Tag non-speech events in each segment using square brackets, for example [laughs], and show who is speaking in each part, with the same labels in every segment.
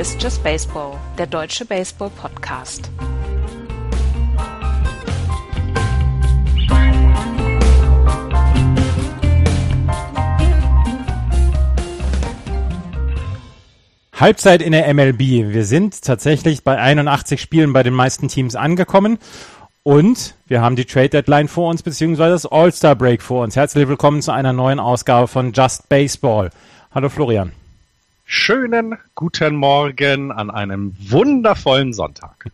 Speaker 1: Ist Just Baseball, der deutsche Baseball-Podcast.
Speaker 2: Halbzeit in der MLB. Wir sind tatsächlich bei 81 Spielen bei den meisten Teams angekommen. Und wir haben die Trade Deadline vor uns, beziehungsweise das All-Star Break vor uns. Herzlich willkommen zu einer neuen Ausgabe von Just Baseball. Hallo Florian.
Speaker 3: Schönen guten Morgen an einem wundervollen Sonntag.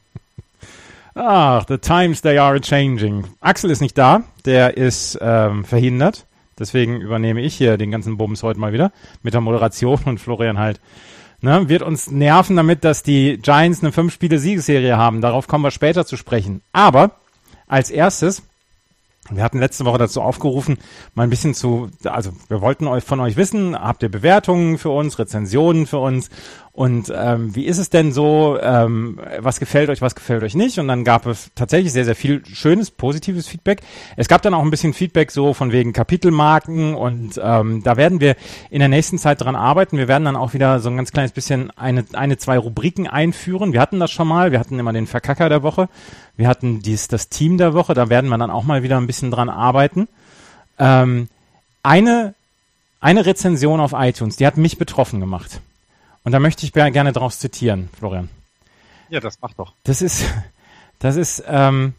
Speaker 2: Ach, the times they are changing. Axel ist nicht da, der ist ähm, verhindert. Deswegen übernehme ich hier den ganzen Bums heute mal wieder mit der Moderation und Florian halt ne, wird uns nerven damit, dass die Giants eine fünf-Spiele-Siegesserie haben. Darauf kommen wir später zu sprechen. Aber als erstes wir hatten letzte Woche dazu aufgerufen, mal ein bisschen zu, also wir wollten euch von euch wissen, habt ihr Bewertungen für uns, Rezensionen für uns und ähm, wie ist es denn so, ähm, was gefällt euch, was gefällt euch nicht? Und dann gab es tatsächlich sehr, sehr viel schönes, positives Feedback. Es gab dann auch ein bisschen Feedback so von wegen Kapitelmarken und ähm, da werden wir in der nächsten Zeit dran arbeiten. Wir werden dann auch wieder so ein ganz kleines bisschen eine, eine, zwei Rubriken einführen. Wir hatten das schon mal, wir hatten immer den Verkacker der Woche. Wir hatten dies, das Team der Woche, da werden wir dann auch mal wieder ein bisschen dran arbeiten. Ähm, eine, eine Rezension auf iTunes, die hat mich betroffen gemacht. Und da möchte ich gerne daraus zitieren, Florian.
Speaker 3: Ja, das macht doch.
Speaker 2: Das ist, das ist ähm,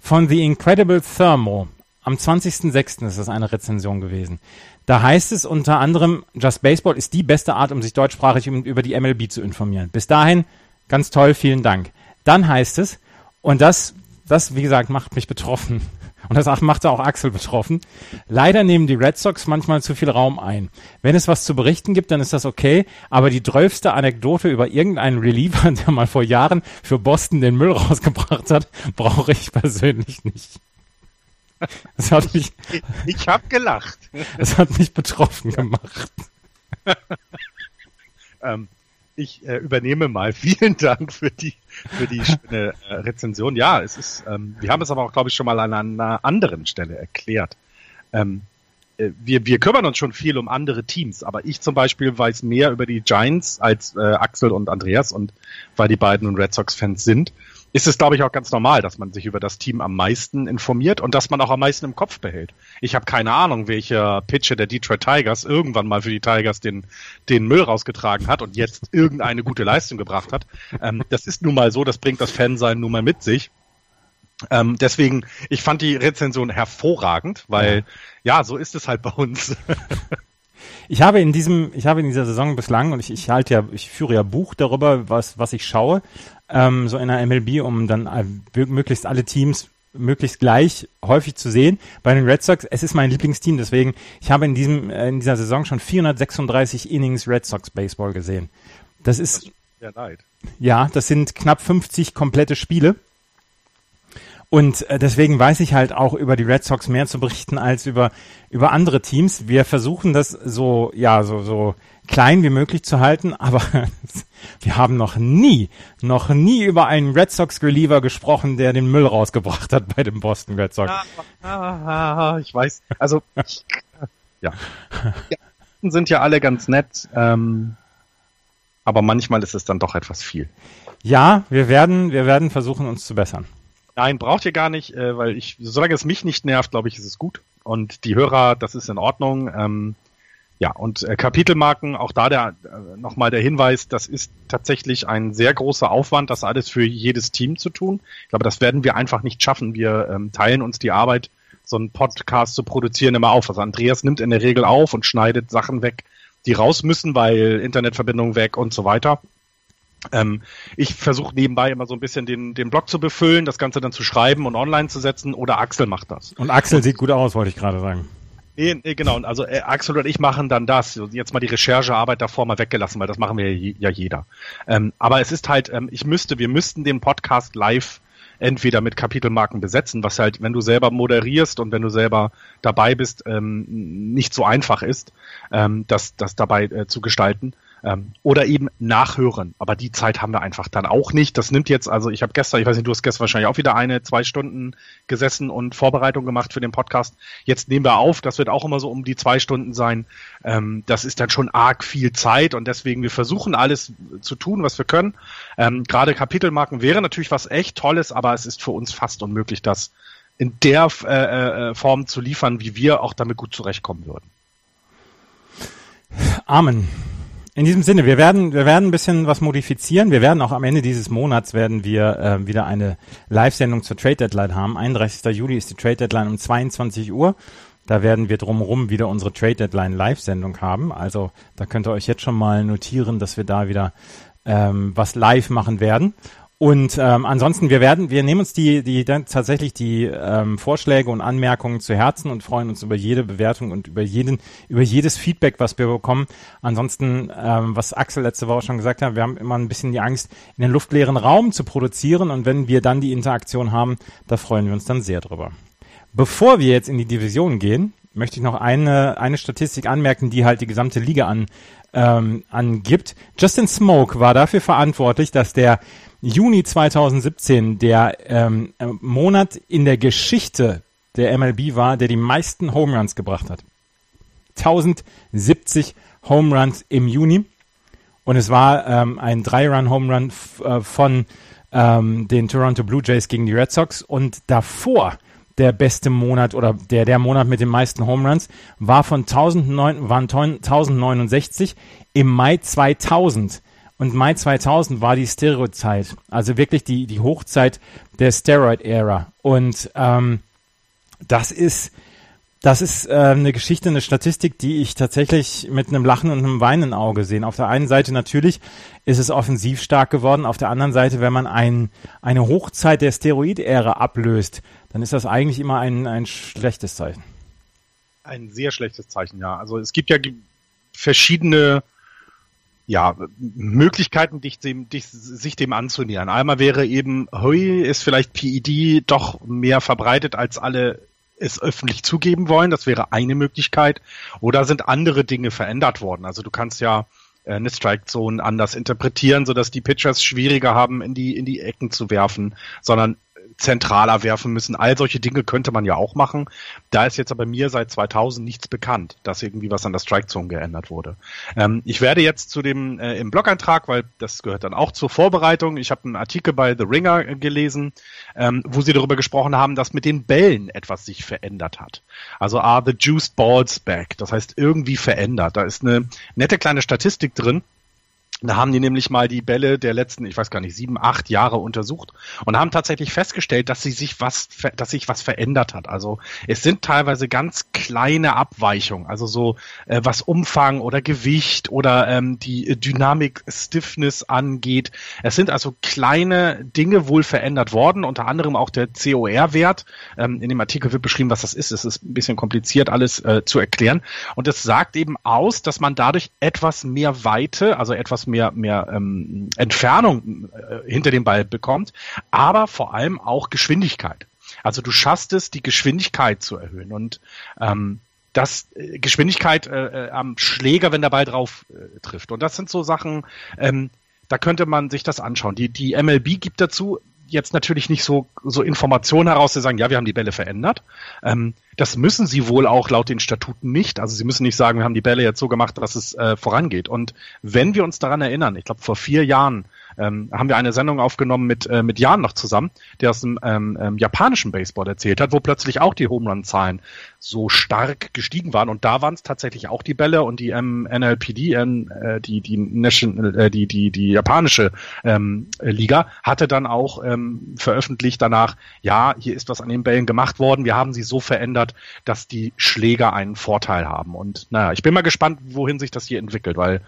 Speaker 2: von The Incredible Thermo. Am 20.06. ist das eine Rezension gewesen. Da heißt es unter anderem, Just Baseball ist die beste Art, um sich deutschsprachig über die MLB zu informieren. Bis dahin, ganz toll, vielen Dank. Dann heißt es, und das, das, wie gesagt, macht mich betroffen. Und das macht auch Axel betroffen. Leider nehmen die Red Sox manchmal zu viel Raum ein. Wenn es was zu berichten gibt, dann ist das okay. Aber die drölfste Anekdote über irgendeinen Reliever, [laughs] der mal vor Jahren für Boston den Müll rausgebracht hat, brauche ich persönlich nicht.
Speaker 3: Das hat mich. Ich, ich habe gelacht.
Speaker 2: Das hat mich betroffen gemacht. [laughs]
Speaker 3: ähm, ich äh, übernehme mal. [laughs] Vielen Dank für die für die schöne äh, Rezension. Ja, es ist. Ähm, wir haben es aber auch, glaube ich, schon mal an einer anderen Stelle erklärt. Ähm, äh, wir, wir kümmern uns schon viel um andere Teams, aber ich zum Beispiel weiß mehr über die Giants als äh, Axel und Andreas und weil die beiden Red Sox-Fans sind ist es, glaube ich, auch ganz normal, dass man sich über das Team am meisten informiert und dass man auch am meisten im Kopf behält. Ich habe keine Ahnung, welcher Pitcher der Detroit Tigers irgendwann mal für die Tigers den, den Müll rausgetragen hat und jetzt irgendeine gute Leistung gebracht hat. Ähm, das ist nun mal so, das bringt das Fansein nun mal mit sich. Ähm, deswegen, ich fand die Rezension hervorragend, weil ja, ja so ist es halt bei uns. [laughs]
Speaker 2: Ich habe in diesem, ich habe in dieser Saison bislang und ich, ich halte ja, ich führe ja Buch darüber, was, was ich schaue ähm, so in der MLB, um dann äh, möglichst alle Teams möglichst gleich häufig zu sehen. Bei den Red Sox, es ist mein Lieblingsteam, deswegen, ich habe in diesem, äh, in dieser Saison schon 436 Innings Red Sox Baseball gesehen. Das ist,
Speaker 3: das leid.
Speaker 2: ja, das sind knapp 50 komplette Spiele. Und äh, deswegen weiß ich halt auch über die Red Sox mehr zu berichten als über, über andere Teams. Wir versuchen das so, ja, so, so klein wie möglich zu halten, [laughs] aber wir haben noch nie, noch nie über einen Red Sox Reliever gesprochen, der den Müll rausgebracht hat bei den Boston Red Sox.
Speaker 3: Ah, ich weiß, also ich, ja. Die sind ja alle ganz nett, ähm, aber manchmal ist es dann doch etwas viel.
Speaker 2: Ja, wir werden, wir werden versuchen, uns zu bessern.
Speaker 3: Nein, braucht ihr gar nicht, äh, weil ich, solange es mich nicht nervt, glaube ich, ist es gut. Und die Hörer, das ist in Ordnung. Ähm, ja, und äh, Kapitelmarken, auch da der äh, nochmal der Hinweis, das ist tatsächlich ein sehr großer Aufwand, das alles für jedes Team zu tun. Ich glaube, das werden wir einfach nicht schaffen. Wir ähm, teilen uns die Arbeit, so einen Podcast zu produzieren, immer auf. Also Andreas nimmt in der Regel auf und schneidet Sachen weg, die raus müssen, weil Internetverbindung weg und so weiter. Ähm, ich versuche nebenbei immer so ein bisschen den, den Blog zu befüllen, das Ganze dann zu schreiben und online zu setzen oder Axel macht das.
Speaker 2: Und Axel und, sieht gut aus, wollte ich gerade sagen.
Speaker 3: Nee, nee, genau. Also äh, Axel und ich machen dann das. Jetzt mal die Recherchearbeit davor mal weggelassen, weil das machen wir ja, jeder. Ähm, aber es ist halt, ähm, ich müsste, wir müssten den Podcast live entweder mit Kapitelmarken besetzen, was halt, wenn du selber moderierst und wenn du selber dabei bist, ähm, nicht so einfach ist, ähm, das, das dabei äh, zu gestalten. Ähm, oder eben nachhören. Aber die Zeit haben wir einfach dann auch nicht. Das nimmt jetzt, also ich habe gestern, ich weiß nicht, du hast gestern wahrscheinlich auch wieder eine, zwei Stunden gesessen und Vorbereitung gemacht für den Podcast. Jetzt nehmen wir auf, das wird auch immer so um die zwei Stunden sein. Ähm, das ist dann schon arg viel Zeit und deswegen, wir versuchen alles zu tun, was wir können. Ähm, Gerade Kapitelmarken wäre natürlich was echt Tolles, aber es ist für uns fast unmöglich, das in der äh, äh, Form zu liefern, wie wir auch damit gut zurechtkommen würden.
Speaker 2: Amen. In diesem Sinne, wir werden, wir werden ein bisschen was modifizieren. Wir werden auch am Ende dieses Monats werden wir äh, wieder eine Live-Sendung zur Trade Deadline haben. 31. Juli ist die Trade Deadline um 22 Uhr. Da werden wir drumherum wieder unsere Trade Deadline Live-Sendung haben. Also da könnt ihr euch jetzt schon mal notieren, dass wir da wieder ähm, was live machen werden. Und ähm, ansonsten, wir werden, wir nehmen uns die, die dann tatsächlich die ähm, Vorschläge und Anmerkungen zu Herzen und freuen uns über jede Bewertung und über jeden, über jedes Feedback, was wir bekommen. Ansonsten, ähm, was Axel letzte Woche schon gesagt hat, wir haben immer ein bisschen die Angst, in den luftleeren Raum zu produzieren und wenn wir dann die Interaktion haben, da freuen wir uns dann sehr drüber. Bevor wir jetzt in die Division gehen, möchte ich noch eine, eine Statistik anmerken, die halt die gesamte Liga an, ähm, angibt. Justin Smoke war dafür verantwortlich, dass der Juni 2017 der ähm, Monat in der Geschichte der MLB war, der die meisten Home Runs gebracht hat. 1070 Home Runs im Juni. Und es war ähm, ein Drei-Run-Home Run äh, von ähm, den Toronto Blue Jays gegen die Red Sox. Und davor der beste Monat oder der, der Monat mit den meisten Home Runs war von 1009, waren 1069 im Mai 2000. Und Mai 2000 war die Steroid-Zeit, also wirklich die, die Hochzeit der Steroid-Ära. Und ähm, das ist, das ist äh, eine Geschichte, eine Statistik, die ich tatsächlich mit einem Lachen und einem weinenden Auge sehe. Auf der einen Seite natürlich ist es offensiv stark geworden, auf der anderen Seite, wenn man ein, eine Hochzeit der Steroid-Ära ablöst, dann ist das eigentlich immer ein, ein schlechtes Zeichen.
Speaker 3: Ein sehr schlechtes Zeichen, ja. Also es gibt ja verschiedene ja, Möglichkeiten, dich dem, dich, sich dem anzunähern. Einmal wäre eben, hui, ist vielleicht PED doch mehr verbreitet, als alle es öffentlich zugeben wollen. Das wäre eine Möglichkeit. Oder sind andere Dinge verändert worden? Also du kannst ja äh, eine Strike Zone anders interpretieren, sodass die Pitchers schwieriger haben, in die, in die Ecken zu werfen, sondern zentraler werfen müssen. All solche Dinge könnte man ja auch machen. Da ist jetzt aber mir seit 2000 nichts bekannt, dass irgendwie was an der Strike Zone geändert wurde. Ähm, ich werde jetzt zu dem äh, im Blog-Eintrag, weil das gehört dann auch zur Vorbereitung. Ich habe einen Artikel bei The Ringer gelesen, ähm, wo sie darüber gesprochen haben, dass mit den Bällen etwas sich verändert hat. Also are the juiced balls back? Das heißt irgendwie verändert. Da ist eine nette kleine Statistik drin da haben die nämlich mal die Bälle der letzten, ich weiß gar nicht, sieben, acht Jahre untersucht und haben tatsächlich festgestellt, dass sie sich was, dass sich was verändert hat. Also es sind teilweise ganz kleine Abweichungen, also so äh, was Umfang oder Gewicht oder ähm, die Dynamik Stiffness angeht. Es sind also kleine Dinge wohl verändert worden, unter anderem auch der COR-Wert. Ähm, in dem Artikel wird beschrieben, was das ist. Es ist ein bisschen kompliziert alles äh, zu erklären und es sagt eben aus, dass man dadurch etwas mehr Weite, also etwas mehr, mehr ähm, Entfernung äh, hinter dem Ball bekommt, aber vor allem auch Geschwindigkeit. Also du schaffst es, die Geschwindigkeit zu erhöhen und ähm, das äh, Geschwindigkeit äh, äh, am Schläger, wenn der Ball drauf äh, trifft. Und das sind so Sachen, ähm, da könnte man sich das anschauen. Die, die MLB gibt dazu jetzt natürlich nicht so, so Informationen heraus, zu sagen, ja, wir haben die Bälle verändert. Ähm, das müssen sie wohl auch laut den Statuten nicht. Also sie müssen nicht sagen, wir haben die Bälle jetzt so gemacht, dass es äh, vorangeht. Und wenn wir uns daran erinnern, ich glaube vor vier Jahren ähm, haben wir eine Sendung aufgenommen mit, äh, mit Jan noch zusammen, der aus dem ähm, ähm, japanischen Baseball erzählt hat, wo plötzlich auch die Home Run Zahlen so stark gestiegen waren. Und da waren es tatsächlich auch die Bälle und die ähm, NLPD, äh, die, die, National, äh, die, die, die japanische ähm, Liga, hatte dann auch ähm, veröffentlicht danach, ja, hier ist was an den Bällen gemacht worden, wir haben sie so verändert, dass die Schläger einen Vorteil haben. Und naja, ich bin mal gespannt, wohin sich das hier entwickelt, weil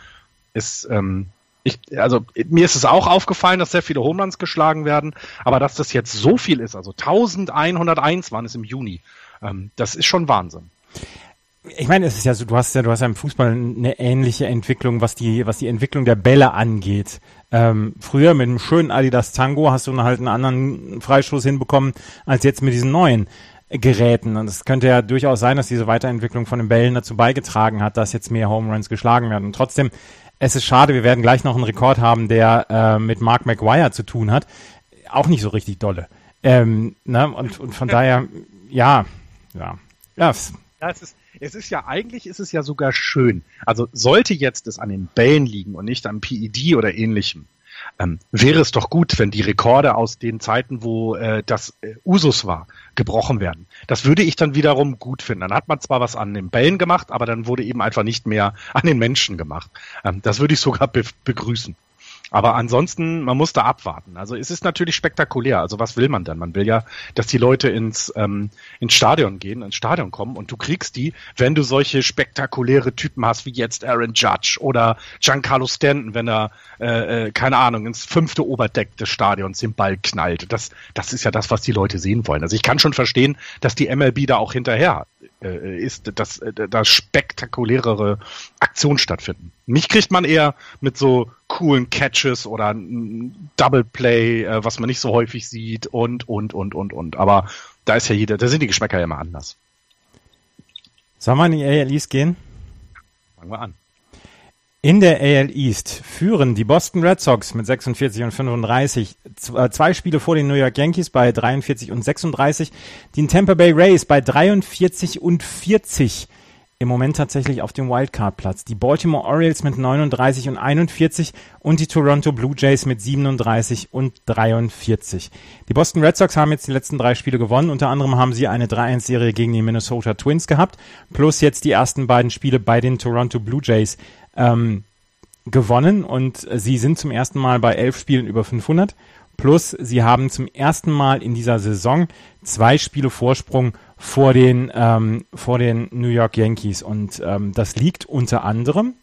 Speaker 3: es ähm, ich, also mir ist es auch aufgefallen, dass sehr viele Homeruns geschlagen werden, aber dass das jetzt so viel ist, also 1101 waren es im Juni, ähm, das ist schon Wahnsinn.
Speaker 2: Ich meine, es ist ja so, du hast ja, du hast ja im Fußball eine ähnliche Entwicklung, was die, was die Entwicklung der Bälle angeht. Ähm, früher mit einem schönen Adidas Tango hast du halt einen anderen Freistoß hinbekommen als jetzt mit diesen neuen. Geräten. Und es könnte ja durchaus sein, dass diese Weiterentwicklung von den Bällen dazu beigetragen hat, dass jetzt mehr Home Runs geschlagen werden. Und trotzdem Es ist schade, wir werden gleich noch einen Rekord haben, der äh, mit Mark McGuire zu tun hat. Auch nicht so richtig dolle. Ähm, ne? und, und von daher, [laughs] ja, ja,
Speaker 3: ja. Es ist, es ist ja eigentlich ist es ja sogar schön. Also sollte jetzt es an den Bällen liegen und nicht am PED oder ähnlichem, ähm, wäre es doch gut, wenn die Rekorde aus den Zeiten, wo äh, das äh, Usus war, gebrochen werden. Das würde ich dann wiederum gut finden. Dann hat man zwar was an den Bällen gemacht, aber dann wurde eben einfach nicht mehr an den Menschen gemacht. Ähm, das würde ich sogar be begrüßen. Aber ansonsten, man muss da abwarten. Also es ist natürlich spektakulär. Also was will man denn? Man will ja, dass die Leute ins, ähm, ins Stadion gehen, ins Stadion kommen und du kriegst die, wenn du solche spektakuläre Typen hast, wie jetzt Aaron Judge oder Giancarlo Stanton, wenn er, äh, äh, keine Ahnung, ins fünfte Oberdeck des Stadions den Ball knallt. Das, das ist ja das, was die Leute sehen wollen. Also ich kann schon verstehen, dass die MLB da auch hinterher äh, ist, dass äh, da spektakulärere Aktionen stattfinden. Mich kriegt man eher mit so coolen Catches oder Double Play, äh, was man nicht so häufig sieht und, und, und, und, und. Aber da ist ja jeder, da sind die Geschmäcker ja immer anders.
Speaker 2: Sollen wir in die AL East gehen?
Speaker 3: Fangen wir an.
Speaker 2: In der AL East führen die Boston Red Sox mit 46 und 35, äh, zwei Spiele vor den New York Yankees bei 43 und 36, die Tampa Bay Rays bei 43 und 40 im Moment tatsächlich auf dem Wildcard-Platz. Die Baltimore Orioles mit 39 und 41 und die Toronto Blue Jays mit 37 und 43. Die Boston Red Sox haben jetzt die letzten drei Spiele gewonnen. Unter anderem haben sie eine 3-1-Serie gegen die Minnesota Twins gehabt, plus jetzt die ersten beiden Spiele bei den Toronto Blue Jays ähm, gewonnen und sie sind zum ersten Mal bei elf Spielen über 500. Plus sie haben zum ersten Mal in dieser Saison zwei Spiele Vorsprung vor den, ähm, vor den New York Yankees. Und ähm, das liegt unter anderem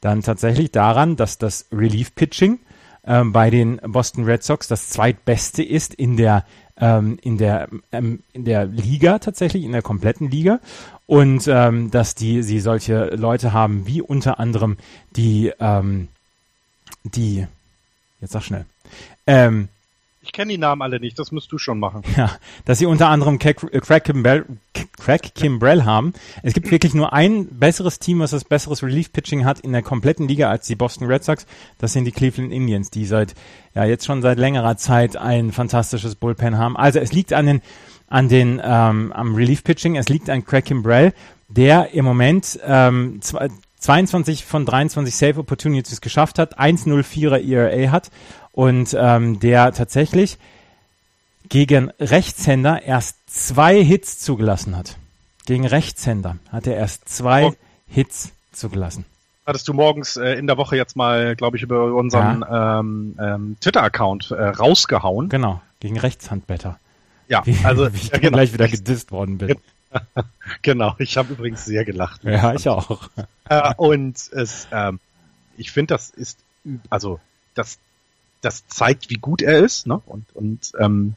Speaker 2: dann tatsächlich daran, dass das Relief Pitching ähm, bei den Boston Red Sox das zweitbeste ist in der ähm, in der ähm, in der Liga tatsächlich in der kompletten Liga und ähm, dass die sie solche Leute haben wie unter anderem die ähm, die jetzt sag schnell ähm,
Speaker 3: ich kenne die Namen alle nicht, das musst du schon machen.
Speaker 2: Ja, dass sie unter anderem Craig, Craig, Kimbrell, Craig Kimbrell haben. Es gibt wirklich nur ein besseres Team, was das besseres Relief-Pitching hat in der kompletten Liga als die Boston Red Sox. Das sind die Cleveland Indians, die seit, ja, jetzt schon seit längerer Zeit ein fantastisches Bullpen haben. Also es liegt an den, an den, ähm, am Relief-Pitching, es liegt an Craig Kimbrell, der im Moment, ähm, 22 von 23 Safe Opportunities geschafft hat, 1,04er ERA hat und ähm, der tatsächlich gegen Rechtshänder erst zwei Hits zugelassen hat. Gegen Rechtshänder hat er erst zwei oh. Hits zugelassen.
Speaker 3: Hattest du morgens äh, in der Woche jetzt mal, glaube ich, über unseren ja. ähm, ähm, Twitter-Account äh, rausgehauen?
Speaker 2: Genau, gegen Rechtshandbetter.
Speaker 3: Ja, also [laughs]
Speaker 2: ich ja, genau. gleich wieder gedisst worden bin. [laughs]
Speaker 3: genau, ich habe übrigens sehr gelacht.
Speaker 2: Ja, ich auch. [laughs]
Speaker 3: Äh, und es, ähm, ich finde, das ist, also das das zeigt, wie gut er ist. Ne? Und, und ähm,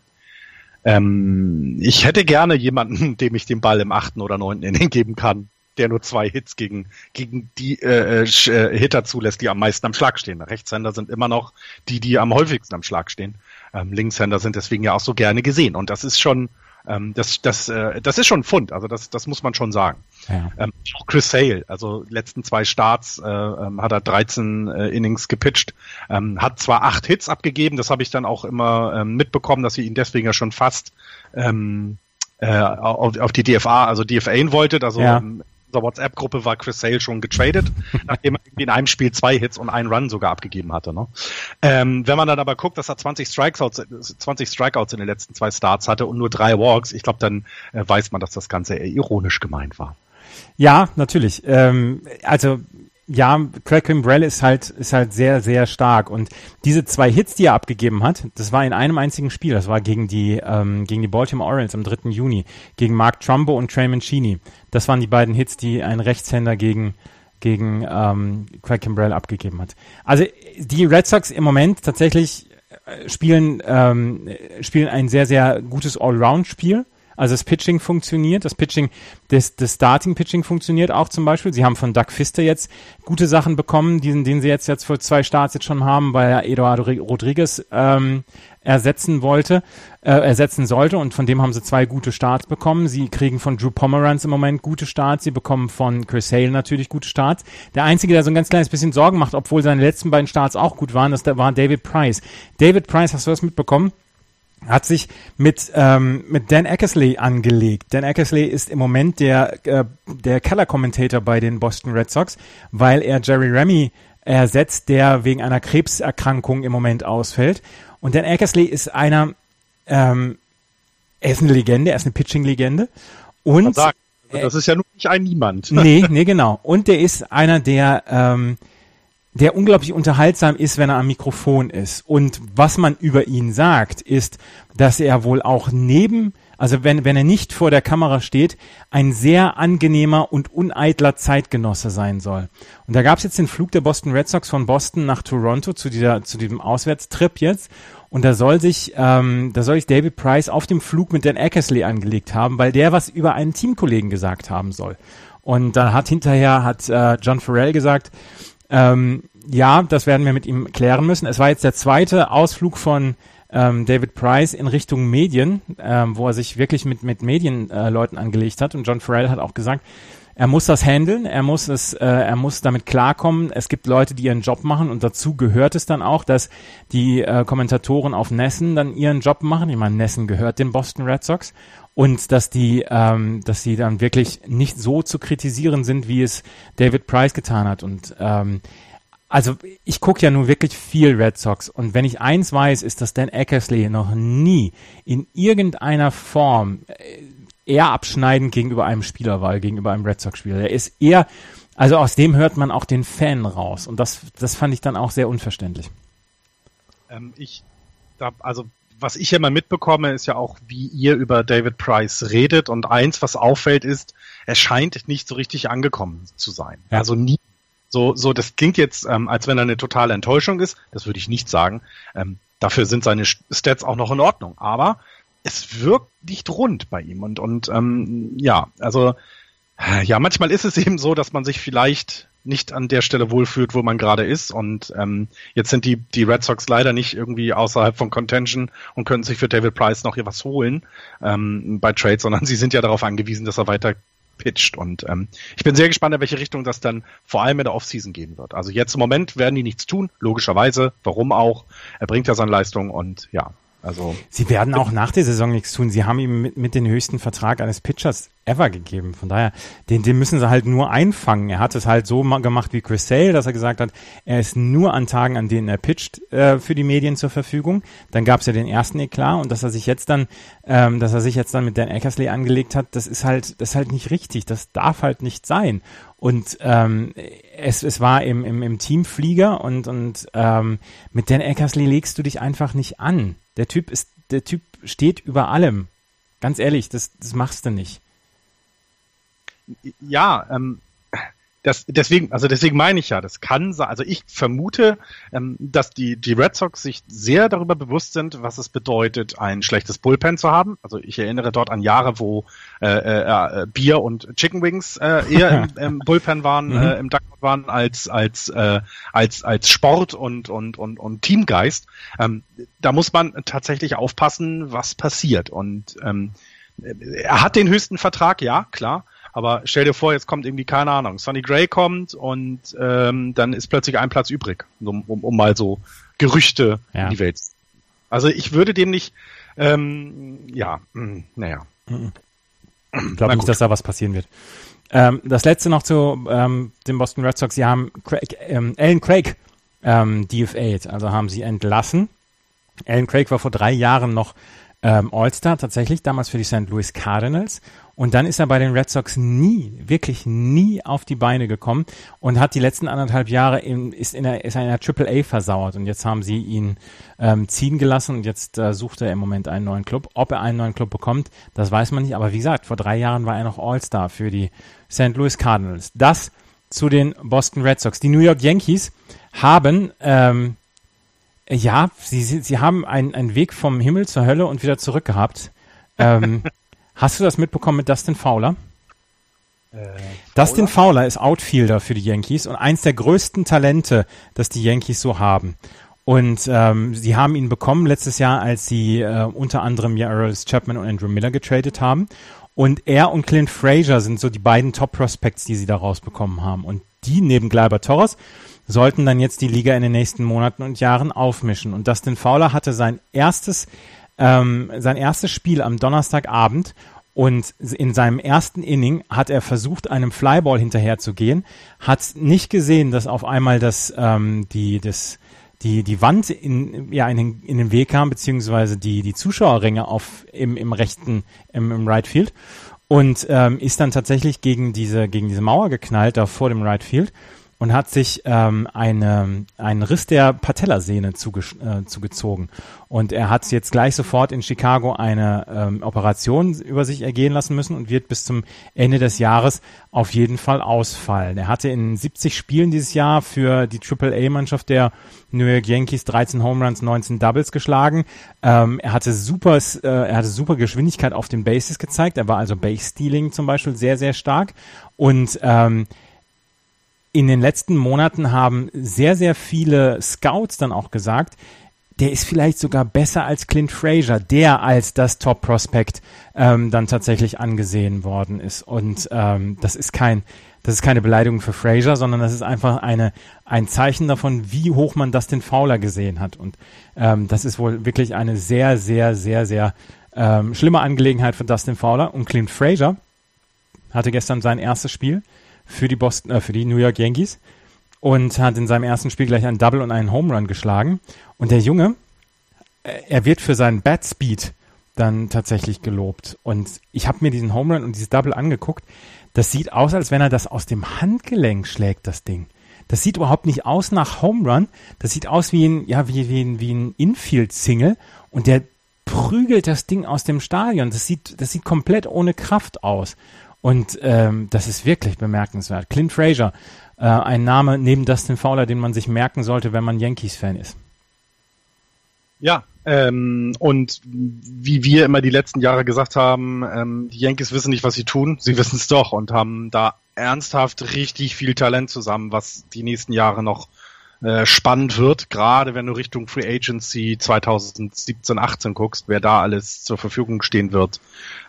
Speaker 3: ähm, ich hätte gerne jemanden, dem ich den Ball im achten oder neunten Inning geben kann, der nur zwei Hits gegen, gegen die äh, äh, Hitter zulässt, die am meisten am Schlag stehen. Rechtshänder sind immer noch die, die am häufigsten am Schlag stehen. Ähm, Linkshänder sind deswegen ja auch so gerne gesehen. Und das ist schon, ähm, das, das, äh, das ist schon ein Fund, also das, das muss man schon sagen. Ja. Ähm, auch Chris Hale, also letzten zwei Starts äh, ähm, hat er 13 äh, Innings gepitcht, ähm, hat zwar acht Hits abgegeben, das habe ich dann auch immer ähm, mitbekommen, dass sie ihn deswegen ja schon fast ähm, äh, auf, auf die DFA, also DFA wolltet, also ja. ähm, unserer WhatsApp-Gruppe war Chris Sale schon getradet, [laughs] nachdem er in einem Spiel zwei Hits und einen Run sogar abgegeben hatte. Ne? Ähm, wenn man dann aber guckt, dass er 20 Strikeouts, 20 Strikeouts in den letzten zwei Starts hatte und nur drei Walks, ich glaube, dann äh, weiß man, dass das Ganze eher ironisch gemeint war.
Speaker 2: Ja, natürlich. Ähm, also ja, Craig Kimbrell ist halt, ist halt sehr, sehr stark. Und diese zwei Hits, die er abgegeben hat, das war in einem einzigen Spiel. Das war gegen die, ähm, gegen die Baltimore Orioles am 3. Juni. Gegen Mark Trumbo und Trey Mancini. Das waren die beiden Hits, die ein Rechtshänder gegen, gegen ähm, Craig Kimbrell abgegeben hat. Also die Red Sox im Moment tatsächlich äh, spielen, ähm, spielen ein sehr, sehr gutes Allround-Spiel. Also das Pitching funktioniert, das Pitching, das, das Starting-Pitching funktioniert auch zum Beispiel. Sie haben von Doug Fister jetzt gute Sachen bekommen, den, den sie jetzt, jetzt für zwei Starts jetzt schon haben, weil er Eduardo Rodriguez ähm, ersetzen wollte, äh, ersetzen sollte und von dem haben sie zwei gute Starts bekommen. Sie kriegen von Drew Pomeranz im Moment gute Starts, sie bekommen von Chris Hale natürlich gute Starts. Der Einzige, der so ein ganz kleines bisschen Sorgen macht, obwohl seine letzten beiden Starts auch gut waren, das war David Price. David Price, hast du das mitbekommen? Hat sich mit, ähm, mit Dan Eckersley angelegt. Dan Eckersley ist im Moment der, äh, der Color-Commentator bei den Boston Red Sox, weil er Jerry Remy ersetzt, der wegen einer Krebserkrankung im Moment ausfällt. Und Dan Eckersley ist einer, ähm, er ist eine Legende, er ist eine Pitching-Legende. Und
Speaker 3: das ist ja nur nicht ein Niemand.
Speaker 2: Nee, [laughs] nee, genau. Und der ist einer, der ähm, der unglaublich unterhaltsam ist, wenn er am Mikrofon ist. Und was man über ihn sagt, ist, dass er wohl auch neben, also wenn, wenn er nicht vor der Kamera steht, ein sehr angenehmer und uneitler Zeitgenosse sein soll. Und da gab es jetzt den Flug der Boston Red Sox von Boston nach Toronto zu dieser, zu diesem Auswärtstrip jetzt. Und da soll sich, ähm, da soll sich David Price auf dem Flug mit Dan Eckersley angelegt haben, weil der was über einen Teamkollegen gesagt haben soll. Und da hat hinterher hat äh, John Farrell gesagt, ähm, ja, das werden wir mit ihm klären müssen. Es war jetzt der zweite Ausflug von ähm, David Price in Richtung Medien, ähm, wo er sich wirklich mit, mit Medienleuten äh, angelegt hat. Und John Farrell hat auch gesagt, er muss das handeln, er muss es, äh, er muss damit klarkommen. Es gibt Leute, die ihren Job machen und dazu gehört es dann auch, dass die äh, Kommentatoren auf Nessen dann ihren Job machen. Ich meine, Nessen gehört den Boston Red Sox und dass die, ähm, dass sie dann wirklich nicht so zu kritisieren sind, wie es David Price getan hat. Und ähm, also ich gucke ja nun wirklich viel Red Sox und wenn ich eins weiß, ist, dass Dan Eckersley noch nie in irgendeiner Form äh, eher abschneidend gegenüber einem Spieler war, gegenüber einem Red Sox-Spieler. Er ist eher, also aus dem hört man auch den Fan raus und das, das fand ich dann auch sehr unverständlich.
Speaker 3: Ähm, ich, da, also was ich immer mitbekomme, ist ja auch, wie ihr über David Price redet. Und eins, was auffällt, ist, er scheint nicht so richtig angekommen zu sein. Ja. Also nie. So, so, das klingt jetzt, ähm, als wenn er eine totale Enttäuschung ist. Das würde ich nicht sagen. Ähm, dafür sind seine Stats auch noch in Ordnung. Aber es wirkt nicht rund bei ihm. Und, und ähm, ja, also ja, manchmal ist es eben so, dass man sich vielleicht nicht an der Stelle wohlfühlt, wo man gerade ist. Und ähm, jetzt sind die, die Red Sox leider nicht irgendwie außerhalb von Contention und können sich für David Price noch hier was holen ähm, bei Trade, sondern [laughs] sie sind ja darauf angewiesen, dass er weiter pitcht. Und ähm, ich bin sehr gespannt, in welche Richtung das dann vor allem in der Offseason gehen wird. Also jetzt im Moment werden die nichts tun, logischerweise. Warum auch? Er bringt ja seine Leistung und ja, also.
Speaker 2: Sie werden auch nach der Saison nichts tun. Sie haben ihm mit, mit den höchsten Vertrag eines Pitchers ever gegeben. Von daher, den, den müssen sie halt nur einfangen. Er hat es halt so gemacht wie Chris Sale, dass er gesagt hat, er ist nur an Tagen, an denen er pitcht, äh, für die Medien zur Verfügung. Dann gab es ja den ersten Eklat und dass er sich jetzt dann, ähm, dass er sich jetzt dann mit Dan Eckersley angelegt hat, das ist halt, das ist halt nicht richtig. Das darf halt nicht sein. Und ähm, es, es war im, im, im Teamflieger und, und ähm, mit Dan Eckersley legst du dich einfach nicht an. Der Typ ist, der Typ steht über allem. Ganz ehrlich, das, das machst du nicht.
Speaker 3: Ja, ähm, das, deswegen, also deswegen meine ich ja, das kann sein, also ich vermute, ähm, dass die, die Red Sox sich sehr darüber bewusst sind, was es bedeutet, ein schlechtes Bullpen zu haben. Also ich erinnere dort an Jahre, wo äh, äh, Bier und Chicken Wings äh, eher im, [laughs] im Bullpen waren, mhm. äh, im Dugout waren, als, als, äh, als, als Sport und, und, und, und Teamgeist. Ähm, da muss man tatsächlich aufpassen, was passiert. Und ähm, er hat den höchsten Vertrag, ja, klar. Aber stell dir vor, jetzt kommt irgendwie, keine Ahnung, Sonny Gray kommt und ähm, dann ist plötzlich ein Platz übrig, um, um, um mal so Gerüchte ja. in die Welt. Also ich würde dem nicht, ähm, ja, mh, hm, naja.
Speaker 2: Ich glaube nicht, dass da was passieren wird. Ähm, das letzte noch zu ähm, den Boston Red Sox. Sie haben Craig, ähm, Alan Craig ähm, DFA, also haben sie entlassen. Alan Craig war vor drei Jahren noch ähm, All-Star, tatsächlich, damals für die St. Louis Cardinals. Und dann ist er bei den Red Sox nie, wirklich nie auf die Beine gekommen und hat die letzten anderthalb Jahre in, ist in der, ist in der Triple A versauert. Und jetzt haben sie ihn ähm, ziehen gelassen und jetzt äh, sucht er im Moment einen neuen Club. Ob er einen neuen Club bekommt, das weiß man nicht. Aber wie gesagt, vor drei Jahren war er noch All-Star für die St. Louis Cardinals. Das zu den Boston Red Sox. Die New York Yankees haben ähm, ja, sie, sie haben einen, einen Weg vom Himmel zur Hölle und wieder zurück gehabt. ähm, [laughs] Hast du das mitbekommen mit Dustin Fowler? Äh, Dustin Fowler ist Outfielder für die Yankees und eins der größten Talente, das die Yankees so haben. Und ähm, sie haben ihn bekommen letztes Jahr, als sie äh, unter anderem ja Aroldis Chapman und Andrew Miller getradet haben. Und er und Clint Frazier sind so die beiden Top-Prospects, die sie da rausbekommen haben. Und die neben Gleiber Torres sollten dann jetzt die Liga in den nächsten Monaten und Jahren aufmischen. Und Dustin Fowler hatte sein erstes, ähm, sein erstes Spiel am Donnerstagabend und in seinem ersten Inning hat er versucht, einem Flyball hinterherzugehen, hat nicht gesehen, dass auf einmal das, ähm, die, das, die, die Wand in, ja, in, den, in den Weg kam, beziehungsweise die, die Zuschauerränge auf, im, im rechten, im, im Right Field und ähm, ist dann tatsächlich gegen diese, gegen diese Mauer geknallt, da vor dem Right Field und hat sich ähm, eine, einen Riss der Patellasehne zuge äh, zugezogen. Und er hat jetzt gleich sofort in Chicago eine ähm, Operation über sich ergehen lassen müssen und wird bis zum Ende des Jahres auf jeden Fall ausfallen. Er hatte in 70 Spielen dieses Jahr für die AAA-Mannschaft der New York Yankees 13 Home Runs, 19 Doubles geschlagen. Ähm, er hatte super, äh, er hatte super Geschwindigkeit auf den Bases gezeigt. Er war also Base-Stealing zum Beispiel sehr, sehr stark. Und ähm, in den letzten Monaten haben sehr, sehr viele Scouts dann auch gesagt, der ist vielleicht sogar besser als Clint Frazier, der als das Top Prospect ähm, dann tatsächlich angesehen worden ist. Und ähm, das ist kein, das ist keine Beleidigung für Frazier, sondern das ist einfach eine, ein Zeichen davon, wie hoch man das den Fowler gesehen hat. Und ähm, das ist wohl wirklich eine sehr, sehr, sehr, sehr ähm, schlimme Angelegenheit für Dustin Fowler. Und Clint Frazier hatte gestern sein erstes Spiel für die Boston, äh, für die New York Yankees und hat in seinem ersten Spiel gleich einen Double und einen Home Run geschlagen. Und der Junge, äh, er wird für seinen Bat Speed dann tatsächlich gelobt. Und ich habe mir diesen Home Run und dieses Double angeguckt. Das sieht aus, als wenn er das aus dem Handgelenk schlägt, das Ding. Das sieht überhaupt nicht aus nach Home Run. Das sieht aus wie ein, ja, wie, wie ein, wie ein Infield-Single. Und der prügelt das Ding aus dem Stadion. Das sieht, das sieht komplett ohne Kraft aus. Und ähm, das ist wirklich bemerkenswert. Clint Frazier, äh, ein Name neben Dustin Fowler, den man sich merken sollte, wenn man Yankees-Fan ist.
Speaker 3: Ja, ähm, und wie wir immer die letzten Jahre gesagt haben, ähm, die Yankees wissen nicht, was sie tun, sie wissen es doch und haben da ernsthaft richtig viel Talent zusammen, was die nächsten Jahre noch äh, spannend wird, gerade wenn du Richtung Free Agency 2017, 18 guckst, wer da alles zur Verfügung stehen wird.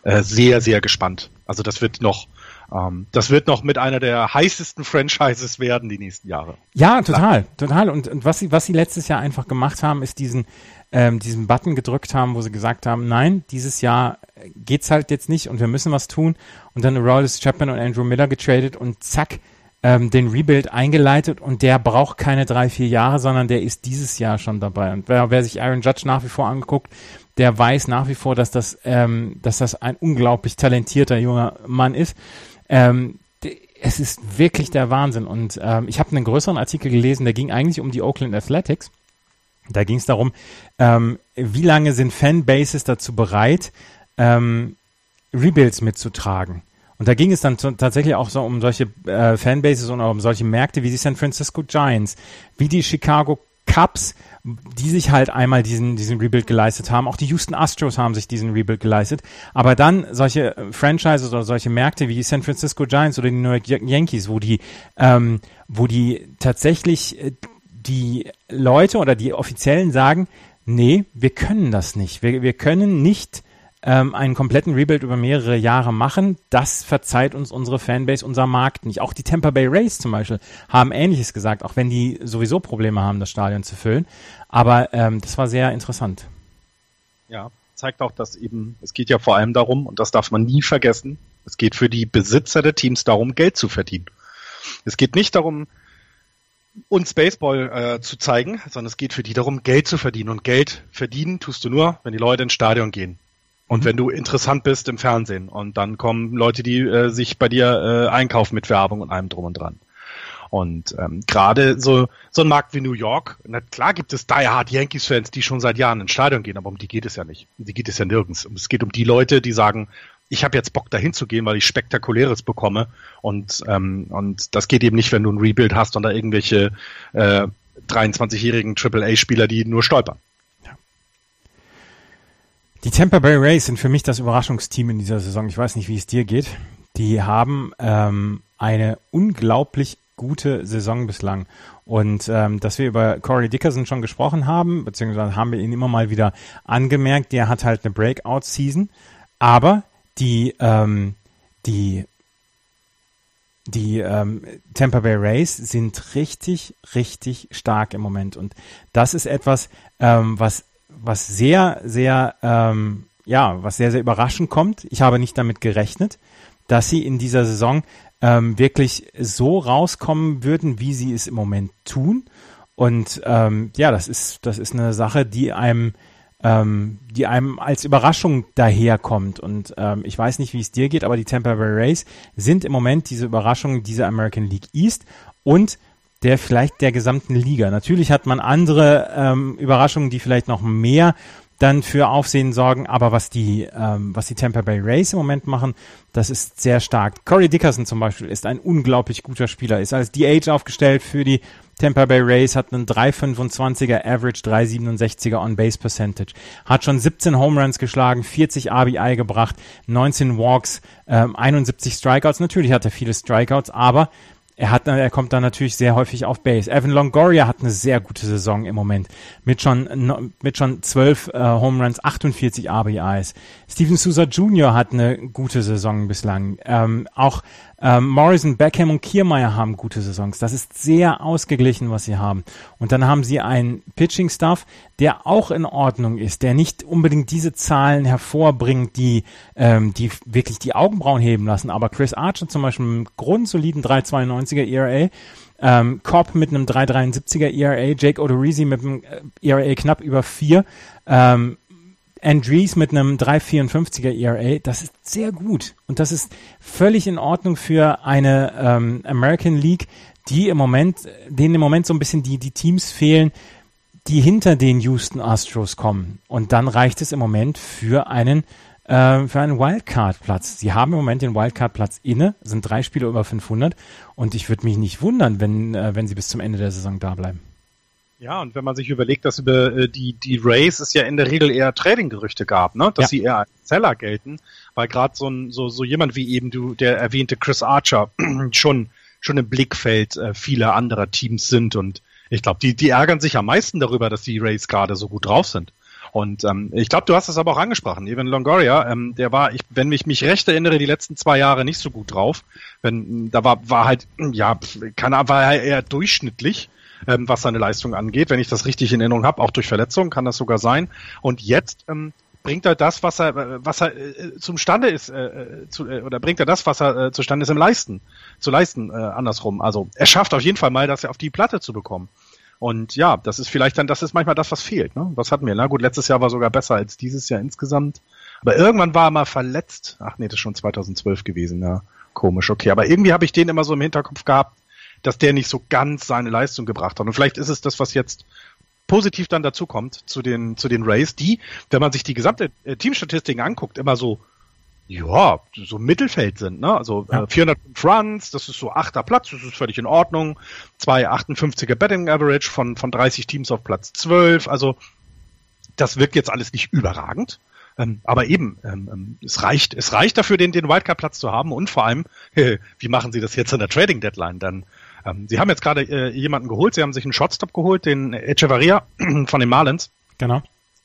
Speaker 3: Äh, sehr, sehr gespannt. Also das wird noch, ähm, das wird noch mit einer der heißesten Franchises werden die nächsten Jahre.
Speaker 2: Ja, total, total. Und, und was sie, was sie letztes Jahr einfach gemacht haben, ist diesen, ähm, diesen Button gedrückt haben, wo sie gesagt haben, nein, dieses Jahr geht's halt jetzt nicht und wir müssen was tun. Und dann Rollis Chapman und Andrew Miller getradet und zack, ähm, den Rebuild eingeleitet und der braucht keine drei, vier Jahre, sondern der ist dieses Jahr schon dabei. Und wer, wer sich Aaron Judge nach wie vor anguckt, der weiß nach wie vor, dass das, ähm, dass das ein unglaublich talentierter junger Mann ist. Ähm, es ist wirklich der Wahnsinn. Und ähm, ich habe einen größeren Artikel gelesen, der ging eigentlich um die Oakland Athletics. Da ging es darum, ähm, wie lange sind Fanbases dazu bereit, ähm, Rebuilds mitzutragen. Und da ging es dann tatsächlich auch so um solche äh, Fanbases und auch um solche Märkte wie die San Francisco Giants, wie die Chicago Cubs, die sich halt einmal diesen, diesen Rebuild geleistet haben. Auch die Houston Astros haben sich diesen Rebuild geleistet. Aber dann solche äh, Franchises oder solche Märkte wie die San Francisco Giants oder die New York Yankees, wo die, ähm, wo die tatsächlich äh, die Leute oder die Offiziellen sagen, nee, wir können das nicht. Wir, wir können nicht ähm, einen kompletten Rebuild über mehrere Jahre machen, das verzeiht uns unsere Fanbase, unser Markt nicht. Auch die Tampa Bay Rays zum Beispiel haben Ähnliches gesagt, auch wenn die sowieso Probleme haben, das Stadion zu füllen. Aber ähm, das war sehr interessant.
Speaker 3: Ja, zeigt auch, dass eben, es geht ja vor allem darum, und das darf man nie vergessen, es geht für die Besitzer der Teams darum, Geld zu verdienen. Es geht nicht darum, uns Baseball äh, zu zeigen, sondern es geht für die darum, Geld zu verdienen. Und Geld verdienen tust du nur, wenn die Leute ins Stadion gehen. Und mhm. wenn du interessant bist im Fernsehen und dann kommen Leute, die äh, sich bei dir äh, einkaufen mit Werbung und allem drum und dran. Und ähm, gerade so so ein Markt wie New York, na klar gibt es Die Hard Yankees-Fans, die schon seit Jahren ins Stadion gehen, aber um die geht es ja nicht. Um die geht es ja nirgends. Es geht um die Leute, die sagen, ich habe jetzt Bock dahin zu gehen, weil ich Spektakuläres bekomme. Und ähm, und das geht eben nicht, wenn du ein Rebuild hast und da irgendwelche äh, 23-jährigen AAA-Spieler, die nur stolpern.
Speaker 2: Die Tampa Bay Rays sind für mich das Überraschungsteam in dieser Saison. Ich weiß nicht, wie es dir geht. Die haben ähm, eine unglaublich gute Saison bislang. Und ähm, dass wir über Corey Dickerson schon gesprochen haben, beziehungsweise haben wir ihn immer mal wieder angemerkt, der hat halt eine Breakout-Season. Aber die, ähm, die, die ähm, Tampa Bay Rays sind richtig, richtig stark im Moment. Und das ist etwas, ähm, was, was sehr, sehr, ähm, ja, was sehr, sehr überraschend kommt. Ich habe nicht damit gerechnet, dass sie in dieser Saison ähm, wirklich so rauskommen würden, wie sie es im Moment tun. Und ähm, ja, das ist, das ist eine Sache, die einem, ähm, die einem als Überraschung daherkommt. Und ähm, ich weiß nicht, wie es dir geht, aber die Tampa Bay Rays sind im Moment diese Überraschung dieser American League East und der vielleicht der gesamten Liga. Natürlich hat man andere ähm, Überraschungen, die vielleicht noch mehr dann für Aufsehen sorgen. Aber was die, ähm, was die Tampa Bay Rays im Moment machen, das ist sehr stark. Corey Dickerson zum Beispiel ist ein unglaublich guter Spieler, ist als DH aufgestellt für die Tampa Bay Rays, hat einen 3,25er Average, 3,67er On-Base Percentage, hat schon 17 Home Runs geschlagen, 40 RBI gebracht, 19 Walks, ähm, 71 Strikeouts. Natürlich hat er viele Strikeouts, aber er hat, er kommt dann natürlich sehr häufig auf Base. Evan Longoria hat eine sehr gute Saison im Moment mit schon mit schon 12 äh, Home Runs, 48 RBIs. Steven Souza Jr. hat eine gute Saison bislang. Ähm, auch ähm, Morrison, Beckham und Kiermeier haben gute Saisons. Das ist sehr ausgeglichen, was sie haben. Und dann haben sie einen Pitching-Staff, der auch in Ordnung ist, der nicht unbedingt diese Zahlen hervorbringt, die, ähm, die wirklich die Augenbrauen heben lassen. Aber Chris Archer zum Beispiel mit einem grundsoliden 3,92er ERA, ähm, Cobb mit einem 3,73er ERA, Jake Odorizzi mit einem äh, ERA knapp über 4, ähm, Andrees mit einem 3,54er ERA, das ist sehr gut. Und das ist völlig in Ordnung für eine ähm, American League, die im Moment, denen im Moment so ein bisschen die, die Teams fehlen, die hinter den Houston Astros kommen. Und dann reicht es im Moment für einen, äh, für einen Wildcard-Platz. Sie haben im Moment den Wildcard-Platz inne, sind drei Spiele über 500. Und ich würde mich nicht wundern, wenn, äh, wenn sie bis zum Ende der Saison da bleiben.
Speaker 3: Ja, und wenn man sich überlegt, dass über äh, die, die Rays es ja in der Regel eher Trading-Gerüchte gab, ne? dass ja. sie eher als Seller gelten, weil gerade so, ein, so, so jemand wie eben du, der erwähnte Chris Archer, [clears throat] schon, schon im Blickfeld äh, vieler anderer Teams sind und ich glaube, die, die ärgern sich am meisten darüber, dass die Rays gerade so gut drauf sind. Und ähm, ich glaube, du hast es aber auch angesprochen. Evan Longoria, ähm, der war, ich, wenn ich mich recht erinnere, die letzten zwei Jahre nicht so gut drauf. Wenn da war, war halt, ja, keine Ahnung, war er eher durchschnittlich ähm, was seine Leistung angeht. Wenn ich das richtig in Erinnerung habe, auch durch Verletzungen kann das sogar sein. Und jetzt ähm, bringt er das, was er, was er äh, zum Stande ist, äh, äh, zu, äh, oder bringt er das, was er äh, zustande ist im Leisten, zu leisten, äh, andersrum. Also er schafft auf jeden Fall mal, das auf die Platte zu bekommen. Und ja, das ist vielleicht dann, das ist manchmal das, was fehlt. Ne? Was hatten wir? Na gut, letztes Jahr war sogar besser als dieses Jahr insgesamt. Aber irgendwann war er mal verletzt. Ach nee, das ist schon 2012 gewesen, ja. Komisch, okay. Aber irgendwie habe ich den immer so im Hinterkopf gehabt, dass der nicht so ganz seine Leistung gebracht hat. Und vielleicht ist es das, was jetzt positiv dann dazu kommt zu den, zu den Rays, die, wenn man sich die gesamte äh, Teamstatistiken anguckt, immer so, ja, so Mittelfeld sind, ne? Also ja. äh, 405 Runs, das ist so achter Platz, das ist völlig in Ordnung. 258er Betting Average von, von 30 Teams auf Platz 12. Also das wirkt jetzt alles nicht überragend. Ähm, aber eben, ähm, ähm, es reicht, es reicht dafür, den, den Wildcard-Platz zu haben und vor allem, [laughs] wie machen Sie das jetzt an der Trading Deadline? Dann ähm, sie haben jetzt gerade äh, jemanden geholt, sie haben sich einen Shotstop geholt, den Echevarria [clears throat] von den Marlins.
Speaker 2: Genau.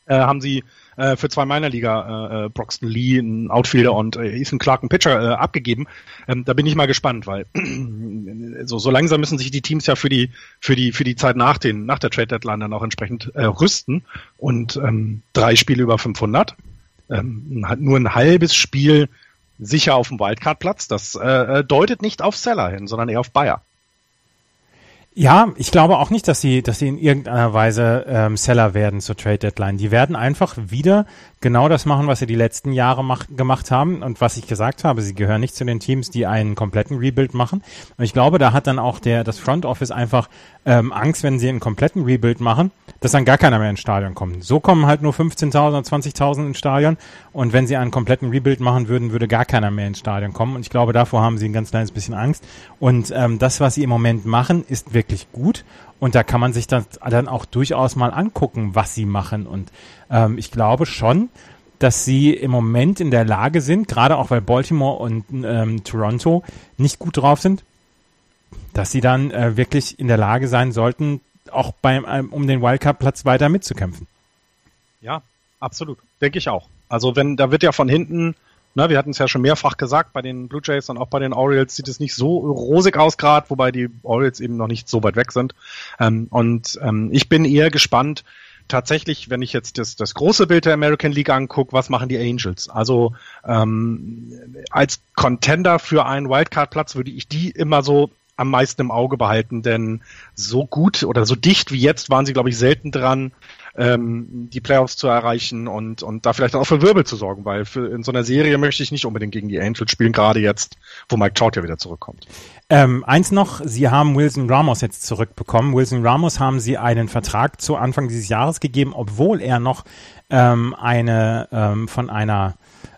Speaker 3: Äh, haben sie äh, für zwei meiner Liga äh, äh, Broxton Lee, ein Outfielder und äh, Ethan Clark, ein Pitcher, äh, abgegeben. Ähm, da bin ich mal gespannt, weil [clears throat] so, so langsam müssen sich die Teams ja für die für die für die Zeit nach den nach der Trade Deadline dann auch entsprechend äh, rüsten und ähm, drei Spiele über 500, ähm, nur ein halbes Spiel sicher auf dem Wildcard-Platz. Das äh, äh, deutet nicht auf Seller hin, sondern eher auf Bayer.
Speaker 2: Ja, ich glaube auch nicht, dass sie, dass sie in irgendeiner Weise ähm, Seller werden zur Trade Deadline. Die werden einfach wieder genau das machen, was sie die letzten Jahre mach, gemacht haben und was ich gesagt habe. Sie gehören nicht zu den Teams, die einen kompletten Rebuild machen. Und ich glaube, da hat dann auch der das Front Office einfach ähm, Angst, wenn sie einen kompletten Rebuild machen, dass dann gar keiner mehr ins Stadion kommt. So kommen halt nur 15.000 oder 20.000 ins Stadion. Und wenn sie einen kompletten Rebuild machen würden, würde gar keiner mehr ins Stadion kommen. Und ich glaube, davor haben sie ein ganz kleines bisschen Angst. Und ähm, das, was sie im Moment machen, ist wirklich gut. Und da kann man sich dann, dann auch durchaus mal angucken, was sie machen. Und ähm, ich glaube schon, dass sie im Moment in der Lage sind, gerade auch weil Baltimore und ähm, Toronto nicht gut drauf sind, dass sie dann äh, wirklich in der Lage sein sollten, auch beim, ähm, um den Wildcard-Platz weiter mitzukämpfen.
Speaker 3: Ja, absolut. Denke ich auch. Also wenn, da wird ja von hinten, ne, wir hatten es ja schon mehrfach gesagt, bei den Blue Jays und auch bei den Orioles sieht es nicht so rosig aus gerade, wobei die Orioles eben noch nicht so weit weg sind. Ähm, und ähm, ich bin eher gespannt, tatsächlich, wenn ich jetzt das, das große Bild der American League angucke, was machen die Angels? Also ähm, als Contender für einen Wildcard-Platz würde ich die immer so am meisten im Auge behalten, denn so gut oder so dicht wie jetzt waren sie, glaube ich, selten dran, ähm, die Playoffs zu erreichen und, und da vielleicht auch für Wirbel zu sorgen, weil für, in so einer Serie möchte ich nicht unbedingt gegen die Angels spielen, gerade jetzt, wo Mike Trout ja wieder zurückkommt.
Speaker 2: Ähm, eins noch, Sie haben Wilson Ramos jetzt zurückbekommen. Wilson Ramos haben Sie einen Vertrag zu Anfang dieses Jahres gegeben, obwohl er noch ähm, eine ähm, von einer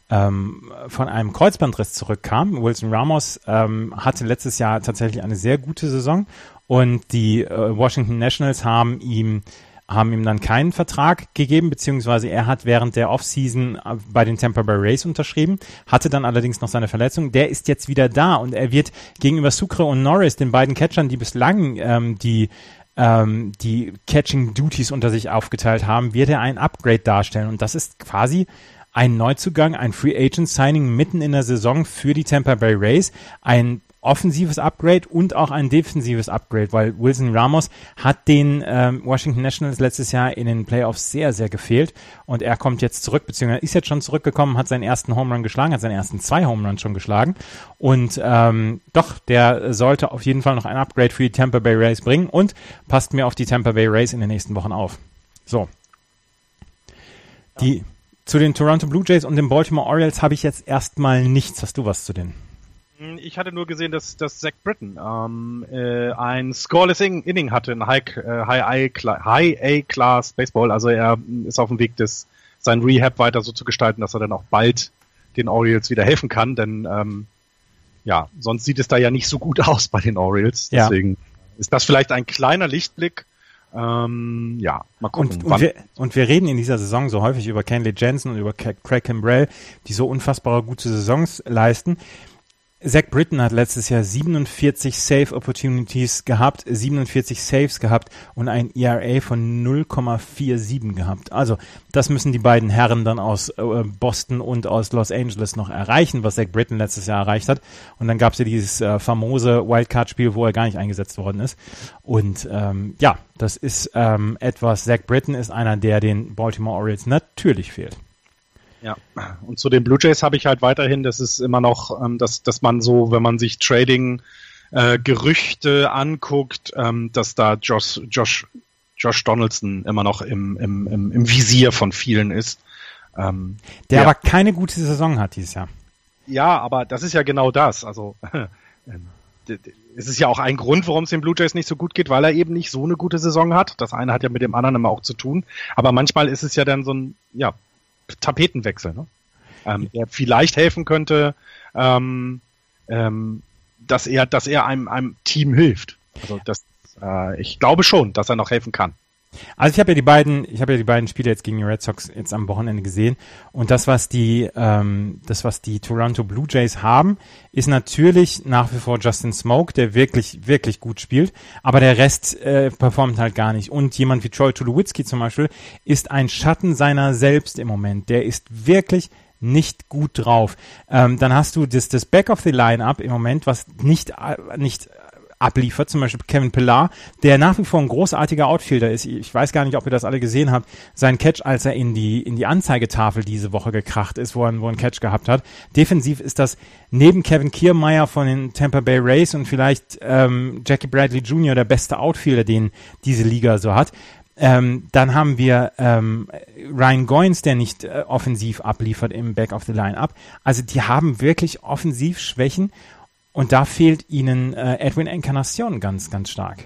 Speaker 2: ähm, von einem Kreuzbandriss zurückkam. Wilson Ramos ähm, hatte letztes Jahr tatsächlich eine sehr gute Saison und die äh, Washington Nationals haben ihm haben ihm dann keinen Vertrag gegeben, beziehungsweise er hat während der Offseason äh, bei den Tampa Bay Rays unterschrieben, hatte dann allerdings noch seine Verletzung. Der ist jetzt wieder da und er wird gegenüber Sucre und Norris, den beiden Catchern, die bislang ähm, die ähm, die Catching Duties unter sich aufgeteilt haben, wird er ein Upgrade darstellen. Und das ist quasi ein Neuzugang, ein Free Agent Signing mitten in der Saison für die Tampa Bay Rays, ein offensives Upgrade und auch ein defensives Upgrade, weil Wilson Ramos hat den ähm, Washington Nationals letztes Jahr in den Playoffs sehr, sehr gefehlt und er kommt jetzt zurück, beziehungsweise ist jetzt schon zurückgekommen, hat seinen ersten Home Run geschlagen, hat seinen ersten zwei Home Runs schon geschlagen und ähm, doch, der sollte auf jeden Fall noch ein Upgrade für die Tampa Bay Rays bringen und passt mir auf die Tampa Bay Rays in den nächsten Wochen auf. So. Die, zu den Toronto Blue Jays und den Baltimore Orioles habe ich jetzt erstmal nichts. Hast du was zu denen?
Speaker 3: Hm, ich hatte nur gesehen, dass, dass Zach Britton ähm, äh, ein scoreless Inning hatte in High, äh, High, A, High A Class Baseball. Also er ist auf dem Weg, das, sein Rehab weiter so zu gestalten, dass er dann auch bald den Orioles wieder helfen kann. Denn ähm, ja, sonst sieht es da ja nicht so gut [laughs] aus bei den Orioles. Deswegen ja. ist das vielleicht ein kleiner Lichtblick ähm, ja,
Speaker 2: mal gucken. Und, und, wir, und wir reden in dieser Saison so häufig über Kenley Jensen und über Craig Kimbrell, die so unfassbare gute Saisons leisten. Zach Britton hat letztes Jahr 47 Save Opportunities gehabt, 47 Saves gehabt und ein ERA von 0,47 gehabt. Also das müssen die beiden Herren dann aus äh, Boston und aus Los Angeles noch erreichen, was Zach Britton letztes Jahr erreicht hat. Und dann gab es ja dieses äh, famose Wildcard-Spiel, wo er gar nicht eingesetzt worden ist. Und ähm, ja, das ist ähm, etwas, Zach Britton ist einer, der den Baltimore Orioles natürlich fehlt.
Speaker 3: Ja, und zu den Blue Jays habe ich halt weiterhin, das ist immer noch, ähm, dass, dass man so, wenn man sich Trading äh, Gerüchte anguckt, ähm, dass da Josh, Josh, Josh Donaldson immer noch im, im, im, im Visier von vielen ist.
Speaker 2: Ähm, der ja. aber keine gute Saison hat dieses Jahr.
Speaker 3: Ja, aber das ist ja genau das. Also [laughs] ähm, es ist ja auch ein Grund, warum es den Blue Jays nicht so gut geht, weil er eben nicht so eine gute Saison hat. Das eine hat ja mit dem anderen immer auch zu tun. Aber manchmal ist es ja dann so ein, ja, Tapetenwechsel, ne? ähm, der vielleicht helfen könnte, ähm, ähm, dass er, dass er einem, einem Team hilft. Also das, äh, ich glaube schon, dass er noch helfen kann.
Speaker 2: Also ich habe ja die beiden, ich habe ja die beiden Spiele jetzt gegen die Red Sox jetzt am Wochenende gesehen und das was die, ähm, das was die Toronto Blue Jays haben, ist natürlich nach wie vor Justin Smoke, der wirklich wirklich gut spielt, aber der Rest äh, performt halt gar nicht und jemand wie Troy Tulowitzki zum Beispiel ist ein Schatten seiner selbst im Moment. Der ist wirklich nicht gut drauf. Ähm, dann hast du das, das Back of the Line-Up im Moment, was nicht, äh, nicht abliefert, zum Beispiel Kevin Pillar, der nach wie vor ein großartiger Outfielder ist. Ich weiß gar nicht, ob ihr das alle gesehen habt. Sein Catch, als er in die, in die Anzeigetafel diese Woche gekracht ist, wo er, wo er einen Catch gehabt hat. Defensiv ist das neben Kevin Kiermeier von den Tampa Bay Rays und vielleicht ähm, Jackie Bradley Jr. der beste Outfielder, den diese Liga so hat. Ähm, dann haben wir ähm, Ryan Goins, der nicht äh, offensiv abliefert im Back of the Line up. Also die haben wirklich offensiv Schwächen und da fehlt ihnen äh, Edwin Encarnacion ganz, ganz stark.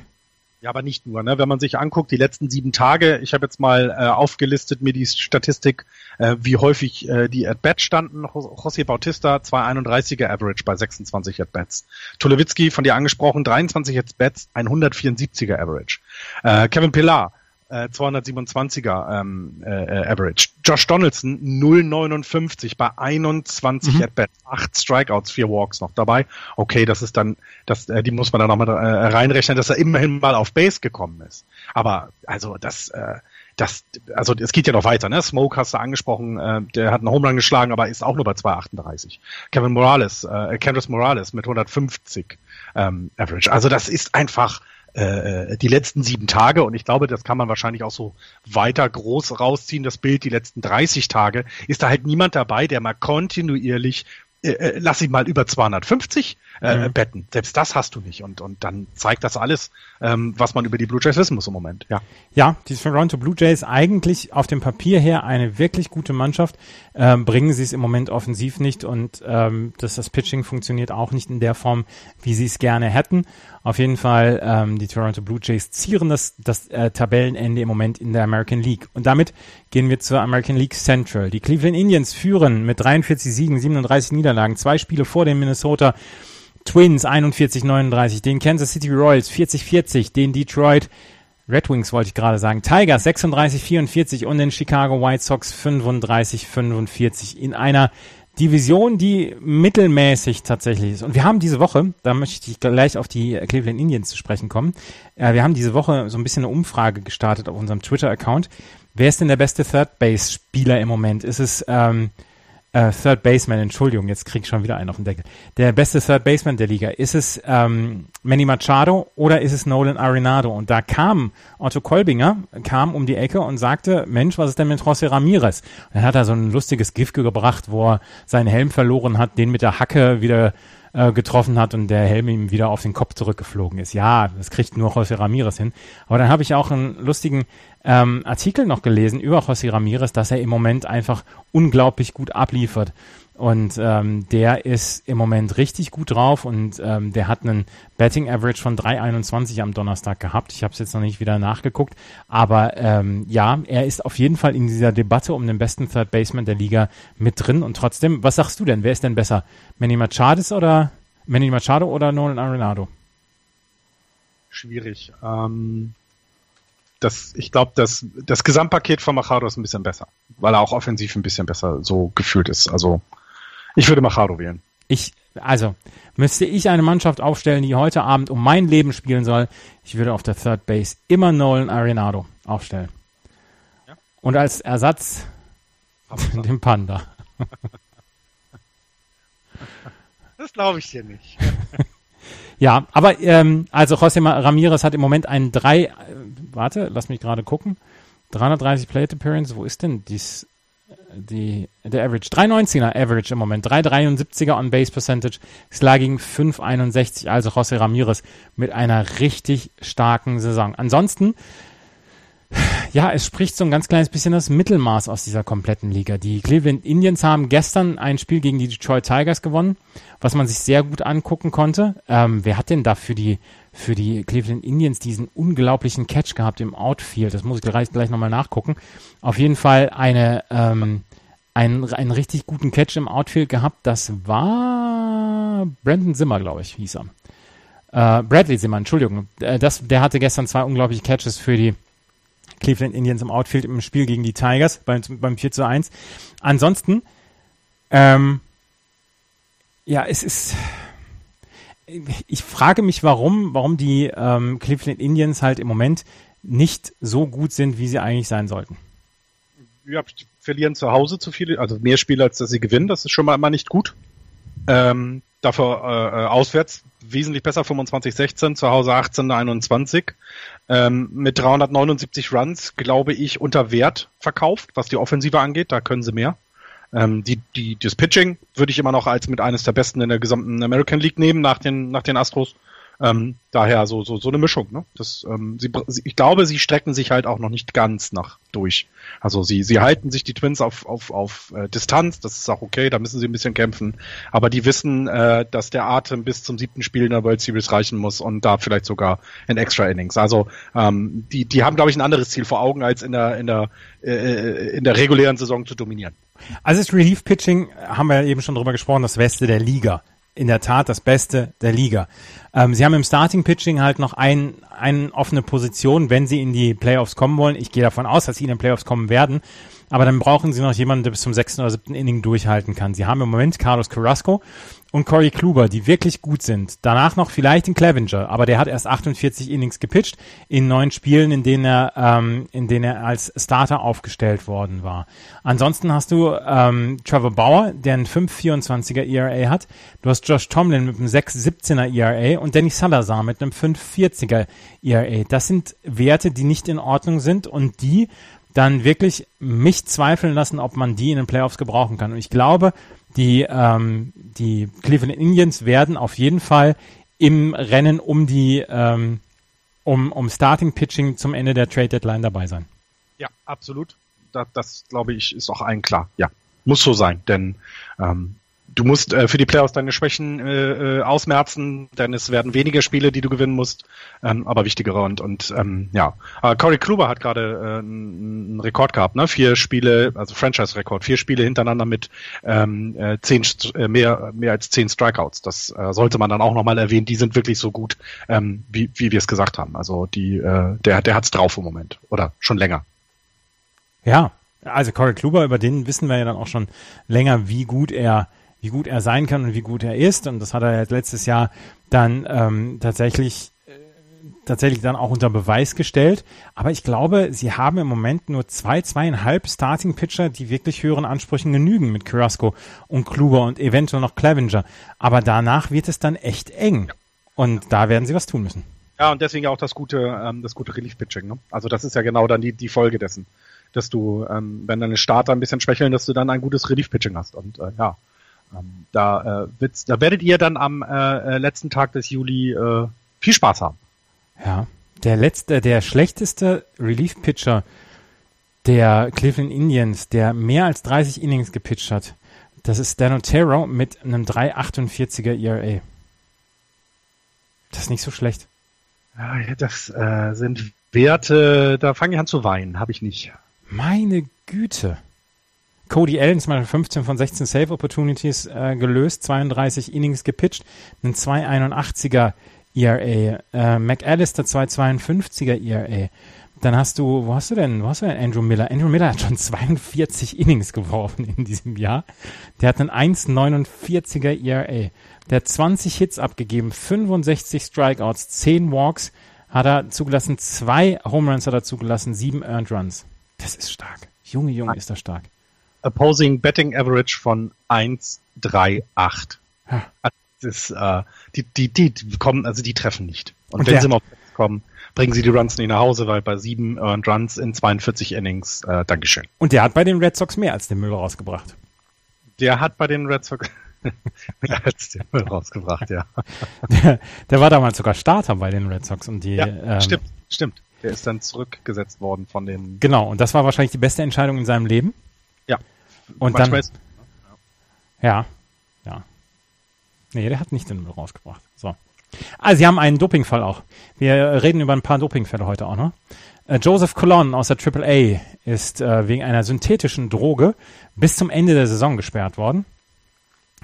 Speaker 3: Ja, aber nicht nur. Ne? Wenn man sich anguckt, die letzten sieben Tage, ich habe jetzt mal äh, aufgelistet mir die Statistik, äh, wie häufig äh, die At-Bat standen. José Bautista, 231er Average bei 26 At-Bats. Tulowitzki, von dir angesprochen, 23 At-Bats, 174er Average. Äh, Kevin Pillar, äh, 227er ähm, äh, äh, Average. Josh Donaldson 0,59 bei 21 mhm. At-Bats, 8 Strikeouts, 4 Walks noch dabei. Okay, das ist dann, das, äh, die muss man dann nochmal äh, reinrechnen, dass er immerhin mal auf Base gekommen ist. Aber also das, äh, das, also es geht ja noch weiter, ne? Smoke hast du angesprochen, äh, der hat einen Home Run geschlagen, aber ist auch nur bei 2,38. Kevin Morales, äh, Candace Morales mit 150 ähm, Average. Also das ist einfach äh, die letzten sieben Tage und ich glaube, das kann man wahrscheinlich auch so weiter groß rausziehen, das Bild, die letzten 30 Tage, ist da halt niemand dabei, der mal kontinuierlich äh, äh lass ich mal über 250 äh, mhm. betten. Selbst das hast du nicht. Und, und dann zeigt das alles, ähm, was man über die Blue Jays wissen muss im Moment. Ja,
Speaker 2: ja die Toronto Blue Jays eigentlich auf dem Papier her eine wirklich gute Mannschaft. Ähm, bringen sie es im Moment offensiv nicht und ähm, das, das Pitching funktioniert auch nicht in der Form, wie sie es gerne hätten. Auf jeden Fall, ähm, die Toronto Blue Jays zieren das, das äh, Tabellenende im Moment in der American League. Und damit gehen wir zur American League Central. Die Cleveland Indians führen mit 43 Siegen, 37 Niederlagen, zwei Spiele vor den Minnesota Twins 41-39, den Kansas City Royals 40-40, den Detroit Red Wings wollte ich gerade sagen, Tigers 36-44 und den Chicago White Sox 35-45 in einer Division, die mittelmäßig tatsächlich ist. Und wir haben diese Woche, da möchte ich gleich auf die Cleveland Indians zu sprechen kommen, äh, wir haben diese Woche so ein bisschen eine Umfrage gestartet auf unserem Twitter-Account. Wer ist denn der beste Third-Base-Spieler im Moment? Ist es ähm, äh, Third Baseman, Entschuldigung, jetzt krieg ich schon wieder einen auf den Deckel. Der beste Third Baseman der Liga. Ist es ähm, Manny Machado oder ist es Nolan Arenado? Und da kam Otto Kolbinger, kam um die Ecke und sagte, Mensch, was ist denn mit José Ramirez? Und dann hat er so ein lustiges Gift gebracht, wo er seinen Helm verloren hat, den mit der Hacke wieder äh, getroffen hat und der Helm ihm wieder auf den Kopf zurückgeflogen ist. Ja, das kriegt nur José Ramirez hin. Aber dann habe ich auch einen lustigen ähm, Artikel noch gelesen über José Ramirez, dass er im Moment einfach unglaublich gut abliefert. Und ähm, der ist im Moment richtig gut drauf und ähm, der hat einen Betting Average von 3,21 am Donnerstag gehabt. Ich habe es jetzt noch nicht wieder nachgeguckt, aber ähm, ja, er ist auf jeden Fall in dieser Debatte um den besten Third Baseman der Liga mit drin. Und trotzdem, was sagst du denn? Wer ist denn besser? Manny Machado oder Manny Machado oder Nolan Arenado?
Speaker 3: Schwierig. Ähm, das, ich glaube, das, das Gesamtpaket von Machado ist ein bisschen besser, weil er auch offensiv ein bisschen besser so gefühlt ist. Also ich würde Machado wählen.
Speaker 2: Ich, also, müsste ich eine Mannschaft aufstellen, die heute Abend um mein Leben spielen soll, ich würde auf der Third Base immer Nolan Arenado aufstellen. Ja? Und als Ersatz Panda. [laughs] den Panda. [laughs]
Speaker 3: Das glaube ich dir nicht. [laughs]
Speaker 2: Ja, aber ähm, also José Ramirez hat im Moment einen drei, äh, warte, lass mich gerade gucken. 330 Plate Appearance, wo ist denn dies, die, der Average? 319er Average im Moment, 373er On Base Percentage, Slugging 561, also José Ramirez mit einer richtig starken Saison. Ansonsten ja, es spricht so ein ganz kleines bisschen das Mittelmaß aus dieser kompletten Liga. Die Cleveland Indians haben gestern ein Spiel gegen die Detroit Tigers gewonnen, was man sich sehr gut angucken konnte. Ähm, wer hat denn da für die, für die Cleveland Indians diesen unglaublichen Catch gehabt im Outfield? Das muss ich gleich, gleich nochmal nachgucken. Auf jeden Fall eine, ähm, einen, einen richtig guten Catch im Outfield gehabt. Das war Brandon Zimmer, glaube ich, hieß er. Äh, Bradley Zimmer, Entschuldigung. Äh, das, der hatte gestern zwei unglaubliche Catches für die Cleveland Indians im Outfield im Spiel gegen die Tigers beim, beim 4 zu 1. Ansonsten, ähm, ja, es ist, ich frage mich, warum, warum die ähm, Cleveland Indians halt im Moment nicht so gut sind, wie sie eigentlich sein sollten.
Speaker 3: Ja, verlieren zu Hause zu viele, also mehr Spiele, als dass sie gewinnen, das ist schon mal immer nicht gut. Ähm, dafür äh, äh auswärts wesentlich besser, 25-16, zu Hause 18-21. Ähm, mit 379 Runs, glaube ich, unter Wert verkauft, was die Offensive angeht. Da können sie mehr. Ähm, die, die, das Pitching würde ich immer noch als mit eines der besten in der gesamten American League nehmen, nach den, nach den Astros. Ähm, daher so, so, so eine Mischung. Ne? Das, ähm, sie, ich glaube, sie strecken sich halt auch noch nicht ganz nach durch. Also sie, sie halten sich die Twins auf, auf, auf äh, Distanz, das ist auch okay, da müssen sie ein bisschen kämpfen. Aber die wissen, äh, dass der Atem bis zum siebten Spiel in der World Series reichen muss und da vielleicht sogar in Extra Innings. Also ähm, die, die haben, glaube ich, ein anderes Ziel vor Augen, als in der, in der, äh, in der regulären Saison zu dominieren.
Speaker 2: Also das Relief Pitching haben wir ja eben schon drüber gesprochen, das Beste der Liga in der Tat das Beste der Liga. Ähm, sie haben im Starting Pitching halt noch ein, eine offene Position, wenn sie in die Playoffs kommen wollen. Ich gehe davon aus, dass sie in den Playoffs kommen werden. Aber dann brauchen sie noch jemanden, der bis zum sechsten oder siebten Inning durchhalten kann. Sie haben im Moment Carlos Carrasco und Corey Kluber, die wirklich gut sind. Danach noch vielleicht den Clevenger, aber der hat erst 48 Innings gepitcht in neun Spielen, in denen er, ähm, in denen er als Starter aufgestellt worden war. Ansonsten hast du ähm, Trevor Bauer, der einen 5,24er ERA hat. Du hast Josh Tomlin mit einem 6,17er ERA und Danny Salazar mit einem 5,40er ERA. Das sind Werte, die nicht in Ordnung sind und die dann wirklich mich zweifeln lassen, ob man die in den Playoffs gebrauchen kann. Und ich glaube, die, ähm, die Cleveland Indians werden auf jeden Fall im Rennen um die ähm, um, um Starting Pitching zum Ende der Trade Deadline dabei sein.
Speaker 3: Ja, absolut. Das, das glaube ich, ist auch allen klar. Ja, muss so sein, denn ähm, du musst äh, für die Playoffs deine Schwächen äh, äh, ausmerzen, denn es werden weniger Spiele, die du gewinnen musst, ähm, aber wichtigere und und ähm, ja. Äh, Corey Kluber hat gerade äh, einen Rekord gehabt, ne? Vier Spiele, also Franchise-Rekord, vier Spiele hintereinander mit ähm, äh, zehn äh, mehr mehr als zehn Strikeouts. Das äh, sollte man dann auch nochmal erwähnen. Die sind wirklich so gut, ähm, wie wie wir es gesagt haben. Also die äh, der der hat's drauf im Moment oder schon länger.
Speaker 2: Ja, also Corey Kluber, über den wissen wir ja dann auch schon länger, wie gut er wie gut er sein kann und wie gut er ist. Und das hat er jetzt letztes Jahr dann ähm, tatsächlich äh, tatsächlich dann auch unter Beweis gestellt. Aber ich glaube, sie haben im Moment nur zwei, zweieinhalb Starting-Pitcher, die wirklich höheren Ansprüchen genügen mit Carrasco und Kluber und eventuell noch Clevenger. Aber danach wird es dann echt eng. Und da werden sie was tun müssen.
Speaker 3: Ja, und deswegen auch das gute, ähm, das gute Relief-Pitching. Ne? Also das ist ja genau dann die, die Folge dessen, dass du, ähm, wenn deine Starter ein bisschen schwächeln, dass du dann ein gutes Relief-Pitching hast. Und äh, ja, da, äh, wird's, da werdet ihr dann am äh, äh, letzten Tag des Juli äh, viel Spaß haben.
Speaker 2: Ja, der letzte, der schlechteste Relief-Pitcher der Cleveland Indians, der mehr als 30 Innings gepitcht hat, das ist Dan Otero mit einem 3,48er ERA. Das ist nicht so schlecht.
Speaker 3: Ja, das äh, sind Werte, da fange ich an zu weinen, habe ich nicht.
Speaker 2: Meine Güte. Cody Allen zum Beispiel 15 von 16 Save Opportunities äh, gelöst, 32 Innings gepitcht, einen 2,81er ERA. Äh, McAllister 2,52er ERA. Dann hast du, wo hast du denn, wo hast du denn Andrew Miller? Andrew Miller hat schon 42 Innings geworfen in diesem Jahr. Der hat einen 1,49er ERA. Der hat 20 Hits abgegeben, 65 Strikeouts, 10 Walks hat er zugelassen, zwei Home Runs hat er zugelassen, sieben Earned Runs. Das ist stark. Junge, Junge, ist das stark.
Speaker 3: Opposing Betting Average von 1,38. Ja. Das ist, äh, die, die, die kommen, also die treffen nicht. Und, Und wenn sie mal kommen, bringen sie die Runs nicht nach Hause, weil bei sieben Earned Runs in 42 Innings, äh, Dankeschön.
Speaker 2: Und der hat bei den Red Sox mehr als den Müll rausgebracht.
Speaker 3: Der hat bei den Red Sox [laughs] mehr als den Müll rausgebracht, ja.
Speaker 2: Der, der, war damals sogar Starter bei den Red Sox und die. Ja,
Speaker 3: ähm, stimmt, stimmt. Der ist dann zurückgesetzt worden von den.
Speaker 2: Genau, und das war wahrscheinlich die beste Entscheidung in seinem Leben.
Speaker 3: Ja.
Speaker 2: Und dann. Ist, ja, ja. Nee, der hat nicht den Müll rausgebracht. So. Also, sie haben einen Dopingfall auch. Wir reden über ein paar Dopingfälle heute auch noch. Äh, Joseph Colon aus der AAA ist äh, wegen einer synthetischen Droge bis zum Ende der Saison gesperrt worden.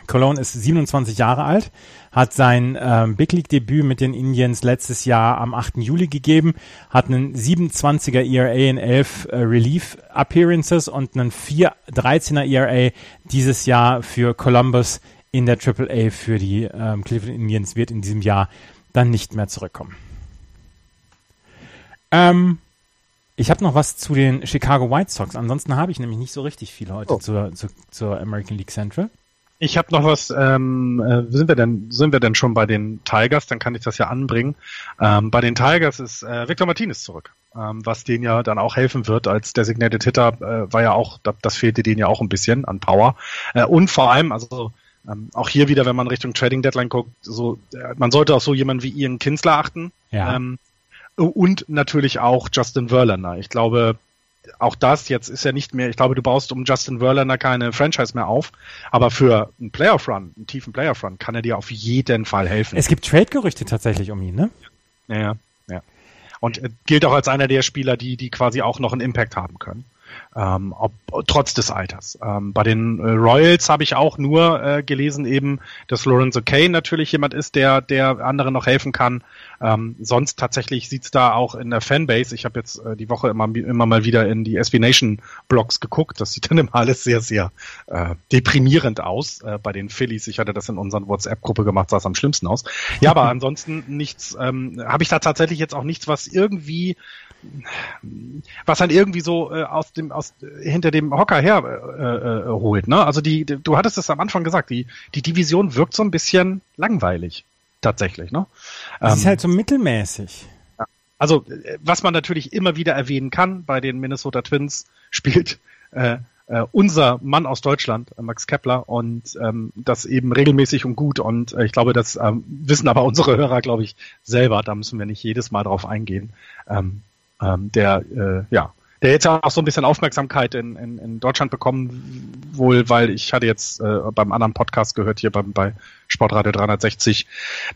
Speaker 2: Cologne ist 27 Jahre alt, hat sein ähm, Big League Debüt mit den Indians letztes Jahr am 8. Juli gegeben, hat einen 27er ERA in 11 äh, Relief Appearances und einen 413er ERA dieses Jahr für Columbus in der AAA für die ähm, Cleveland Indians wird in diesem Jahr dann nicht mehr zurückkommen. Ähm, ich habe noch was zu den Chicago White Sox. Ansonsten habe ich nämlich nicht so richtig viel heute oh. zur, zur, zur American League Central.
Speaker 3: Ich habe noch was, ähm, äh, sind wir denn, sind wir denn schon bei den Tigers? Dann kann ich das ja anbringen. Ähm, bei den Tigers ist äh, Victor Martinez zurück, ähm, was denen ja dann auch helfen wird als Designated Hitter, äh, war ja auch, das fehlte denen ja auch ein bisschen an Power. Äh, und vor allem, also ähm, auch hier wieder, wenn man Richtung Trading Deadline guckt, so, äh, man sollte auch so jemanden wie Ian Kinsler achten.
Speaker 2: Ja.
Speaker 3: Ähm, und natürlich auch Justin Verlander. Ich glaube, auch das jetzt ist ja nicht mehr, ich glaube, du baust um Justin Verlander keine Franchise mehr auf, aber für einen Playoff-Run, einen tiefen Playoff-Run, kann er dir auf jeden Fall helfen.
Speaker 2: Es gibt Trade-Gerüchte tatsächlich um ihn, ne?
Speaker 3: Ja, ja. ja. Und äh, gilt auch als einer der Spieler, die, die quasi auch noch einen Impact haben können. Ähm, ob, trotz des Alters. Ähm, bei den äh, Royals habe ich auch nur äh, gelesen eben, dass Lorenzo Kane natürlich jemand ist, der der anderen noch helfen kann. Ähm, sonst tatsächlich sieht's da auch in der Fanbase. Ich habe jetzt äh, die Woche immer, immer mal wieder in die SB Nation Blogs geguckt. Das sieht [laughs] dann immer alles sehr, sehr äh, deprimierend aus äh, bei den Phillies. Ich hatte das in unserer WhatsApp-Gruppe gemacht, sah es am schlimmsten aus. Ja, aber [laughs] ansonsten nichts, ähm, habe ich da tatsächlich jetzt auch nichts, was irgendwie was dann irgendwie so äh, aus dem aus hinter dem Hocker her äh, äh, holt. Ne? Also die, die, du hattest es am Anfang gesagt, die die Division wirkt so ein bisschen langweilig tatsächlich. Ne?
Speaker 2: Es ähm, ist halt so mittelmäßig.
Speaker 3: Also was man natürlich immer wieder erwähnen kann bei den Minnesota Twins spielt äh, äh, unser Mann aus Deutschland, äh, Max Kepler, und ähm, das eben regelmäßig und gut. Und äh, ich glaube, das ähm, wissen aber unsere Hörer, glaube ich, selber. Da müssen wir nicht jedes Mal drauf eingehen. Ähm, ähm, der äh, ja der jetzt auch so ein bisschen Aufmerksamkeit in, in, in Deutschland bekommen, wohl, weil ich hatte jetzt äh, beim anderen Podcast gehört, hier beim, bei Sportradio 360,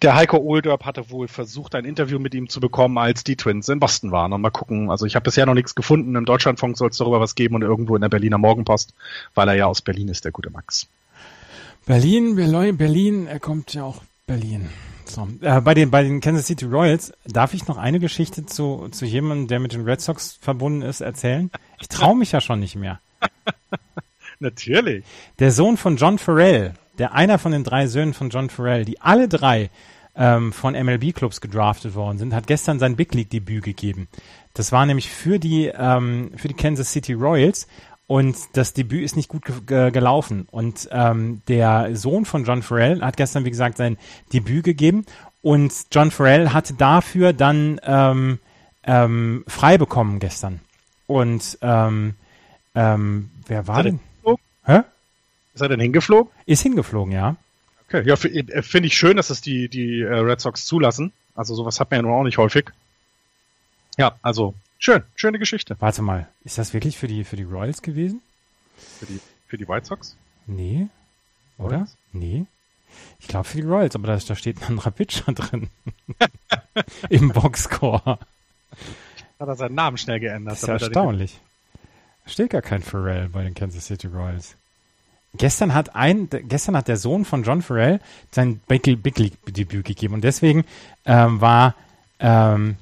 Speaker 3: der Heiko Oldorp hatte wohl versucht, ein Interview mit ihm zu bekommen, als die Twins in Boston waren. Und mal gucken, also ich habe bisher noch nichts gefunden, im Deutschlandfunk soll es darüber was geben und irgendwo in der Berliner Morgenpost, weil er ja aus Berlin ist, der gute Max.
Speaker 2: Berlin, Berlin, er kommt ja auch Berlin. So, äh, bei, den, bei den Kansas City Royals, darf ich noch eine Geschichte zu, zu jemandem, der mit den Red Sox verbunden ist, erzählen? Ich traue mich ja schon nicht mehr. [laughs]
Speaker 3: Natürlich.
Speaker 2: Der Sohn von John Farrell, der einer von den drei Söhnen von John Farrell, die alle drei ähm, von MLB-Clubs gedraftet worden sind, hat gestern sein Big League-Debüt gegeben. Das war nämlich für die, ähm, für die Kansas City Royals und das Debüt ist nicht gut ge gelaufen. Und ähm, der Sohn von John Farrell hat gestern, wie gesagt, sein Debüt gegeben. Und John Farrell hatte dafür dann ähm, ähm, frei bekommen gestern. Und ähm, ähm, wer war denn?
Speaker 3: Hä? Ist er denn hingeflogen?
Speaker 2: Ist hingeflogen, ja.
Speaker 3: Okay, ja, äh, finde ich schön, dass es die, die äh, Red Sox zulassen. Also sowas hat man ja nun auch nicht häufig. Ja, also Schön, schöne Geschichte.
Speaker 2: Warte mal, ist das wirklich für die, für die Royals gewesen?
Speaker 3: Für die, für die White Sox?
Speaker 2: Nee. Oder? Royals? Nee. Ich glaube für die Royals, aber da, da steht ein anderer Pitcher [laughs] drin. [laughs] Im Boxscore. Hat
Speaker 3: er seinen Namen schnell geändert.
Speaker 2: Das ist ja erstaunlich. Da steht gar kein Pharrell bei den Kansas City Royals. Gestern hat ein, gestern hat der Sohn von John Farrell sein Big, Big League Debüt gegeben und deswegen ähm, war ähm,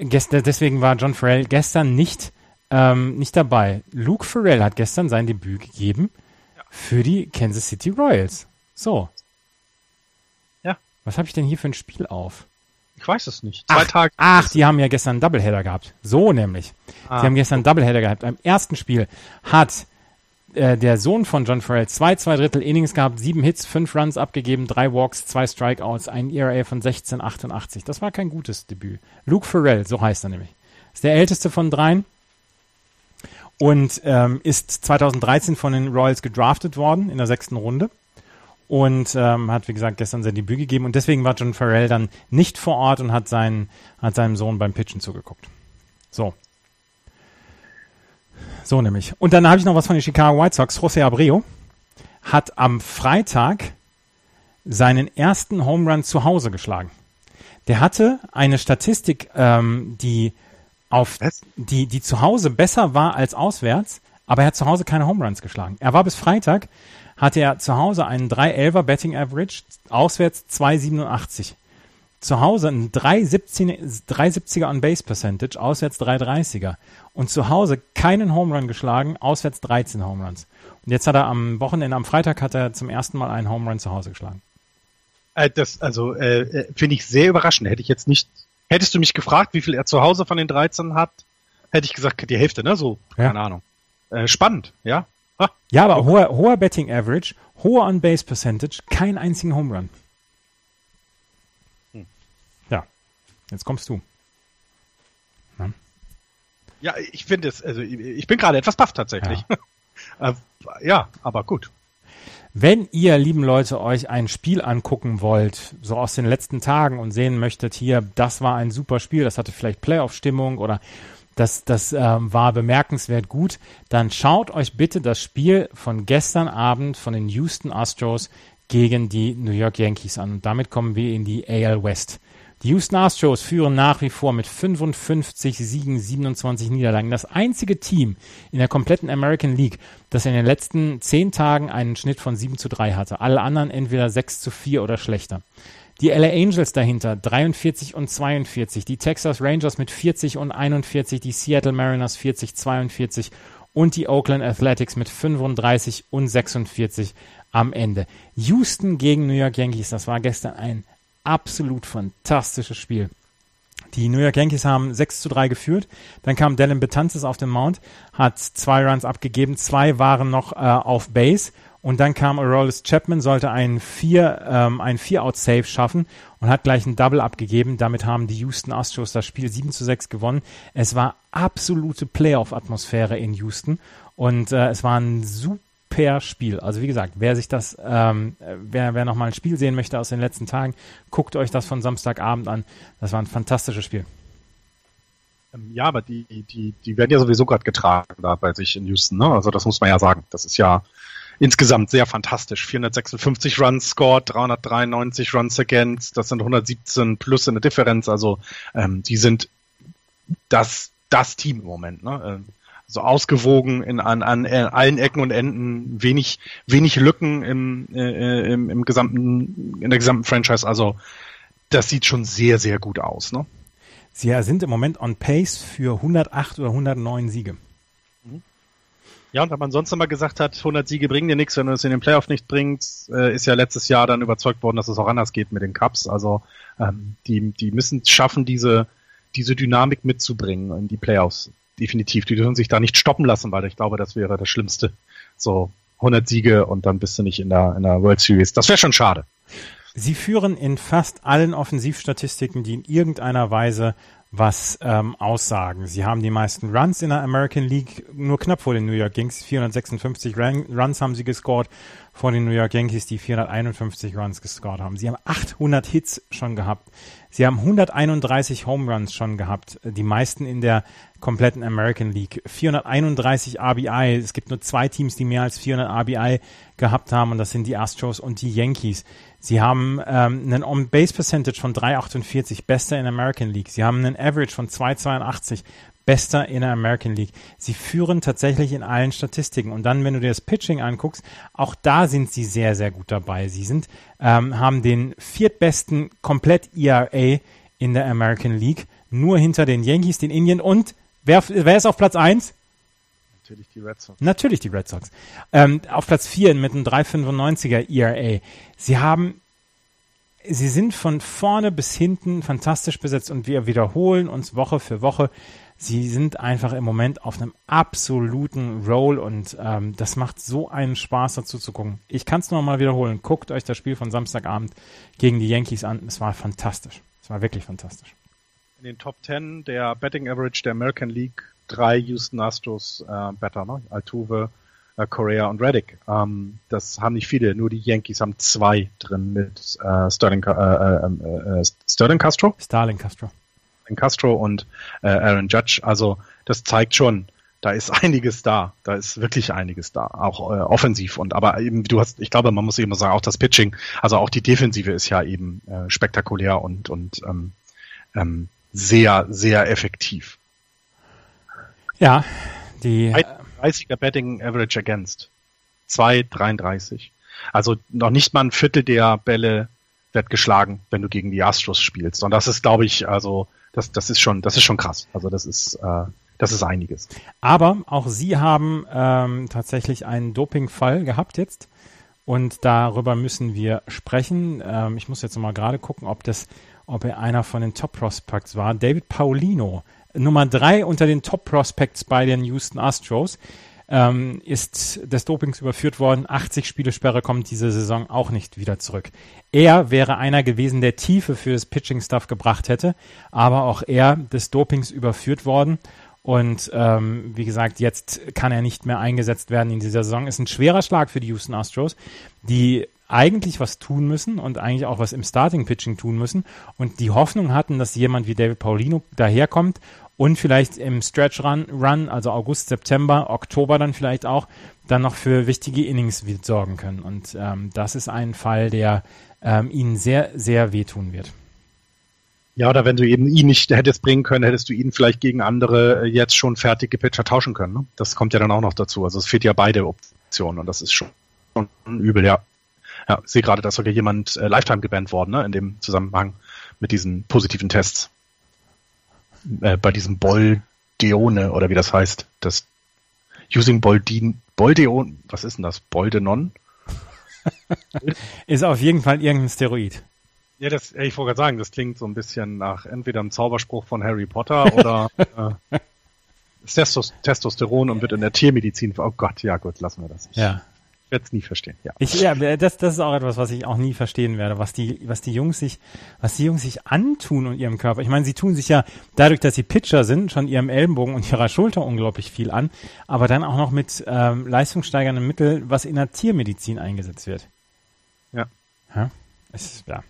Speaker 2: gestern, deswegen war John Farrell gestern nicht, ähm, nicht dabei. Luke Farrell hat gestern sein Debüt gegeben ja. für die Kansas City Royals. So.
Speaker 3: Ja.
Speaker 2: Was habe ich denn hier für ein Spiel auf?
Speaker 3: Ich weiß es nicht.
Speaker 2: Zwei ach, Tage. Ach, die haben ja gestern einen Doubleheader gehabt. So nämlich. Ah. Die haben gestern einen Doubleheader gehabt. Im ersten Spiel hat äh, der Sohn von John Farrell zwei, zwei Drittel Innings gehabt, sieben Hits, fünf Runs abgegeben, drei Walks, zwei Strikeouts, ein ERA von 16,88. Das war kein gutes Debüt. Luke Farrell, so heißt er nämlich. Ist der älteste von dreien und ähm, ist 2013 von den Royals gedraftet worden in der sechsten Runde und ähm, hat, wie gesagt, gestern sein Debüt gegeben und deswegen war John Farrell dann nicht vor Ort und hat, seinen, hat seinem Sohn beim Pitchen zugeguckt. So, so nämlich. Und dann habe ich noch was von den Chicago White Sox. José Abreu hat am Freitag seinen ersten Home Run zu Hause geschlagen. Der hatte eine Statistik, ähm, die auf die, die zu Hause besser war als auswärts, aber er hat zu Hause keine Home Runs geschlagen. Er war bis Freitag, hatte er zu Hause einen 311er Betting Average, auswärts 287 zu Hause ein 370er on Base Percentage, auswärts 330er. Und zu Hause keinen Home Run geschlagen, auswärts 13 Home Runs. Und jetzt hat er am Wochenende, am Freitag hat er zum ersten Mal einen Home Run zu Hause geschlagen.
Speaker 3: Äh, das, also, äh, äh, finde ich sehr überraschend. Hätte ich jetzt nicht, hättest du mich gefragt, wie viel er zu Hause von den 13 hat, hätte ich gesagt, die Hälfte, ne? So, ja. keine Ahnung. Äh, spannend, ja.
Speaker 2: Ah, ja, aber hoher, hoher Betting Average, hoher On Base Percentage, kein einzigen Home Run. Jetzt kommst du.
Speaker 3: Na? Ja, ich finde es, also ich bin gerade etwas baff tatsächlich. Ja. [laughs] Äh, ja, aber gut.
Speaker 2: Wenn ihr, lieben Leute, euch ein Spiel angucken wollt, so aus den letzten Tagen und sehen möchtet, hier, das war ein super Spiel, das hatte vielleicht Playoff-Stimmung oder das, das ähm, war bemerkenswert gut, dann schaut euch bitte das Spiel von gestern Abend von den Houston Astros gegen die New York Yankees an. Und damit kommen wir in die AL West. Die Houston Astros führen nach wie vor mit 55 Siegen, 27 Niederlagen. Das einzige Team in der kompletten American League, das in den letzten zehn Tagen einen Schnitt von 7 zu 3 hatte. Alle anderen entweder 6 zu 4 oder schlechter. Die LA Angels dahinter 43 und 42, die Texas Rangers mit 40 und 41, die Seattle Mariners 40, 42 und die Oakland Athletics mit 35 und 46 am Ende. Houston gegen New York Yankees, das war gestern ein absolut fantastisches Spiel. Die New York Yankees haben 6 zu 3 geführt. Dann kam Dylan Betances auf den Mount, hat zwei Runs abgegeben, zwei waren noch äh, auf Base und dann kam Aroldis Chapman, sollte einen vier, ähm, ein Vier-Out-Save schaffen und hat gleich ein Double abgegeben. Damit haben die Houston Astros das Spiel 7 zu 6 gewonnen. Es war absolute Playoff-Atmosphäre in Houston und äh, es war ein super Spiel. Also wie gesagt, wer sich das, ähm, wer, wer nochmal ein Spiel sehen möchte aus den letzten Tagen, guckt euch das von Samstagabend an. Das war ein fantastisches Spiel.
Speaker 3: Ähm, ja, aber die, die, die werden ja sowieso gerade getragen da bei sich in Houston, ne? Also das muss man ja sagen. Das ist ja insgesamt sehr fantastisch. 456 Runs scored, 393 Runs against, das sind 117 plus in der Differenz. Also ähm, die sind das das Team im Moment. Ne? Ähm, so ausgewogen in, an, an allen Ecken und Enden, wenig wenig Lücken im, äh, im, im gesamten in der gesamten Franchise. Also das sieht schon sehr sehr gut aus. Ne?
Speaker 2: Sie sind im Moment on pace für 108 oder 109 Siege.
Speaker 3: Ja, und wenn man sonst immer gesagt hat, 100 Siege bringen dir nichts, wenn du es in den Playoff nicht bringst, äh, ist ja letztes Jahr dann überzeugt worden, dass es auch anders geht mit den Cups. Also ähm, die, die müssen es schaffen, diese, diese Dynamik mitzubringen in die Playoffs. Definitiv. Die dürfen sich da nicht stoppen lassen, weil ich glaube, das wäre das Schlimmste. So 100 Siege und dann bist du nicht in der, in der World Series. Das wäre schon schade.
Speaker 2: Sie führen in fast allen Offensivstatistiken, die in irgendeiner Weise was ähm, aussagen. Sie haben die meisten Runs in der American League, nur knapp vor den New York Yankees. 456 Runs haben sie gescored vor den New York Yankees, die 451 Runs gescored haben. Sie haben 800 Hits schon gehabt. Sie haben 131 Home Runs schon gehabt, die meisten in der kompletten American League. 431 RBI. Es gibt nur zwei Teams, die mehr als 400 RBI gehabt haben und das sind die Astros und die Yankees. Sie haben ähm, einen On-Base-Percentage von 3,48, bester in der American League. Sie haben einen Average von 2,82, bester in der American League. Sie führen tatsächlich in allen Statistiken. Und dann, wenn du dir das Pitching anguckst, auch da sind sie sehr, sehr gut dabei. Sie sind, ähm, haben den viertbesten komplett ERA in der American League, nur hinter den Yankees, den Indian und wer, wer ist auf Platz 1?
Speaker 3: Natürlich die Red Sox.
Speaker 2: Natürlich die Red Sox. Ähm, auf Platz 4 mit einem 3,95er ERA. Sie haben sie sind von vorne bis hinten fantastisch besetzt und wir wiederholen uns Woche für Woche sie sind einfach im Moment auf einem absoluten Roll und ähm, das macht so einen Spaß dazu zu gucken. Ich kann es nur mal wiederholen. Guckt euch das Spiel von Samstagabend gegen die Yankees an. Es war fantastisch. Es war wirklich fantastisch.
Speaker 3: In den Top 10 der Betting Average der American League drei Houston Astros äh, Better, ne? Altuve, äh, Correa und Reddick. Ähm, das haben nicht viele, nur die Yankees haben zwei drin mit äh, Sterling, äh, äh, äh, äh Sterling Castro?
Speaker 2: Starling Castro.
Speaker 3: Castro und äh, Aaron Judge. Also das zeigt schon, da ist [laughs] einiges da. Da ist wirklich einiges da, auch äh, offensiv. Und aber eben, du hast, ich glaube, man muss eben sagen, auch das Pitching, also auch die Defensive ist ja eben äh, spektakulär und und ähm, ähm, sehr sehr effektiv.
Speaker 2: Ja, die
Speaker 3: 30er Betting Average Against 2,33. Also noch nicht mal ein Viertel der Bälle wird geschlagen, wenn du gegen die Astros spielst. Und das ist, glaube ich, also das, das ist schon, das ist schon krass. Also das ist, äh, das ist einiges.
Speaker 2: Aber auch Sie haben ähm, tatsächlich einen Dopingfall gehabt jetzt. Und darüber müssen wir sprechen. Ähm, ich muss jetzt mal gerade gucken, ob das, ob er einer von den Top Prospects war. David Paulino, Nummer drei unter den Top Prospects bei den Houston Astros ähm, ist des Dopings überführt worden. 80 Spielesperre kommt diese Saison auch nicht wieder zurück. Er wäre einer gewesen, der Tiefe für das Pitching-Stuff gebracht hätte, aber auch er des Dopings überführt worden. Und ähm, wie gesagt, jetzt kann er nicht mehr eingesetzt werden in dieser Saison. Ist ein schwerer Schlag für die Houston Astros, die eigentlich was tun müssen und eigentlich auch was im Starting Pitching tun müssen und die Hoffnung hatten, dass jemand wie David Paulino daherkommt und vielleicht im Stretch Run, Run, also August, September, Oktober dann vielleicht auch, dann noch für wichtige Innings sorgen können. Und ähm, das ist ein Fall, der ähm, ihnen sehr, sehr wehtun wird.
Speaker 3: Ja, oder wenn du eben ihn nicht hättest bringen können, hättest du ihn vielleicht gegen andere äh, jetzt schon fertige Pitcher tauschen können. Ne? Das kommt ja dann auch noch dazu. Also es fehlt ja beide Optionen und das ist schon, schon übel, ja. Ja, ich sehe gerade, dass sogar jemand äh, Lifetime gebannt worden, ne, in dem Zusammenhang mit diesen positiven Tests. Äh, bei diesem Boldeone oder wie das heißt. Das Using Boldin, Boldeon, was ist denn das? Boldenon? [laughs]
Speaker 2: ist auf jeden Fall irgendein Steroid.
Speaker 3: Ja, das, ich wollte gerade sagen, das klingt so ein bisschen nach entweder einem Zauberspruch von Harry Potter [laughs] oder äh, Testos Testosteron und wird in der Tiermedizin. Oh Gott, ja gut, lassen wir das.
Speaker 2: Ja
Speaker 3: werde es nie verstehen. Ja,
Speaker 2: ich, ja das, das ist auch etwas, was ich auch nie verstehen werde, was die, was die Jungs sich, was die Jungs sich antun und ihrem Körper. Ich meine, sie tun sich ja dadurch, dass sie Pitcher sind, schon ihrem Ellenbogen und ihrer Schulter unglaublich viel an, aber dann auch noch mit ähm, leistungssteigernden Mitteln, was in der Tiermedizin eingesetzt wird.
Speaker 3: Ja.
Speaker 2: Ja, es, ja.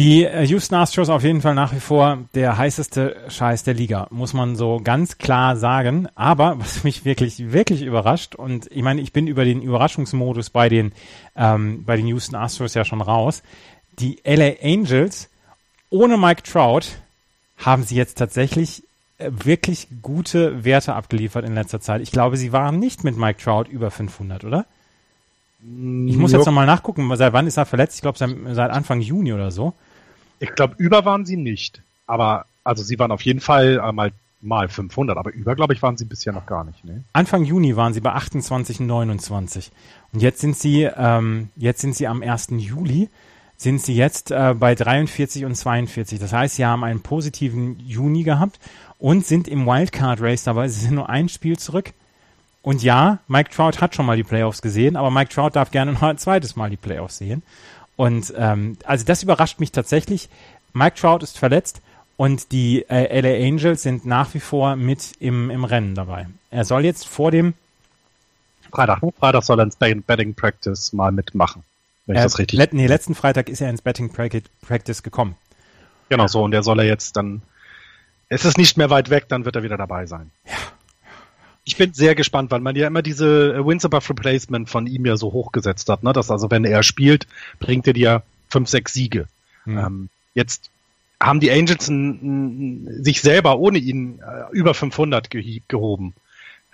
Speaker 2: Die äh, Houston Astros auf jeden Fall nach wie vor der heißeste Scheiß der Liga, muss man so ganz klar sagen. Aber was mich wirklich, wirklich überrascht, und ich meine, ich bin über den Überraschungsmodus bei den, ähm, bei den Houston Astros ja schon raus. Die LA Angels ohne Mike Trout haben sie jetzt tatsächlich äh, wirklich gute Werte abgeliefert in letzter Zeit. Ich glaube, sie waren nicht mit Mike Trout über 500, oder? Ich muss jetzt nochmal nachgucken, seit wann ist er verletzt? Ich glaube, seit, seit Anfang Juni oder so.
Speaker 3: Ich glaube, über waren sie nicht. Aber, also sie waren auf jeden Fall einmal mal 500, aber über, glaube ich, waren sie bisher noch gar nicht. Ne?
Speaker 2: Anfang Juni waren sie bei 28, 29. Und jetzt sind sie, ähm, jetzt sind sie am 1. Juli, sind sie jetzt äh, bei 43 und 42. Das heißt, sie haben einen positiven Juni gehabt und sind im Wildcard Race dabei. Sie sind nur ein Spiel zurück. Und ja, Mike Trout hat schon mal die Playoffs gesehen, aber Mike Trout darf gerne noch ein zweites Mal die Playoffs sehen. Und ähm, also das überrascht mich tatsächlich. Mike Trout ist verletzt und die äh, LA Angels sind nach wie vor mit im, im Rennen dabei. Er soll jetzt vor dem
Speaker 3: Freitag? Freitag soll er ins Betting Practice mal mitmachen.
Speaker 2: Wenn ich das richtig. Let, nee, letzten Freitag ist er ins Betting Practice gekommen.
Speaker 3: Genau so, und der soll er jetzt dann. Es ist nicht mehr weit weg, dann wird er wieder dabei sein.
Speaker 2: Ja
Speaker 3: ich bin sehr gespannt, weil man ja immer diese äh, Wins above Replacement von ihm ja so hochgesetzt hat, ne? dass also wenn er spielt, bringt er dir fünf, sechs Siege. Mhm. Ähm, jetzt haben die Angels n, n, sich selber ohne ihn äh, über 500 ge gehoben.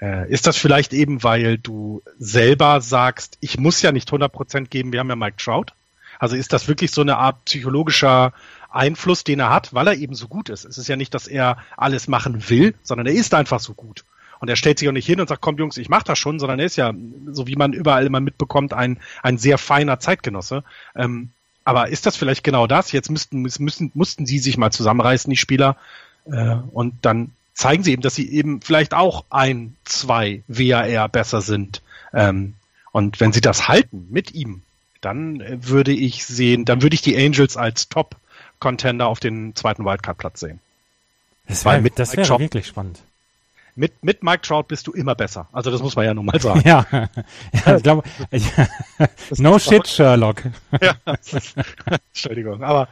Speaker 3: Äh, ist das vielleicht eben, weil du selber sagst, ich muss ja nicht 100% geben, wir haben ja Mike Trout? Also ist das wirklich so eine Art psychologischer Einfluss, den er hat, weil er eben so gut ist? Es ist ja nicht, dass er alles machen will, sondern er ist einfach so gut. Und er stellt sich auch nicht hin und sagt, komm Jungs, ich mach das schon, sondern er ist ja, so wie man überall immer mitbekommt, ein, ein sehr feiner Zeitgenosse. Ähm, aber ist das vielleicht genau das? Jetzt müssten, müssen, mussten sie sich mal zusammenreißen, die Spieler, äh, und dann zeigen sie eben, dass sie eben vielleicht auch ein, zwei WAR besser sind. Ähm, und wenn sie das halten mit ihm, dann würde ich sehen, dann würde ich die Angels als Top-Contender auf den zweiten Wildcard-Platz sehen.
Speaker 2: Das wäre wär wirklich spannend
Speaker 3: mit, mit Mike Trout bist du immer besser. Also das muss man ja nun mal sagen. [laughs]
Speaker 2: ja, ja ich glaube, no shit, Sherlock. [laughs] ja,
Speaker 3: Entschuldigung, aber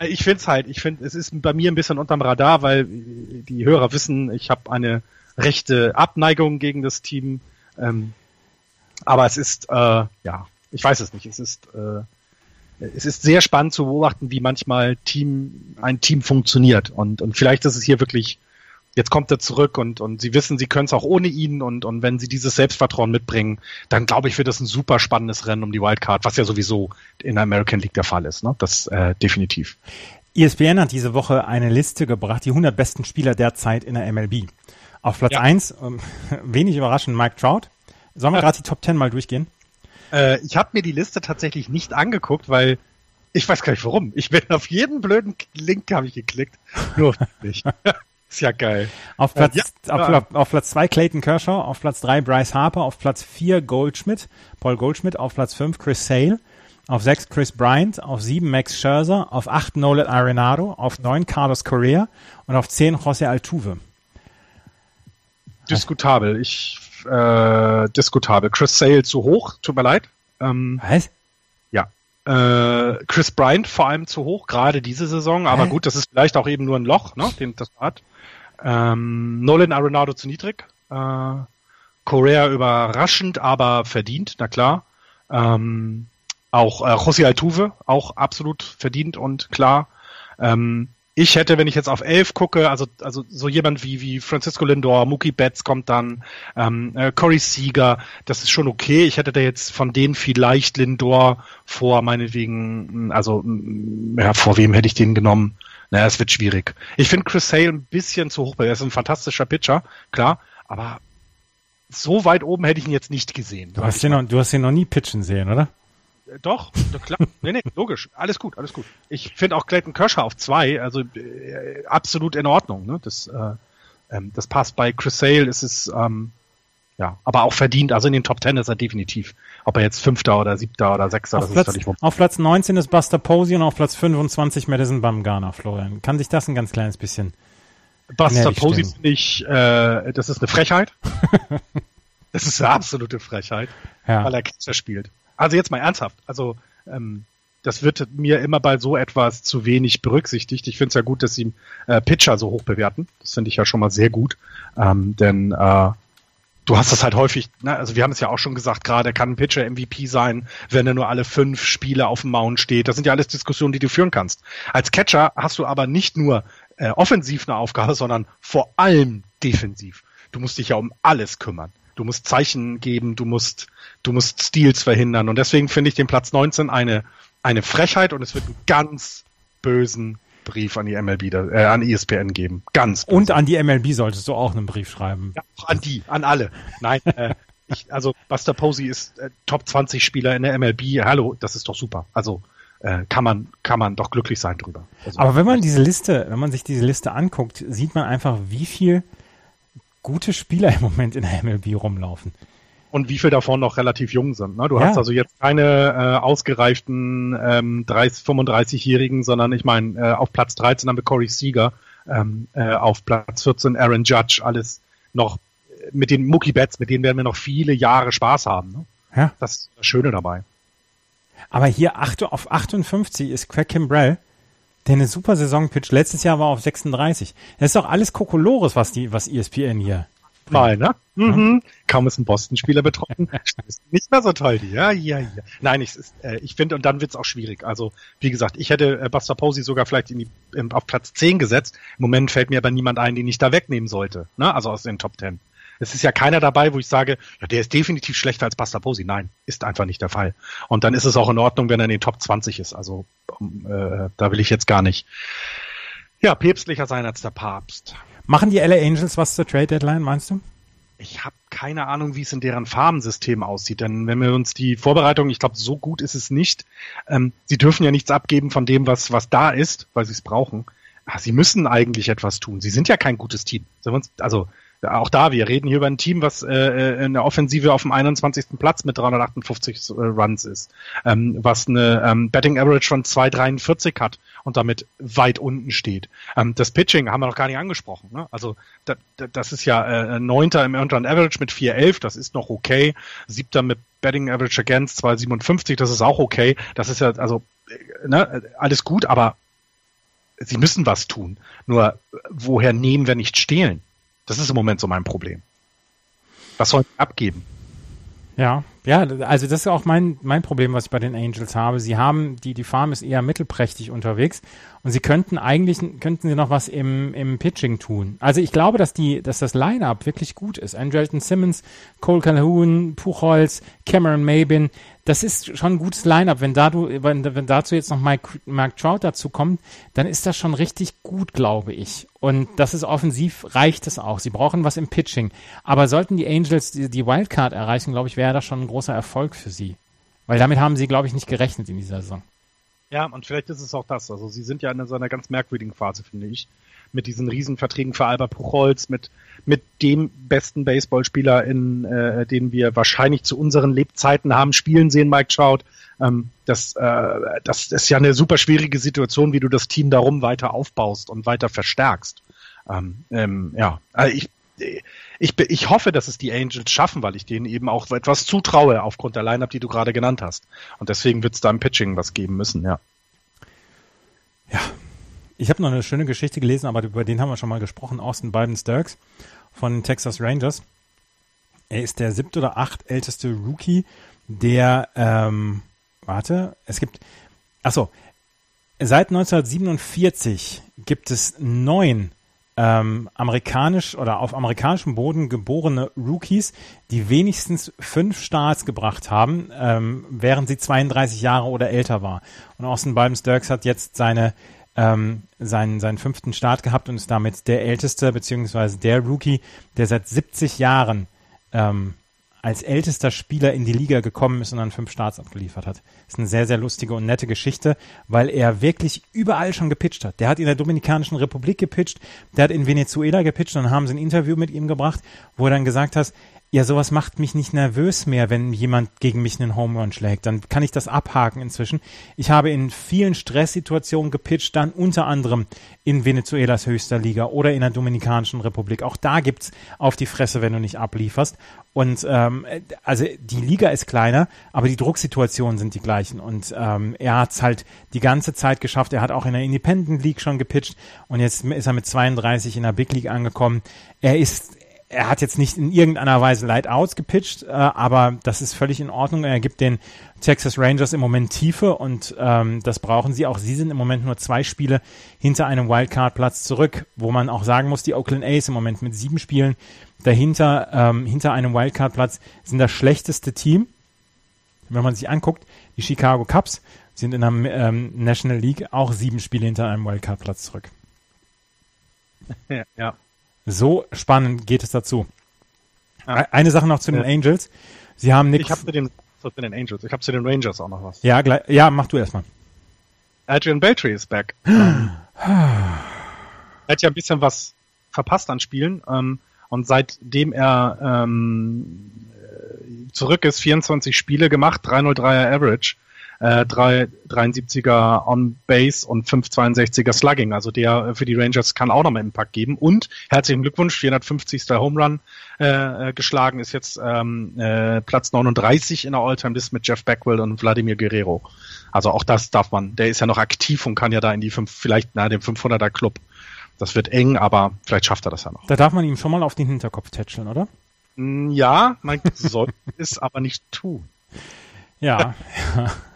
Speaker 3: ich finde es halt, ich finde, es ist bei mir ein bisschen unterm Radar, weil die Hörer wissen, ich habe eine rechte Abneigung gegen das Team. Ähm, aber es ist, äh, ja, ich weiß es nicht. Es ist, äh, es ist sehr spannend zu beobachten, wie manchmal Team, ein Team funktioniert. Und, und vielleicht ist es hier wirklich jetzt kommt er zurück und, und sie wissen, sie können es auch ohne ihn und, und wenn sie dieses Selbstvertrauen mitbringen, dann glaube ich, wird das ein super spannendes Rennen um die Wildcard, was ja sowieso in der American League der Fall ist. Ne? Das äh, definitiv.
Speaker 2: ESPN hat diese Woche eine Liste gebracht, die 100 besten Spieler derzeit in der MLB. Auf Platz ja. 1, ähm, [laughs] wenig überraschend, Mike Trout. Sollen wir ja. gerade die Top 10 mal durchgehen?
Speaker 3: Äh, ich habe mir die Liste tatsächlich nicht angeguckt, weil ich weiß gar nicht warum. Ich bin auf jeden blöden Link habe ich geklickt. Nur nicht. [laughs] Ist ja geil.
Speaker 2: Auf Platz, ja, auf, auf, Platz zwei Clayton Kershaw, auf Platz drei Bryce Harper, auf Platz vier Goldschmidt, Paul Goldschmidt, auf Platz fünf Chris Sale, auf sechs Chris Bryant, auf sieben Max Scherzer, auf acht Nolan Arenado, auf neun Carlos Correa und auf zehn José Altuve.
Speaker 3: Diskutabel. Ich, äh, diskutabel. Chris Sale zu hoch, tut mir leid.
Speaker 2: Ähm, Was?
Speaker 3: Äh, Chris Bryant vor allem zu hoch, gerade diese Saison, aber Hä? gut, das ist vielleicht auch eben nur ein Loch, ne, den das hat. Ähm, Nolan Arenado zu niedrig. Äh, Correa überraschend, aber verdient, na klar. Ähm, auch äh, José Altuve, auch absolut verdient und klar. Ähm, ich hätte, wenn ich jetzt auf elf gucke, also, also so jemand wie, wie Francisco Lindor, Mookie Betts kommt dann, ähm, äh, Corey Seager, das ist schon okay. Ich hätte da jetzt von denen vielleicht Lindor vor meinetwegen, also ja, vor wem hätte ich den genommen? Naja, es wird schwierig. Ich finde Chris Sale ein bisschen zu hoch, er ist ein fantastischer Pitcher, klar, aber so weit oben hätte ich ihn jetzt nicht gesehen.
Speaker 2: Du hast, ihn noch, du hast ihn noch nie pitchen sehen, oder?
Speaker 3: Doch, klar. nee, nee, logisch. Alles gut, alles gut. Ich finde auch Clayton Kershaw auf zwei, also äh, absolut in Ordnung. Ne? Das, äh, ähm, das passt. Bei Chris Sale ist es, ähm, ja, aber auch verdient. Also in den Top Ten ist er definitiv. Ob er jetzt Fünfter oder Siebter oder Sechster,
Speaker 2: auf
Speaker 3: das
Speaker 2: Platz,
Speaker 3: ist völlig
Speaker 2: Auf Platz 19 ist Buster Posey und auf Platz 25 Madison Bumgarner, Florian. Kann sich das ein ganz kleines bisschen
Speaker 3: Buster Posey finde ich, äh, das ist eine Frechheit. [laughs] das ist eine absolute Frechheit, ja. weil er Catcher spielt. Also jetzt mal ernsthaft. Also ähm, das wird mir immer bei so etwas zu wenig berücksichtigt. Ich finde es ja gut, dass sie äh, Pitcher so hoch bewerten. Das finde ich ja schon mal sehr gut. Ähm, denn äh, du hast das halt häufig, ne, also wir haben es ja auch schon gesagt, gerade kann ein Pitcher MVP sein, wenn er nur alle fünf Spiele auf dem Mount steht. Das sind ja alles Diskussionen, die du führen kannst. Als Catcher hast du aber nicht nur äh, offensiv eine Aufgabe, sondern vor allem defensiv. Du musst dich ja um alles kümmern. Du musst Zeichen geben, du musst, du musst Steals verhindern. Und deswegen finde ich den Platz 19 eine, eine Frechheit und es wird einen ganz bösen Brief an die MLB, äh, an ESPN geben. Ganz
Speaker 2: böse. Und an die MLB solltest du auch einen Brief schreiben.
Speaker 3: Ja, an die, an alle. Nein, äh, ich, also Buster Posey ist äh, Top 20 Spieler in der MLB. Hallo, das ist doch super. Also äh, kann man kann man doch glücklich sein drüber. Also,
Speaker 2: Aber wenn man diese Liste, wenn man sich diese Liste anguckt, sieht man einfach, wie viel gute Spieler im Moment in der MLB rumlaufen.
Speaker 3: Und wie viel davon noch relativ jung sind. Ne? Du ja. hast also jetzt keine äh, ausgereiften ähm, 35-Jährigen, sondern ich meine, äh, auf Platz 13 haben wir Corey Seager, ähm, äh, auf Platz 14 Aaron Judge, alles noch mit den Mookie Betts, mit denen werden wir noch viele Jahre Spaß haben. Ne? Ja. Das ist das Schöne dabei.
Speaker 2: Aber hier acht, auf 58 ist Craig Kimbrell, der eine super Saison pitcht. Letztes Jahr war er auf 36. Das ist doch alles Kokolores, was die, was ESPN hier.
Speaker 3: Mal, ne? Mhm. Kaum ist ein Boston-Spieler betroffen. [laughs] nicht mehr so toll, die. Ja, ja, ja. Nein, ich, äh, ich finde, und dann wird's auch schwierig. Also, wie gesagt, ich hätte äh, Buster Posey sogar vielleicht in die, in, auf Platz 10 gesetzt. Im Moment fällt mir aber niemand ein, den ich da wegnehmen sollte. Ne? Also aus den Top 10. Es ist ja keiner dabei, wo ich sage, ja, der ist definitiv schlechter als Posey. Nein, ist einfach nicht der Fall. Und dann ist es auch in Ordnung, wenn er in den Top 20 ist. Also äh, da will ich jetzt gar nicht ja, päpstlicher sein als der Papst.
Speaker 2: Machen die LA Angels was zur Trade Deadline, meinst du?
Speaker 3: Ich habe keine Ahnung, wie es in deren Farmsystem aussieht. Denn wenn wir uns die Vorbereitung, ich glaube, so gut ist es nicht. Ähm, sie dürfen ja nichts abgeben von dem, was, was da ist, weil sie es brauchen. Ah, sie müssen eigentlich etwas tun. Sie sind ja kein gutes Team. Also auch da, wir reden hier über ein Team, was äh, äh in der Offensive auf dem 21. Platz mit 358 äh, Runs ist, ähm, was eine ähm, Betting Average von 2,43 hat und damit weit unten steht. Ähm, das Pitching haben wir noch gar nicht angesprochen. Ne? Also da, da, das ist ja äh, Neunter im Earned Run Average mit 4,11, das ist noch okay. Siebter mit Betting Average Against 2,57, das ist auch okay. Das ist ja also äh, ne, alles gut, aber sie müssen was tun. Nur woher nehmen, wir nicht stehlen? Das ist im Moment so mein Problem. Was sollen sie abgeben?
Speaker 2: Ja, ja, also das ist auch mein, mein Problem, was ich bei den Angels habe. Sie haben, die, die Farm ist eher mittelprächtig unterwegs und sie könnten eigentlich, könnten sie noch was im, im Pitching tun. Also ich glaube, dass die, dass das Line-Up wirklich gut ist. Andrelton Simmons, Cole Calhoun, Puchholz, Cameron Mabin, das ist schon ein gutes Line-up. Wenn, da wenn, wenn dazu jetzt noch Mike, Mark Trout dazu kommt, dann ist das schon richtig gut, glaube ich. Und das ist offensiv, reicht es auch. Sie brauchen was im Pitching. Aber sollten die Angels die, die Wildcard erreichen, glaube ich, wäre das schon ein großer Erfolg für sie. Weil damit haben sie, glaube ich, nicht gerechnet in dieser Saison.
Speaker 3: Ja, und vielleicht ist es auch das. Also sie sind ja in so einer ganz merkwürdigen Phase, finde ich mit diesen Riesenverträgen für Albert Puchholz, mit, mit dem besten Baseballspieler, in äh, den wir wahrscheinlich zu unseren Lebzeiten haben spielen sehen, Mike Trout. Ähm, das, äh, das ist ja eine super schwierige Situation, wie du das Team darum weiter aufbaust und weiter verstärkst. Ähm, ähm, ja, also ich, ich, ich hoffe, dass es die Angels schaffen, weil ich denen eben auch etwas zutraue aufgrund der Lineup, die du gerade genannt hast. Und deswegen wird es da im Pitching was geben müssen, ja.
Speaker 2: Ja, ich habe noch eine schöne Geschichte gelesen, aber über den haben wir schon mal gesprochen. Austin Biden Sturks von den Texas Rangers. Er ist der siebte oder acht älteste Rookie, der, ähm, warte, es gibt, ach so, seit 1947 gibt es neun ähm, amerikanisch oder auf amerikanischem Boden geborene Rookies, die wenigstens fünf Starts gebracht haben, ähm, während sie 32 Jahre oder älter war. Und Austin Balms Dirks hat jetzt seine ähm, seinen, seinen fünften Start gehabt und ist damit der älteste beziehungsweise der Rookie, der seit 70 Jahren ähm, als ältester Spieler in die Liga gekommen ist und dann fünf Starts abgeliefert hat. Ist eine sehr, sehr lustige und nette Geschichte, weil er wirklich überall schon gepitcht hat. Der hat in der Dominikanischen Republik gepitcht, der hat in Venezuela gepitcht dann haben sie ein Interview mit ihm gebracht, wo er dann gesagt hat, ja, sowas macht mich nicht nervös mehr, wenn jemand gegen mich einen Home Run schlägt. Dann kann ich das abhaken inzwischen. Ich habe in vielen Stresssituationen gepitcht, dann unter anderem in Venezuelas höchster Liga oder in der Dominikanischen Republik. Auch da gibt's auf die Fresse, wenn du nicht ablieferst. Und ähm, also die Liga ist kleiner, aber die Drucksituationen sind die gleichen. Und ähm, er hat's halt die ganze Zeit geschafft. Er hat auch in der Independent League schon gepitcht und jetzt ist er mit 32 in der Big League angekommen. Er ist er hat jetzt nicht in irgendeiner Weise Light-Outs gepitcht, äh, aber das ist völlig in Ordnung. Er gibt den Texas Rangers im Moment Tiefe und ähm, das brauchen sie. Auch sie sind im Moment nur zwei Spiele hinter einem Wildcard-Platz zurück, wo man auch sagen muss, die Oakland A's im Moment mit sieben Spielen dahinter, ähm, hinter einem Wildcard-Platz sind das schlechteste Team. Wenn man sich anguckt, die Chicago Cubs sind in der ähm, National League auch sieben Spiele hinter einem Wildcard-Platz zurück.
Speaker 3: Ja, ja.
Speaker 2: So spannend geht es dazu. Ja. Eine Sache noch zu den Angels. Sie haben nichts.
Speaker 3: Ich habe zu den, zu den Angels. Ich habe zu den Rangers auch noch was.
Speaker 2: Ja, gleich, ja, mach du erstmal.
Speaker 3: Adrian Beltry ist back. [sighs] er hat ja ein bisschen was verpasst an Spielen ähm, und seitdem er ähm, zurück ist, 24 Spiele gemacht, 303er Average äh, 373er On Base und 562er Slugging. Also der äh, für die Rangers kann auch nochmal Impact geben. Und herzlichen Glückwunsch, 450. Home Run äh, äh, geschlagen, ist jetzt ähm, äh, Platz 39 in der All-Time-List mit Jeff Beckwell und Vladimir Guerrero. Also auch das darf man, der ist ja noch aktiv und kann ja da in die fünf, vielleicht nahe dem 500er Club. Das wird eng, aber vielleicht schafft er das ja noch.
Speaker 2: Da darf man ihm schon mal auf den Hinterkopf tätscheln, oder?
Speaker 3: Mm, ja, man [laughs] soll es aber nicht tun.
Speaker 2: Ja. [laughs] [laughs]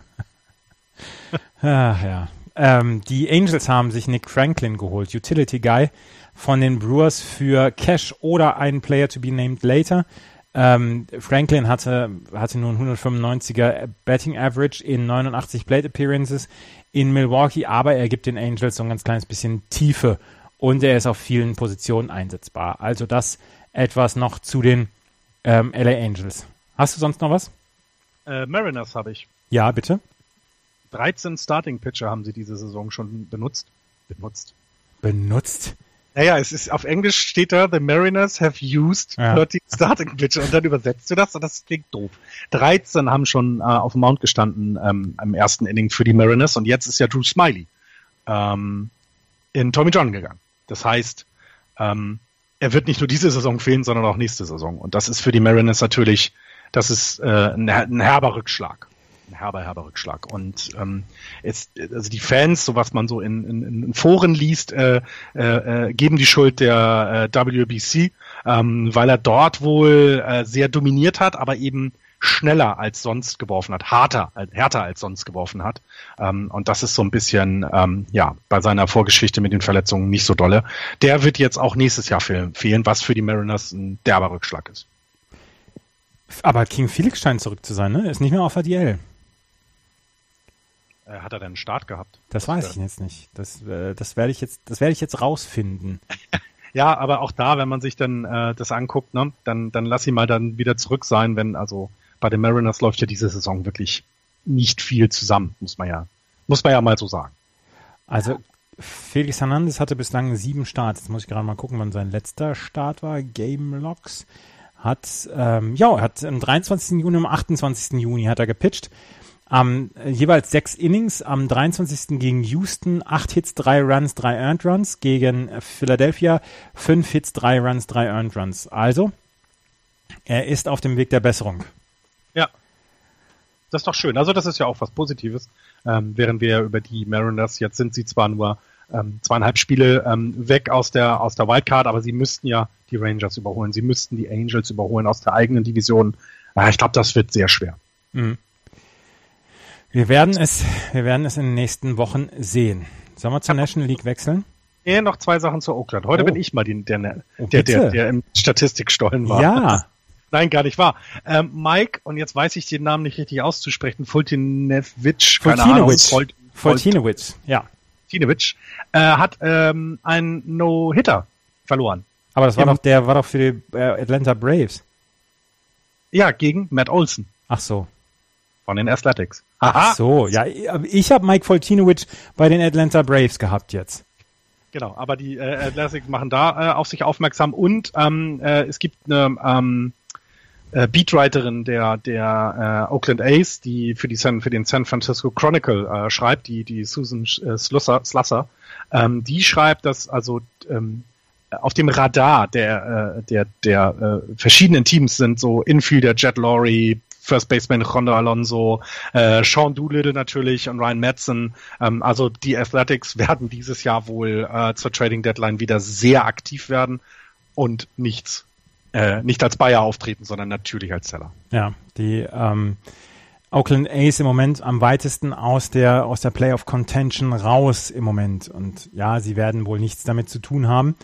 Speaker 2: Ach, ja. Ähm, die Angels haben sich Nick Franklin geholt, Utility Guy von den Brewers für Cash oder einen Player to be named later. Ähm, Franklin hatte, hatte nun 195er Betting Average in 89 Plate Appearances in Milwaukee, aber er gibt den Angels so ein ganz kleines bisschen Tiefe und er ist auf vielen Positionen einsetzbar. Also das etwas noch zu den ähm, LA Angels. Hast du sonst noch was?
Speaker 3: Äh, Mariners habe ich.
Speaker 2: Ja, bitte.
Speaker 3: 13 Starting Pitcher haben sie diese Saison schon benutzt. Benutzt.
Speaker 2: Benutzt?
Speaker 3: Naja, es ist auf Englisch steht da, the Mariners have used ja. 13 Starting Pitcher und dann übersetzt du das und das klingt doof. 13 haben schon äh, auf dem Mount gestanden ähm, im ersten Inning für die Mariners und jetzt ist ja Drew Smiley ähm, in Tommy John gegangen. Das heißt, ähm, er wird nicht nur diese Saison fehlen, sondern auch nächste Saison. Und das ist für die Mariners natürlich, das ist äh, ein, ein herber Rückschlag ein herber, herber Rückschlag. Und ähm, jetzt, also die Fans, so was man so in, in, in Foren liest, äh, äh, äh geben die Schuld der äh, WBC, ähm, weil er dort wohl äh, sehr dominiert hat, aber eben schneller als sonst geworfen hat, harter, härter als sonst geworfen hat. Ähm, und das ist so ein bisschen, ähm, ja, bei seiner Vorgeschichte mit den Verletzungen nicht so dolle. Der wird jetzt auch nächstes Jahr fehlen, was für die Mariners ein derber Rückschlag ist.
Speaker 2: Aber King Felix scheint zurück zu sein, ne? Ist nicht mehr auf ADL.
Speaker 3: Äh, hat er denn einen Start gehabt?
Speaker 2: Das weiß ich jetzt nicht. Das, äh, das werde ich jetzt, das werde ich jetzt rausfinden. [laughs]
Speaker 3: ja, aber auch da, wenn man sich dann äh, das anguckt, ne, dann, dann lass ihn mal dann wieder zurück sein, wenn, also bei den Mariners läuft ja diese Saison wirklich nicht viel zusammen, muss man ja, muss man ja mal so sagen.
Speaker 2: Also Felix Hernandez hatte bislang sieben Starts. Jetzt muss ich gerade mal gucken, wann sein letzter Start war. Game Logs hat, ähm, ja, hat am 23. Juni, am 28. Juni hat er gepitcht. Am äh, jeweils sechs Innings, am 23. gegen Houston, acht Hits, drei Runs, drei Earned Runs, gegen Philadelphia, fünf Hits, drei Runs, drei Earned Runs. Also, er ist auf dem Weg der Besserung.
Speaker 3: Ja. Das ist doch schön. Also das ist ja auch was Positives. Ähm, während wir über die Mariners, jetzt sind sie zwar nur ähm, zweieinhalb Spiele ähm, weg aus der, aus der Wildcard, aber sie müssten ja die Rangers überholen. Sie müssten die Angels überholen aus der eigenen Division. Ja, ich glaube, das wird sehr schwer. Mhm.
Speaker 2: Wir werden es, wir werden es in den nächsten Wochen sehen. Sollen wir zur National League wechseln?
Speaker 3: Nee, noch zwei Sachen zu Oakland. Heute
Speaker 2: Oh.
Speaker 3: bin ich mal die, der, der,
Speaker 2: Oh,
Speaker 3: der, der, der im Statistikstollen war.
Speaker 2: Ja. [laughs]
Speaker 3: Nein, gar nicht wahr. Ähm, Mike, und jetzt weiß ich den Namen nicht richtig auszusprechen, Fultinevic, keine Ahnung,
Speaker 2: Fultinowitsch, ja.
Speaker 3: Fultinevic, äh, hat ähm, einen No-Hitter verloren.
Speaker 2: Aber das war doch, der war doch für die äh, Atlanta Braves.
Speaker 3: Ja, gegen Matt Olson
Speaker 2: Ach so.
Speaker 3: Von den Athletics.
Speaker 2: Ach
Speaker 3: Aha,
Speaker 2: so, ja, ich habe Mike Fultinowitsch bei den Atlanta Braves gehabt jetzt.
Speaker 3: genau. Aber die äh, Athletics machen da äh, auf sich aufmerksam und ähm, äh, es gibt eine ähm, äh, Beatwriterin der der äh, Oakland A's, die für die San, für den San Francisco Chronicle äh, schreibt, die die Susan äh, Slusser, Slusser, ähm, die schreibt, dass also ähm, auf dem Radar der äh, der der äh, verschiedenen Teams sind so Infielder Jet Lowry, First Baseman Rondo Alonso, äh, Sean Doolittle natürlich und Ryan Madsen. Ähm, also die Athletics werden dieses Jahr wohl äh, zur Trading Deadline wieder sehr aktiv werden und nichts äh, nicht als Buyer auftreten, sondern natürlich als Seller.
Speaker 2: Ja, die ähm, Oakland A's im Moment am weitesten aus der aus der Playoff Contention raus im Moment und ja, sie werden wohl nichts damit zu tun haben.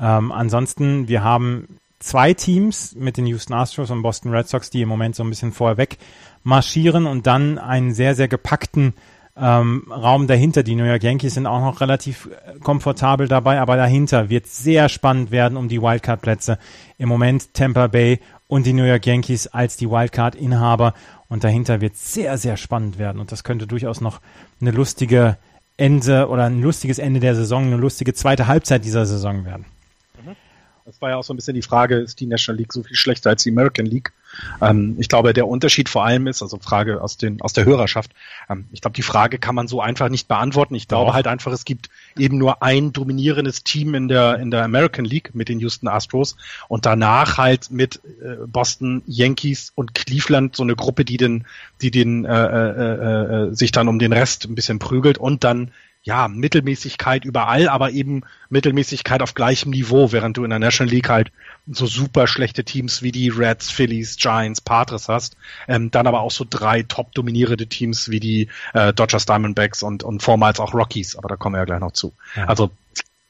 Speaker 2: Ähm, ansonsten, wir haben zwei Teams mit den Houston Astros und Boston Red Sox, die im Moment so ein bisschen vorweg marschieren und dann einen sehr sehr gepackten ähm, Raum dahinter. Die New York Yankees sind auch noch relativ äh, komfortabel dabei, aber dahinter wird sehr spannend werden um die Wildcard-Plätze. Im Moment Tampa Bay und die New York Yankees als die Wildcard-Inhaber und dahinter wird sehr, sehr spannend werden und das könnte durchaus noch eine lustige Ende oder ein lustiges Ende der Saison, eine lustige zweite Halbzeit dieser Saison werden.
Speaker 3: Das war ja auch so ein bisschen die Frage, ist die National League so viel schlechter als die American League? Ähm, ich glaube, der Unterschied vor allem ist, also Frage aus, den, aus der Hörerschaft, ähm, ich glaube, die Frage kann man so einfach nicht beantworten. Ich glaube
Speaker 2: Doch.
Speaker 3: halt einfach, es gibt eben nur ein dominierendes Team in der, in der American League mit den Houston Astros und danach halt mit äh, Boston Yankees und Cleveland so eine Gruppe, die den, die den äh, äh, äh, sich dann um den Rest ein bisschen prügelt und dann ja, Mittelmäßigkeit überall, aber eben Mittelmäßigkeit auf gleichem Niveau, während du in der National League halt so super schlechte Teams wie die Reds, Phillies, Giants, Padres hast, ähm, dann aber auch so drei top dominierende Teams wie die äh, Dodgers, Diamondbacks und, und vormals auch Rockies, aber da kommen wir ja gleich noch zu.
Speaker 2: Ja.
Speaker 3: Also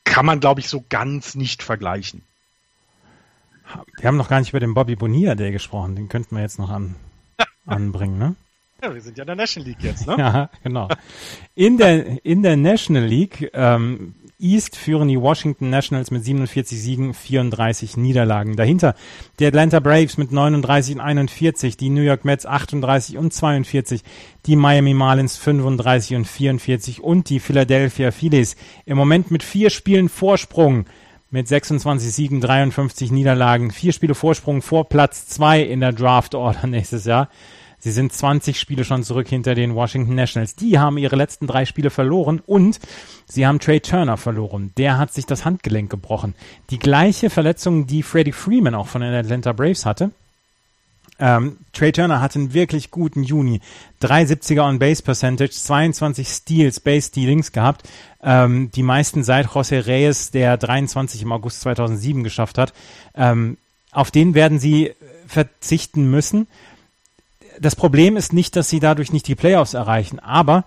Speaker 3: kann man, glaube ich, so ganz nicht vergleichen.
Speaker 2: Wir haben noch gar nicht über den Bobby Bonilla Day gesprochen, den könnten wir jetzt noch an, [laughs] anbringen, ne?
Speaker 3: Ja, wir sind ja in der National League jetzt, ne? [laughs]
Speaker 2: Ja, genau. In der, in der National League ähm, East führen die Washington Nationals mit 47 Siegen, 34 Niederlagen. Dahinter die Atlanta Braves mit 39 und 41, die New York Mets 38 und 42, die Miami Marlins 35 und 44 und die Philadelphia Phillies im Moment mit vier Spielen Vorsprung mit 26 Siegen, 53 Niederlagen, vier Spiele Vorsprung vor Platz zwei in der Draft Order nächstes Jahr. Sie sind 20 Spiele schon zurück hinter den Washington Nationals. Die haben ihre letzten drei Spiele verloren und sie haben Trey Turner verloren. Der hat sich das Handgelenk gebrochen. Die gleiche Verletzung, die Freddie Freeman auch von den Atlanta Braves hatte. Ähm, Trey Turner hatte einen wirklich guten Juni. 370er On-Base Percentage, 22 Steals, Base Stealings gehabt. Ähm, die meisten seit José Reyes, der 23 im August 2007 geschafft hat. Ähm, auf den werden sie verzichten müssen das Problem ist nicht, dass sie dadurch nicht die Playoffs erreichen, aber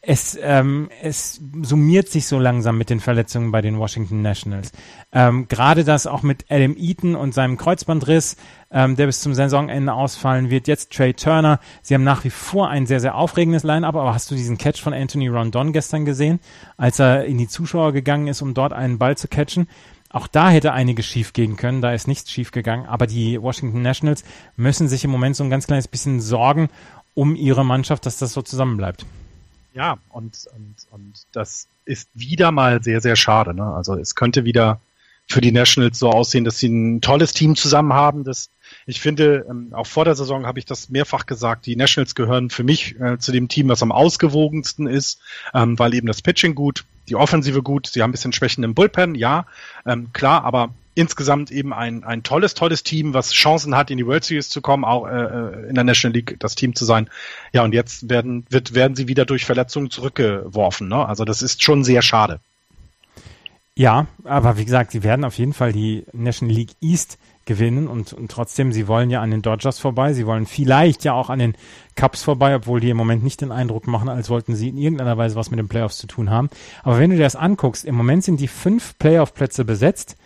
Speaker 2: es, ähm, es summiert sich so langsam mit den Verletzungen bei den Washington Nationals. Ähm, Gerade das auch mit Adam Eaton und seinem Kreuzbandriss, ähm, der bis zum Saisonende ausfallen wird. Jetzt Trey Turner. Sie haben nach wie vor ein sehr, sehr aufregendes Line-Up, aber hast du diesen Catch von Anthony Rondon gestern gesehen, als er in die Zuschauer gegangen ist, um dort einen Ball zu catchen? Auch da hätte einiges schief gehen können, da ist nichts schief gegangen, aber die Washington Nationals müssen sich im Moment so ein ganz kleines bisschen sorgen um ihre Mannschaft, dass das so zusammenbleibt.
Speaker 3: Ja, und, und, und das ist wieder mal sehr, sehr schade. Ne? Also es könnte wieder für die Nationals so aussehen, dass sie ein tolles Team zusammen haben. Das, ich finde, ähm, auch vor der Saison habe ich das mehrfach gesagt, die Nationals gehören für mich äh, zu dem Team, was am ausgewogensten ist, ähm, weil eben das Pitching gut, die Offensive gut, sie haben ein bisschen Schwächen im Bullpen, ja, ähm, klar, aber insgesamt eben ein, ein tolles, tolles Team, was Chancen hat, in die World Series zu kommen, auch äh, in der National League das Team zu sein. Ja, und jetzt werden, wird, werden sie wieder durch Verletzungen zurückgeworfen. Ne? Also das ist schon sehr schade.
Speaker 2: Ja, aber wie gesagt, sie werden auf jeden Fall die National League East gewinnen und, und trotzdem, sie wollen ja an den Dodgers vorbei, sie wollen vielleicht ja auch an den Cubs vorbei, obwohl die im Moment nicht den Eindruck machen, als wollten sie in irgendeiner Weise was mit den Playoffs zu tun haben. Aber wenn du dir das anguckst, im Moment sind die fünf Playoff-Plätze besetzt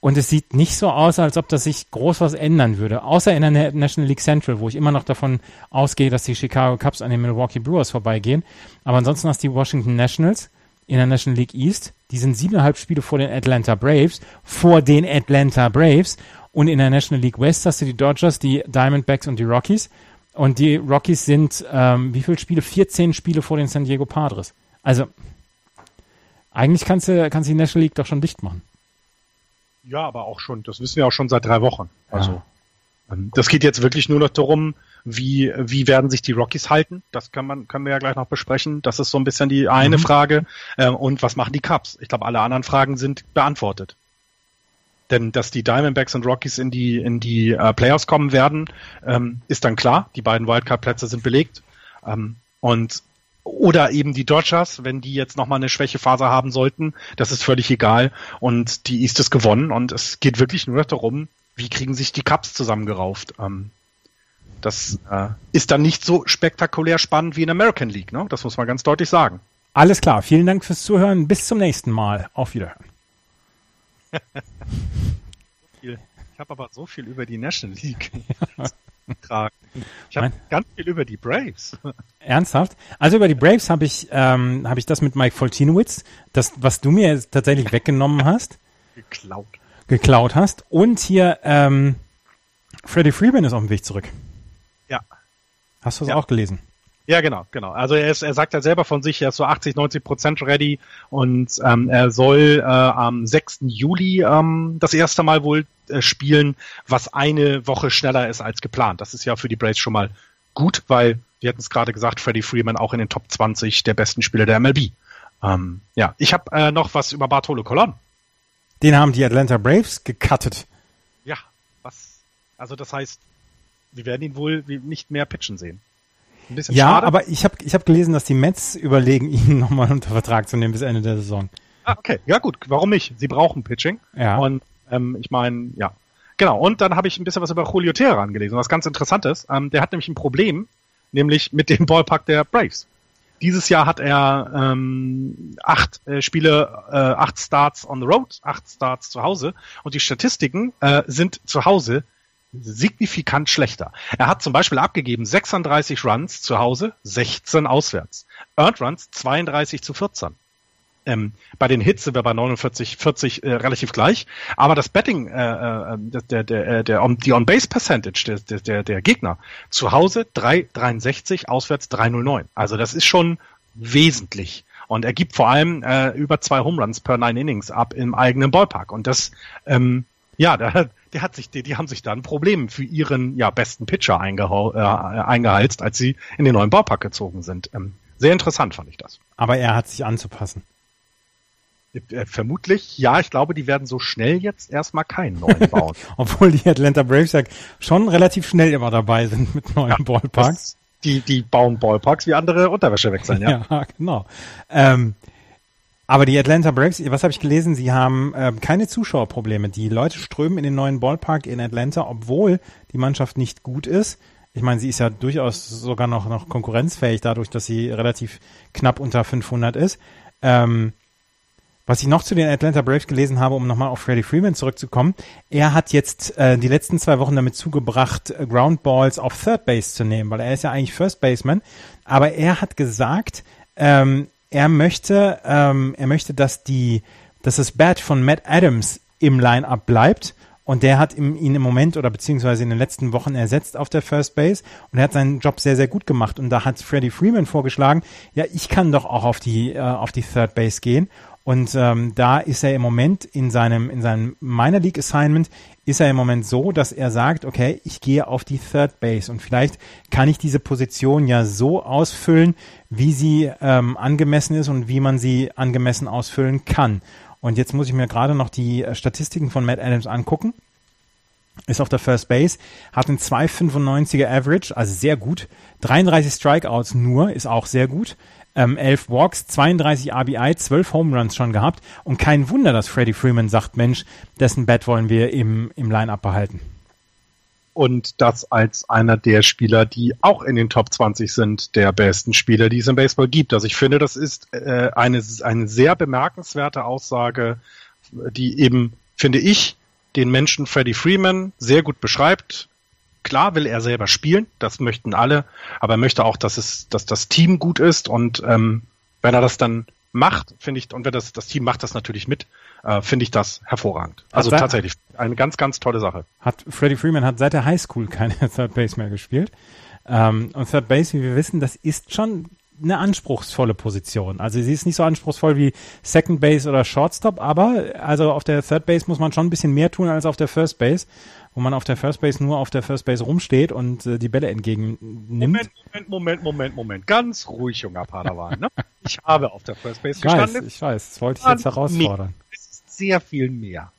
Speaker 2: und es sieht nicht so aus, als ob das sich groß was ändern würde, außer in der National League Central, wo ich immer noch davon ausgehe, dass die Chicago Cubs an den Milwaukee Brewers vorbeigehen. Aber ansonsten hast du die Washington Nationals in der National League East, die sind siebeneinhalb Spiele vor den Atlanta Braves, vor den Atlanta Braves und in der National League West hast du die Dodgers, die Diamondbacks und die Rockies. Und die Rockies sind, ähm, wie viele Spiele? 14 Spiele vor den San Diego Padres. Also, eigentlich kannst du, kannst du die National League doch schon dicht machen.
Speaker 3: Ja, aber auch schon, das wissen wir auch schon seit drei Wochen. Also, ja. ähm, das geht jetzt wirklich nur noch darum, wie, wie werden sich die Rockies halten? Das kann man, können wir ja gleich noch besprechen. Das ist so ein bisschen die eine mhm. Frage. Ähm, und was machen die Cubs? Ich glaube, alle anderen Fragen sind beantwortet. Denn dass die Diamondbacks und Rockies in die, in die äh, Playoffs kommen werden, ähm, ist dann klar. Die beiden Wildcard-Plätze sind belegt. Ähm, und oder eben die Dodgers, wenn die jetzt nochmal eine Schwächephase haben sollten, das ist völlig egal. Und die ist gewonnen und es geht wirklich nur darum, wie kriegen sich die Cups zusammengerauft. Ähm, das äh, ist dann nicht so spektakulär spannend wie in ich League, ne? Das muss man ganz deutlich sagen.
Speaker 2: Alles klar, vielen Dank fürs Zuhören. Bis zum nächsten Mal. Auf Wiederhören.
Speaker 3: Ich habe aber so viel über die National League [laughs] getragen. Ich habe ganz viel über die Braves.
Speaker 2: Ernsthaft? Also über die Braves habe ich, ähm, hab ich das mit Mike Foltinowitz, das, was du mir tatsächlich weggenommen hast.
Speaker 3: Geklaut.
Speaker 2: Geklaut hast. Und hier, ähm, Freddie Freeman ist auf dem Weg zurück.
Speaker 3: Ja.
Speaker 2: Hast du das
Speaker 3: ja.
Speaker 2: auch gelesen?
Speaker 3: Ja, genau, genau. Also er, ist, er sagt ja selber von sich, er ist so 80, 90 Prozent ready und ähm, er soll äh, am 6. Juli ähm, das erste Mal wohl äh, spielen, was eine Woche schneller ist als geplant. Das ist ja für die Braves schon mal gut, weil wir hatten es gerade gesagt, Freddie Freeman auch in den Top 20 der besten Spieler der MLB. Ähm, ja, ich habe äh, noch was über Bartolo Colon.
Speaker 2: Den haben die Atlanta Braves gecuttet.
Speaker 3: Ja, was? Also das heißt, wir werden ihn wohl nicht mehr pitchen sehen.
Speaker 2: Ein bisschen ja, schade. aber ich habe ich hab gelesen, dass die Mets überlegen, [laughs] ihn nochmal unter Vertrag zu nehmen bis Ende der Saison.
Speaker 3: Ah, okay. Ja gut, warum nicht? Sie brauchen Pitching.
Speaker 2: Ja.
Speaker 3: Und ähm, ich meine, ja. Genau, und dann habe ich ein bisschen was über Julio Teheran gelesen, was ganz interessant ist. Ähm, der hat nämlich ein Problem, nämlich mit dem Ballpark der Braves. Dieses Jahr hat er ähm, acht äh, Spiele, äh, acht Starts on the road, acht Starts zu Hause und die Statistiken äh, sind zu Hause signifikant schlechter. Er hat zum Beispiel abgegeben 36 Runs zu Hause, 16 auswärts. Earned Runs 32 zu 14. Ähm, bei den Hits sind wir bei 49, 40 äh, relativ gleich. Aber das Betting, äh, äh, der, der, äh, der, on, die On-Base-Percentage der, der, der Gegner zu Hause 3,63, auswärts 3,09. Also das ist schon wesentlich. Und er gibt vor allem äh, über zwei Home Runs per Nine Innings ab im eigenen Ballpark. Und das, ähm, ja, [laughs] da, der hat sich, die, die haben sich da ein Problem für ihren ja, besten Pitcher eingehau, äh, eingeheizt, als sie in den neuen Baupark gezogen sind. Ähm, sehr interessant fand ich das.
Speaker 2: Aber er hat sich anzupassen.
Speaker 3: Äh, vermutlich, ja, ich glaube, die werden so schnell jetzt erstmal keinen neuen [laughs] bauen.
Speaker 2: Obwohl die Atlanta Braves ja schon relativ schnell immer dabei sind mit neuen ja, Ballparks.
Speaker 3: Die, die bauen Ballparks wie andere Unterwäsche wechseln, ja. [laughs]
Speaker 2: ja, genau. Ähm, aber die Atlanta Braves, was habe ich gelesen? Sie haben äh, keine Zuschauerprobleme. Die Leute strömen in den neuen Ballpark in Atlanta, obwohl die Mannschaft nicht gut ist. Ich meine, sie ist ja durchaus sogar noch, noch konkurrenzfähig, dadurch, dass sie relativ knapp unter 500 ist. Ähm, was ich noch zu den Atlanta Braves gelesen habe, um nochmal auf Freddie Freeman zurückzukommen, er hat jetzt äh, die letzten zwei Wochen damit zugebracht, Ground Balls auf Third Base zu nehmen, weil er ist ja eigentlich First Baseman. Aber er hat gesagt, ähm, er möchte, ähm, er möchte, dass die, dass das Badge von Matt Adams im Line-Up bleibt. Und der hat ihn im Moment oder beziehungsweise in den letzten Wochen ersetzt auf der First Base und er hat seinen Job sehr, sehr gut gemacht. Und da hat Freddie Freeman vorgeschlagen, ja, ich kann doch auch auf die, äh, auf die Third Base gehen. Und ähm, da ist er im Moment in seinem, in seinem Minor League Assignment ist er im Moment so, dass er sagt, okay, ich gehe auf die Third Base und vielleicht kann ich diese Position ja so ausfüllen, wie sie ähm, angemessen ist und wie man sie angemessen ausfüllen kann. Und jetzt muss ich mir gerade noch die äh, Statistiken von Matt Adams angucken. ist auf der First Base, hat einen 2,95er Average, also sehr gut. 33 Strikeouts nur, ist auch sehr gut. Ähm, 11 Walks, 32 RBI, 12 Home Runs schon gehabt. Und kein Wunder, dass Freddie Freeman sagt, Mensch, dessen Bat wollen wir im, im Line-Up behalten.
Speaker 3: Und das als einer der Spieler, die auch in den Top 20 sind, der besten Spieler, die es im Baseball gibt. Also ich finde, das ist äh, eine, eine sehr bemerkenswerte Aussage, die eben, finde ich, den Menschen Freddie Freeman sehr gut beschreibt. Klar will er selber spielen, das möchten alle, aber er möchte auch, dass es, dass das Team gut ist und ähm, wenn er das dann macht, finde ich, und wenn das, das Team macht das natürlich mit, äh, finde ich das hervorragend. Also
Speaker 2: Hat-
Speaker 3: tatsächlich eine ganz, ganz tolle Sache.
Speaker 2: Hat Freddie Freeman hat seit der Highschool keine [laughs] Third Base mehr gespielt. Ähm, und Third Base, wie wir wissen, das ist schon eine anspruchsvolle Position. Also sie ist nicht so anspruchsvoll wie Second Base oder Shortstop, aber also auf der Third Base muss man schon ein bisschen mehr tun als auf der First Base, wo man auf der First Base nur auf der First Base rumsteht und äh, die Bälle entgegennimmt.
Speaker 3: Moment, Moment, Moment, Moment, Moment. Ganz ruhig, junger Padawan. Ne? Ich habe auf der First Base
Speaker 2: Ich weiß,
Speaker 3: gestanden.
Speaker 2: ich weiß, das wollte ich jetzt herausfordern.
Speaker 3: Es ist sehr viel mehr.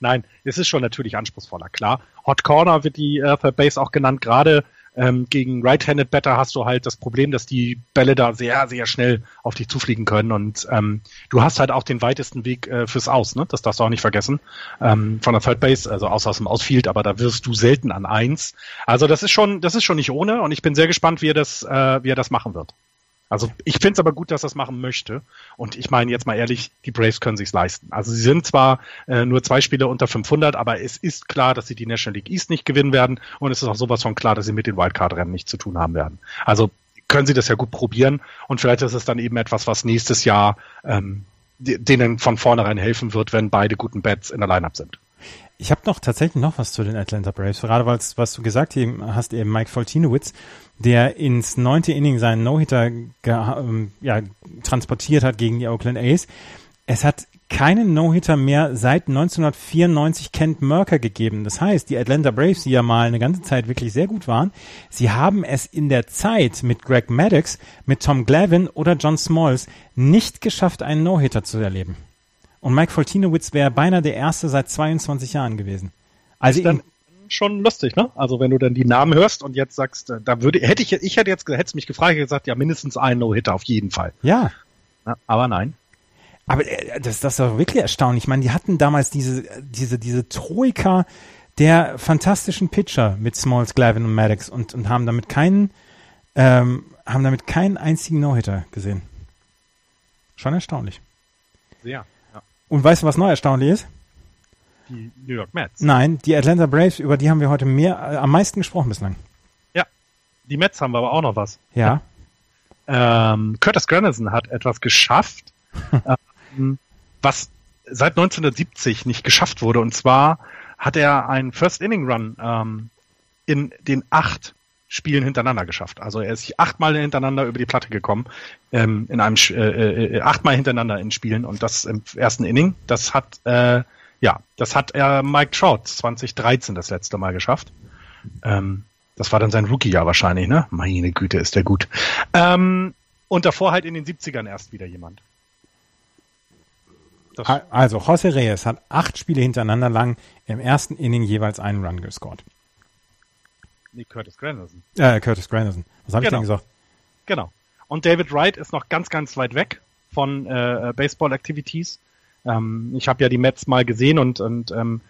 Speaker 3: Nein, es ist schon natürlich anspruchsvoller, klar. Hot Corner wird die äh, Third Base auch genannt. Gerade ähm, gegen Right-Handed Batter hast du halt das Problem, dass die Bälle da sehr, sehr schnell auf dich zufliegen können. Und ähm, du hast halt auch den weitesten Weg äh, fürs Aus, ne? Das darfst du auch nicht vergessen. Ähm, von der Third Base, also außer aus dem Outfield, aber da wirst du selten an eins. Also das ist schon, das ist schon nicht ohne und ich bin sehr gespannt, wie er das, äh, wie er das machen wird. Also ich finde es aber gut, dass er machen möchte. Und ich meine jetzt mal ehrlich, die Braves können sich's leisten. Also sie sind zwar äh, nur zwei Spiele unter 500, aber es ist klar, dass sie die National League East nicht gewinnen werden. Und es ist auch sowas von klar, dass sie mit den Wildcard-Rennen nichts zu tun haben werden. Also können sie das ja gut probieren. Und vielleicht ist es dann eben etwas, was nächstes Jahr ähm, de- denen von vornherein helfen wird, wenn beide guten Bats in der Lineup sind.
Speaker 2: Ich habe noch tatsächlich noch was zu den Atlanta Braves, gerade weil was du gesagt hast, eben Mike Foltinowitz, der ins neunte Inning seinen No-Hitter ähm, ja, transportiert hat gegen die Oakland A's. Es hat keinen No-Hitter mehr seit 1994 Kent Merker gegeben. Das heißt, die Atlanta Braves, die ja mal eine ganze Zeit wirklich sehr gut waren, sie haben es in der Zeit mit Greg Maddox, mit Tom Glavine oder John Smalls nicht geschafft, einen No-Hitter zu erleben. Und Mike Foltinowitz wäre beinahe der erste seit 22 Jahren gewesen. Also
Speaker 3: Ist dann schon lustig, ne? Also wenn du dann die Namen hörst und jetzt sagst, äh, da würde, hätte ich, ich hätte jetzt, hätte mich gefragt, hätte gesagt, ja, mindestens ein No-Hitter auf jeden Fall.
Speaker 2: ja.
Speaker 3: Ja, aber nein.
Speaker 2: Aber äh, das, das ist doch wirklich erstaunlich. Ich meine, die hatten damals diese, diese, diese Troika der fantastischen Pitcher mit Smalls, Glavin und Maddox und, und haben damit keinen, ähm, haben damit keinen einzigen No-Hitter gesehen. Schon erstaunlich.
Speaker 3: Sehr. Ja.
Speaker 2: Und weißt du, was noch erstaunlich ist?
Speaker 3: Die New York Mets.
Speaker 2: Nein, die Atlanta Braves, über die haben wir heute mehr, äh, am meisten gesprochen bislang.
Speaker 3: Die Mets haben aber auch noch was.
Speaker 2: Ja.
Speaker 3: Ähm, Curtis Granderson hat etwas geschafft, [laughs] ähm, was seit 1970 nicht geschafft wurde. Und zwar hat er einen First Inning Run ähm, in den acht Spielen hintereinander geschafft. Also er ist achtmal hintereinander über die Platte gekommen, ähm, in einem Sch- äh, äh, achtmal hintereinander in Spielen und das im ersten Inning. Das hat äh, ja, das hat er Mike Trout 2013 das letzte Mal geschafft. Ähm, das war dann sein Rookie-Jahr wahrscheinlich, ne? Meine Güte, ist der gut. Ähm, und davor halt in den 70ern erst wieder jemand. Das,
Speaker 2: Also, José Reyes hat acht Spiele hintereinander lang im ersten Inning jeweils einen Run gescored.
Speaker 3: Nee, Curtis Granderson.
Speaker 2: Äh, Curtis Granderson. Was habe ich
Speaker 3: Genau.
Speaker 2: denn gesagt?
Speaker 3: Genau. Und David Wright ist noch ganz, ganz weit weg von äh, Baseball-Activities. Ähm, ich habe ja die Mets mal gesehen und, und ähm,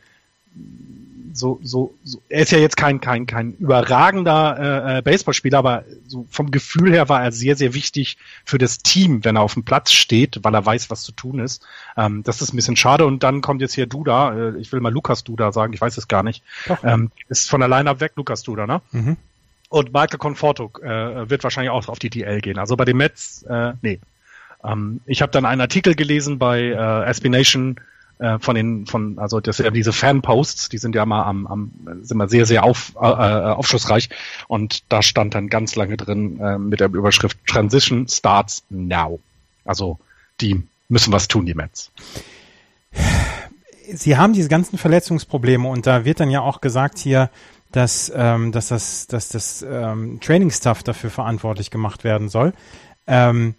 Speaker 3: so, so, so, er ist ja jetzt kein, kein, kein überragender äh, äh, Baseballspieler, aber so vom Gefühl her war er sehr, sehr wichtig für das Team, wenn er auf dem Platz steht, weil er weiß, was zu tun ist. Ähm, das ist ein bisschen schade. Und dann kommt jetzt hier Duda, äh, ich will mal Lukas Duda sagen, ich weiß es gar nicht. Ähm, ist von der Line-Up weg, Lukas Duda, ne?
Speaker 2: Mhm.
Speaker 3: Und Michael Conforto äh, wird wahrscheinlich auch auf die DL gehen. Also bei den Mets, äh, nee. Ähm, ich habe dann einen Artikel gelesen bei äh, SB Nation äh, von den, von, also das ja diese Fanposts, die sind ja mal am, am sind mal sehr, sehr auf, äh, äh, aufschlussreich. Und da stand dann ganz lange drin äh, mit der Überschrift Transition starts now. Also die müssen was tun, die Mets.
Speaker 2: Sie haben diese ganzen Verletzungsprobleme und da wird dann ja auch gesagt hier, dass, ähm, dass das, dass das ähm, Training-Staff dafür verantwortlich gemacht werden soll. Ähm,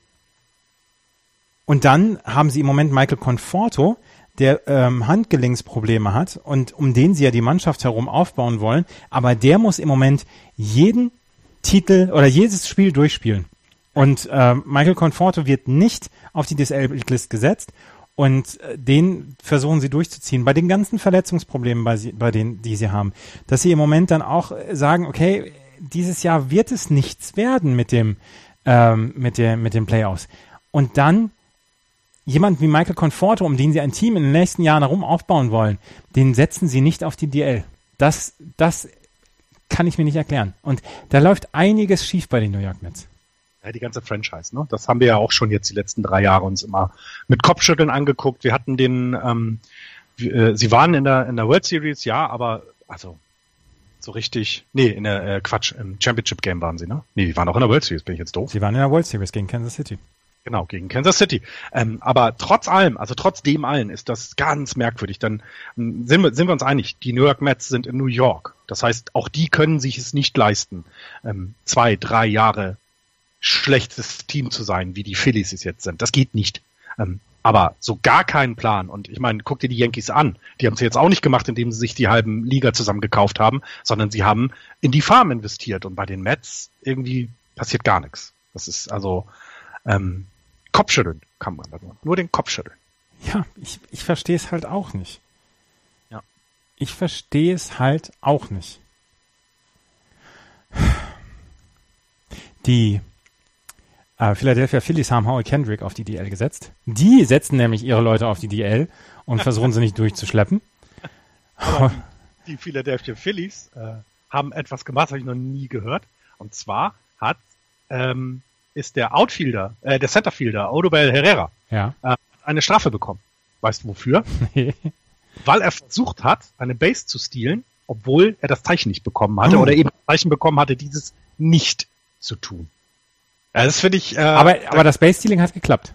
Speaker 2: und dann haben sie im Moment Michael Conforto, der ähm, Handgelenksprobleme hat und um den sie ja die Mannschaft herum aufbauen wollen, aber der muss im Moment jeden Titel oder jedes Spiel durchspielen. Und äh, Michael Conforto wird nicht auf die Disabled-List gesetzt und äh, den versuchen sie durchzuziehen bei den ganzen Verletzungsproblemen, bei, sie, bei denen, die sie haben, dass sie im Moment dann auch sagen, okay, dieses Jahr wird es nichts werden mit dem ähm, mit der mit den Playoffs. Und dann jemand wie Michael Conforto, um den sie ein Team in den nächsten Jahren herum aufbauen wollen, den setzen sie nicht auf die DL. Das das kann ich mir nicht erklären. Und da läuft einiges schief bei den New York Mets.
Speaker 3: Ja, die ganze Franchise, ne? Das haben wir ja auch schon jetzt die letzten drei Jahre uns immer mit Kopfschütteln angeguckt. Wir hatten den, ähm, äh, sie waren in der in der World Series, ja, aber also so richtig, nee, in der äh, Quatsch, im Championship Game waren sie, ne? Nee, die waren auch in der World Series, bin ich jetzt doof.
Speaker 2: Sie waren in der World Series gegen Kansas City.
Speaker 3: Genau, gegen Kansas City. Ähm, aber trotz allem, also trotz dem allen, ist das ganz merkwürdig. Dann ähm, sind wir, sind wir uns einig, die New York Mets sind in New York. Das heißt, auch die können sich es nicht leisten, ähm, zwei, drei Jahre schlechtes Team zu sein, wie die Phillies es jetzt sind. Das geht nicht. Ähm, aber so gar keinen Plan. Und ich meine, guck dir die Yankees an. Die haben es jetzt auch nicht gemacht, indem sie sich die halben Liga zusammen gekauft haben, sondern sie haben in die Farm investiert. Und bei den Mets irgendwie passiert gar nichts. Das ist also ähm, Kopfschütteln kann man da nur. Nur den Kopf schütteln.
Speaker 2: Ja, ich, ich verstehe es halt auch nicht.
Speaker 3: Ja.
Speaker 2: Ich verstehe es halt auch nicht. Die äh, Philadelphia Phillies haben Howie Kendrick auf die DL gesetzt. Die setzen nämlich ihre Leute auf die DL und versuchen sie nicht durchzuschleppen. [laughs]
Speaker 3: Die, die Philadelphia Phillies äh, haben etwas gemacht, habe ich noch nie gehört. Und zwar hat ähm, ist der Outfielder, äh, der Centerfielder, Odubel Herrera,
Speaker 2: ja.
Speaker 3: äh, eine Strafe bekommen. Weißt du wofür? [laughs] Weil er versucht hat, eine Base zu stehlen, obwohl er das Zeichen nicht bekommen hatte oh. oder eben das Zeichen bekommen hatte, dieses nicht zu tun. Ja, das finde ich. Äh,
Speaker 2: aber, aber das Base-Stealing hat geklappt.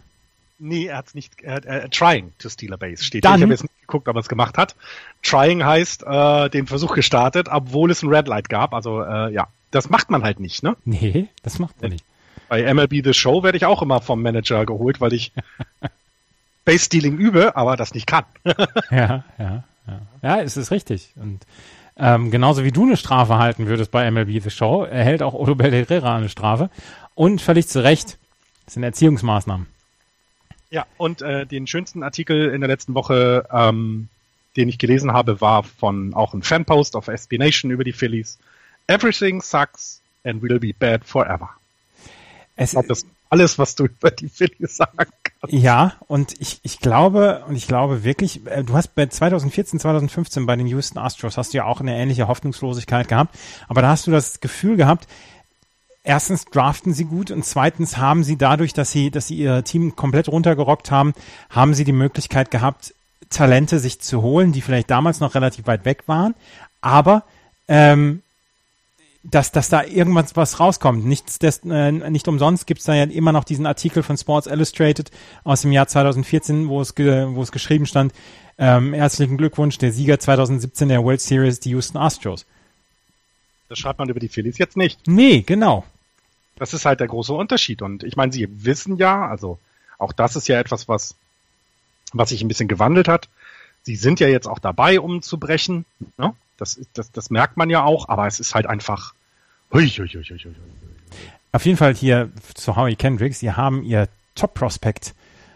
Speaker 3: Nee, er hat nicht, er, äh, trying to steal a base steht. Dann, ich habe jetzt nicht geguckt, ob er es gemacht hat. Trying heißt, äh, den Versuch gestartet, obwohl es ein Red Light gab. Also äh, ja, das macht man halt nicht, ne?
Speaker 2: Nee, das macht man nicht.
Speaker 3: Bei MLB The Show werde ich auch immer vom Manager geholt, weil ich [laughs] Base Stealing übe, aber das nicht kann. [laughs]
Speaker 2: ja, ja, ja. Ja, es ist richtig. Und ähm, genauso wie du eine Strafe halten würdest bei MLB The Show, erhält auch Odubel Herrera eine Strafe. Und völlig zu Recht. Das sind Erziehungsmaßnahmen.
Speaker 3: Ja, und äh, den schönsten Artikel in der letzten Woche, ähm, den ich gelesen habe, war von auch ein Fanpost auf SB Nation über die Phillies. Everything sucks and will be bad forever. Es, ist alles, was du über die Phillies sagen kannst.
Speaker 2: Ja, und ich, ich glaube, und ich glaube wirklich, äh, du hast bei 2014, 2015 bei den Houston Astros hast du ja auch eine ähnliche Hoffnungslosigkeit gehabt, aber da hast du das Gefühl gehabt, erstens draften sie gut und zweitens haben sie dadurch, dass sie, dass sie ihr Team komplett runtergerockt haben, haben sie die Möglichkeit gehabt, Talente sich zu holen, die vielleicht damals noch relativ weit weg waren, aber ähm, dass, dass da irgendwas was rauskommt. Nichts des, äh, nicht umsonst gibt's da ja immer noch diesen Artikel von Sports Illustrated aus dem Jahr 2014, wo es, ge, wo es geschrieben stand, ähm, herzlichen Glückwunsch, der Sieger 2017 der World Series, die Houston Astros.
Speaker 3: Das schreibt man über die Phillies jetzt nicht.
Speaker 2: Nee, genau.
Speaker 3: Das ist halt der große Unterschied. Und ich meine, sie wissen ja, also auch das ist ja etwas, was, was sich ein bisschen gewandelt hat. Sie sind ja jetzt auch dabei, umzubrechen. Ne? Das, das, das merkt man ja auch, aber es ist halt einfach. Hui, hui, hui, hui, hui.
Speaker 2: Auf jeden Fall hier zu Howie Kendricks. Sie haben ihr Top-Prospect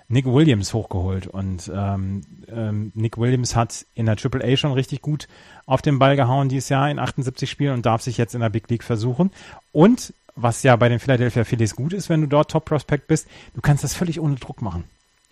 Speaker 2: Nick Williams hochgeholt und ähm, ähm, Nick Williams hat in der Triple A schon richtig gut auf den Ball gehauen dieses Jahr in 78 Spielen und darf sich jetzt in der Big League versuchen. Und was ja bei den Philadelphia Phillies gut ist, wenn du dort Top Prospect bist, du kannst das völlig ohne Druck machen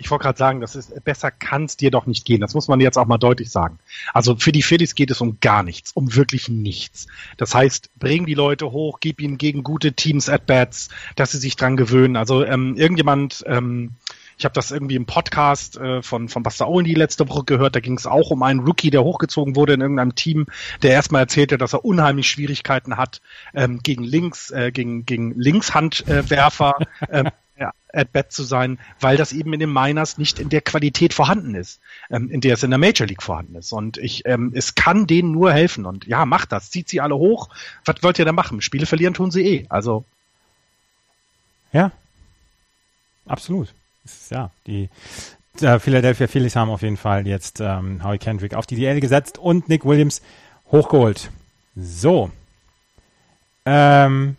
Speaker 3: ich wollte gerade sagen, das ist besser kann es dir doch nicht gehen. Das muss man jetzt auch mal deutlich sagen. Also für die Phillies geht es um gar nichts, um wirklich nichts. Das heißt, bring die Leute hoch, gib ihnen gegen gute Teams at bats, dass sie sich dran gewöhnen. Also ähm, irgendjemand, ähm, ich habe das irgendwie im Podcast äh, von von Buster Owen die letzte Woche gehört. Da ging es auch um einen Rookie, der hochgezogen wurde in irgendeinem Team, der erstmal erzählte, dass er unheimlich Schwierigkeiten hat ähm, gegen links, äh, gegen gegen Linkshandwerfer. Äh, ja, [laughs] at bat zu sein, weil das eben in den Miners nicht in der Qualität vorhanden ist, ähm, in der es in der Major League vorhanden ist. Und ich, ähm, es kann denen nur helfen. Und ja, macht das, zieht sie alle hoch. Was wollt ihr da machen? Spiele verlieren tun sie eh. Also
Speaker 2: ja, absolut. Ja, die äh, Philadelphia Phillies haben auf jeden Fall jetzt ähm, Howie Kendrick auf die DL gesetzt und Nick Williams hochgeholt. So. Ähm,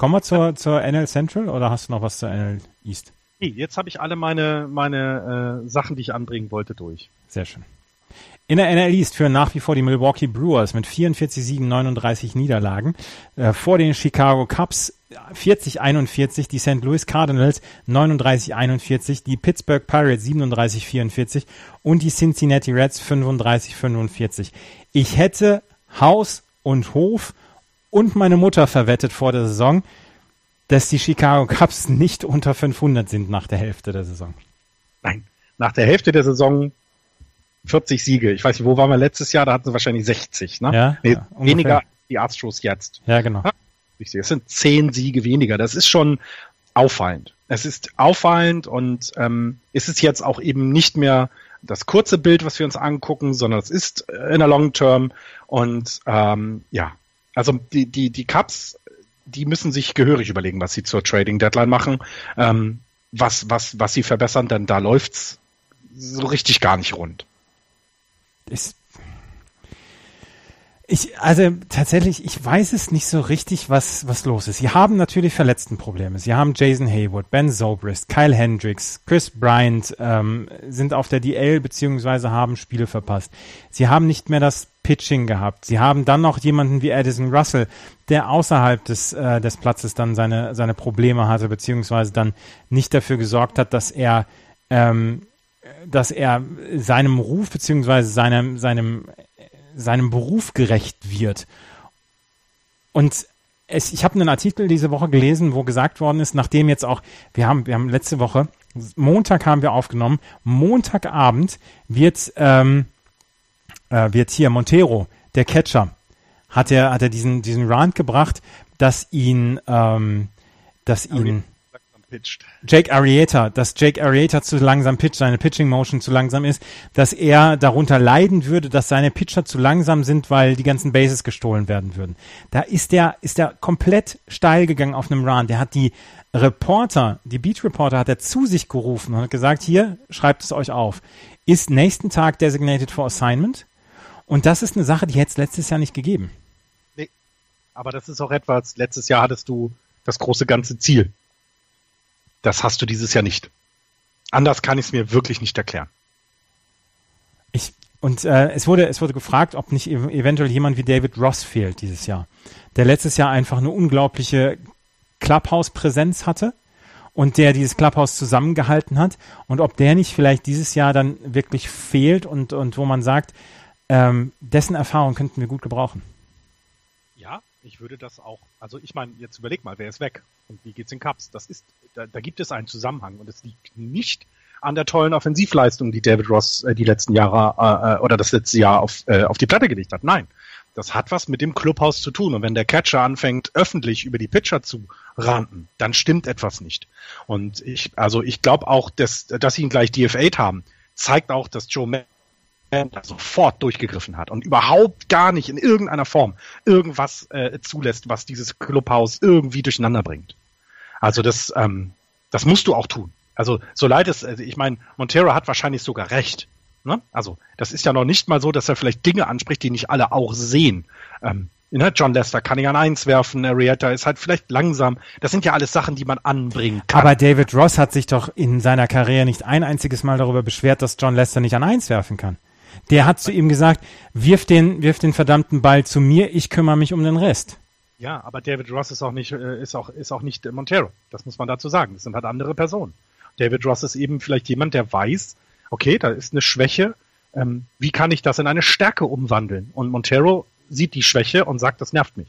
Speaker 2: kommen wir zur, zur NL Central oder hast du noch was zur NL East?
Speaker 3: Nee, jetzt habe ich alle meine, meine äh, Sachen, die ich anbringen wollte, durch.
Speaker 2: Sehr schön. In der NL East führen nach wie vor die Milwaukee Brewers mit 44 Siegen, 39 Niederlagen. Äh, vor den Chicago Cubs 40-41, die St. Louis Cardinals 39-41, die Pittsburgh Pirates 37-44 und die Cincinnati Reds 35-45. Ich hätte Haus und Hof und meine Mutter verwettet vor der Saison, dass die Chicago Cubs nicht unter 500 sind nach der Hälfte der Saison.
Speaker 3: Nein, nach der Hälfte der Saison 40 Siege. Ich weiß nicht, wo waren wir letztes Jahr? Da hatten sie wahrscheinlich 60, ne?
Speaker 2: Ja,
Speaker 3: nee,
Speaker 2: ja,
Speaker 3: weniger als die Astros jetzt.
Speaker 2: Ja, genau.
Speaker 3: Es sind zehn Siege weniger. Das ist schon auffallend. Es ist auffallend und ähm, ist es jetzt auch eben nicht mehr das kurze Bild, was wir uns angucken, sondern es ist in der Long Term und ähm, ja, also die die die Cups, die müssen sich gehörig überlegen, was sie zur Trading Deadline machen, ähm, was was was sie verbessern, denn da läuft's so richtig gar nicht rund.
Speaker 2: Ich, ich, also tatsächlich, ich weiß es nicht so richtig, was, was los ist. Sie haben natürlich Verletztenprobleme. Sie haben Jason Hayward, Ben Zobrist, Kyle Hendricks, Chris Bryant ähm, sind auf der DL beziehungsweise haben Spiele verpasst. Sie haben nicht mehr das Pitching gehabt. Sie haben dann noch jemanden wie Addison Russell, der außerhalb des, äh, des Platzes dann seine, seine Probleme hatte, beziehungsweise dann nicht dafür gesorgt hat, dass er ähm, dass er seinem Ruf beziehungsweise seinem, seinem, seinem Beruf gerecht wird. Und es, ich habe einen Artikel diese Woche gelesen, wo gesagt worden ist, nachdem jetzt auch, wir haben, wir haben letzte Woche, Montag haben wir aufgenommen, Montagabend wird, ähm, äh, wird hier Montero, der Catcher, hat er, hat er diesen, diesen Rant gebracht, dass ihn, ähm, dass ihn, pitcht. Jake Arrieta, dass Jake Arrieta zu langsam pitcht, seine Pitching Motion zu langsam ist, dass er darunter leiden würde, dass seine Pitcher zu langsam sind, weil die ganzen Bases gestohlen werden würden. Da ist der, ist der komplett steil gegangen auf einem Run. Der hat die Reporter, die Beat Reporter hat er zu sich gerufen und hat gesagt, hier, schreibt es euch auf. Ist nächsten Tag designated for assignment? Und das ist eine Sache, die hätte es letztes Jahr nicht gegeben.
Speaker 3: Nee, aber das ist auch etwas, letztes Jahr hattest du das große ganze Ziel. Das hast du dieses Jahr nicht. Anders kann ich es mir wirklich nicht erklären.
Speaker 2: Ich, und äh, es wurde es wurde gefragt, ob nicht ev eventuell jemand wie David Ross fehlt dieses Jahr, der letztes Jahr einfach eine unglaubliche Clubhouse-Präsenz hatte und der dieses Clubhouse zusammengehalten hat und ob der nicht vielleicht dieses Jahr dann wirklich fehlt und und wo man sagt, ähm, dessen Erfahrung könnten wir gut gebrauchen.
Speaker 3: Ich würde das auch. Also ich meine, jetzt überleg mal, wer ist weg und wie geht's in Cups? Das ist, da, da gibt es einen Zusammenhang und es liegt nicht an der tollen Offensivleistung, die David Ross äh, die letzten Jahre äh, oder das letzte Jahr auf, äh, auf die Platte gelegt hat. Nein, das hat was mit dem Clubhaus zu tun. Und wenn der Catcher anfängt, öffentlich über die Pitcher zu ranten, dann stimmt etwas nicht. Und ich, also ich glaube auch, dass, dass sie ihn gleich DF8 haben, zeigt auch, dass Joe da sofort durchgegriffen hat und überhaupt gar nicht in irgendeiner Form irgendwas äh, zulässt, was dieses Clubhaus irgendwie durcheinander bringt. Also das, ähm, das musst du auch tun. Also so leid es, also ich meine, Montero hat wahrscheinlich sogar recht. Ne? Also das ist ja noch nicht mal so, dass er vielleicht Dinge anspricht, die nicht alle auch sehen. Ähm, ne? John Lester kann ich an eins werfen, Arietta ist halt vielleicht langsam. Das sind ja alles Sachen, die man anbringen kann.
Speaker 2: Aber David Ross hat sich doch in seiner Karriere nicht ein einziges Mal darüber beschwert, dass John Lester nicht an eins werfen kann. Der hat zu ihm gesagt, wirf den, wirf den verdammten Ball zu mir, ich kümmere mich um den Rest.
Speaker 3: Ja, aber David Ross ist auch nicht, äh, ist auch, ist auch nicht Montero. Das muss man dazu sagen. Das sind halt andere Personen. David Ross ist eben vielleicht jemand, der weiß, okay, da ist eine Schwäche. Ähm, wie kann ich das in eine Stärke umwandeln? Und Montero sieht die Schwäche und sagt, das nervt mich.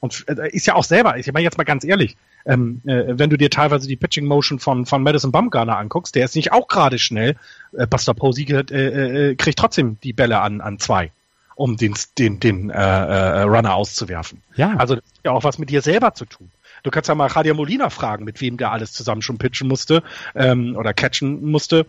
Speaker 3: Und äh, ist ja auch selber, ich meine jetzt mal ganz ehrlich, ähm, äh, wenn du dir teilweise die Pitching Motion von, von Madison Bumgarner anguckst, der ist nicht auch gerade schnell. Äh, Buster Posey äh, äh, kriegt trotzdem die Bälle an, an zwei um den, den, den äh, äh, Runner auszuwerfen.
Speaker 2: Ja.
Speaker 3: Also das hat ja auch was mit dir selber zu tun. Du kannst ja mal Javier Molina fragen, mit wem der alles zusammen schon pitchen musste ähm, oder catchen musste.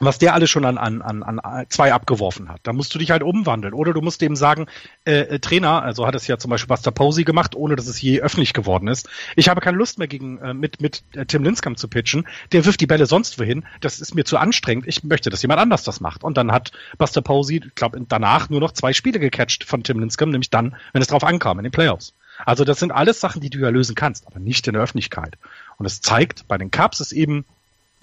Speaker 3: Was der alles schon an, an, an, an zwei abgeworfen hat. Da musst du dich halt umwandeln. Oder du musst eben sagen, äh, äh, Trainer, also hat es ja zum Beispiel Buster Posey gemacht, ohne dass es je öffentlich geworden ist. Ich habe keine Lust mehr gegen äh, mit, mit äh, Tim Linscomb zu pitchen. Der wirft die Bälle sonst wohin. Das ist mir zu anstrengend. Ich möchte, dass jemand anders das macht. Und dann hat Buster Posey, ich glaube, danach nur noch zwei Spiele gecatcht von Tim Linscomb, nämlich dann, wenn es drauf ankam, in den Playoffs. Also das sind alles Sachen, die du ja lösen kannst, aber nicht in der Öffentlichkeit. Und es zeigt, bei den Cubs ist eben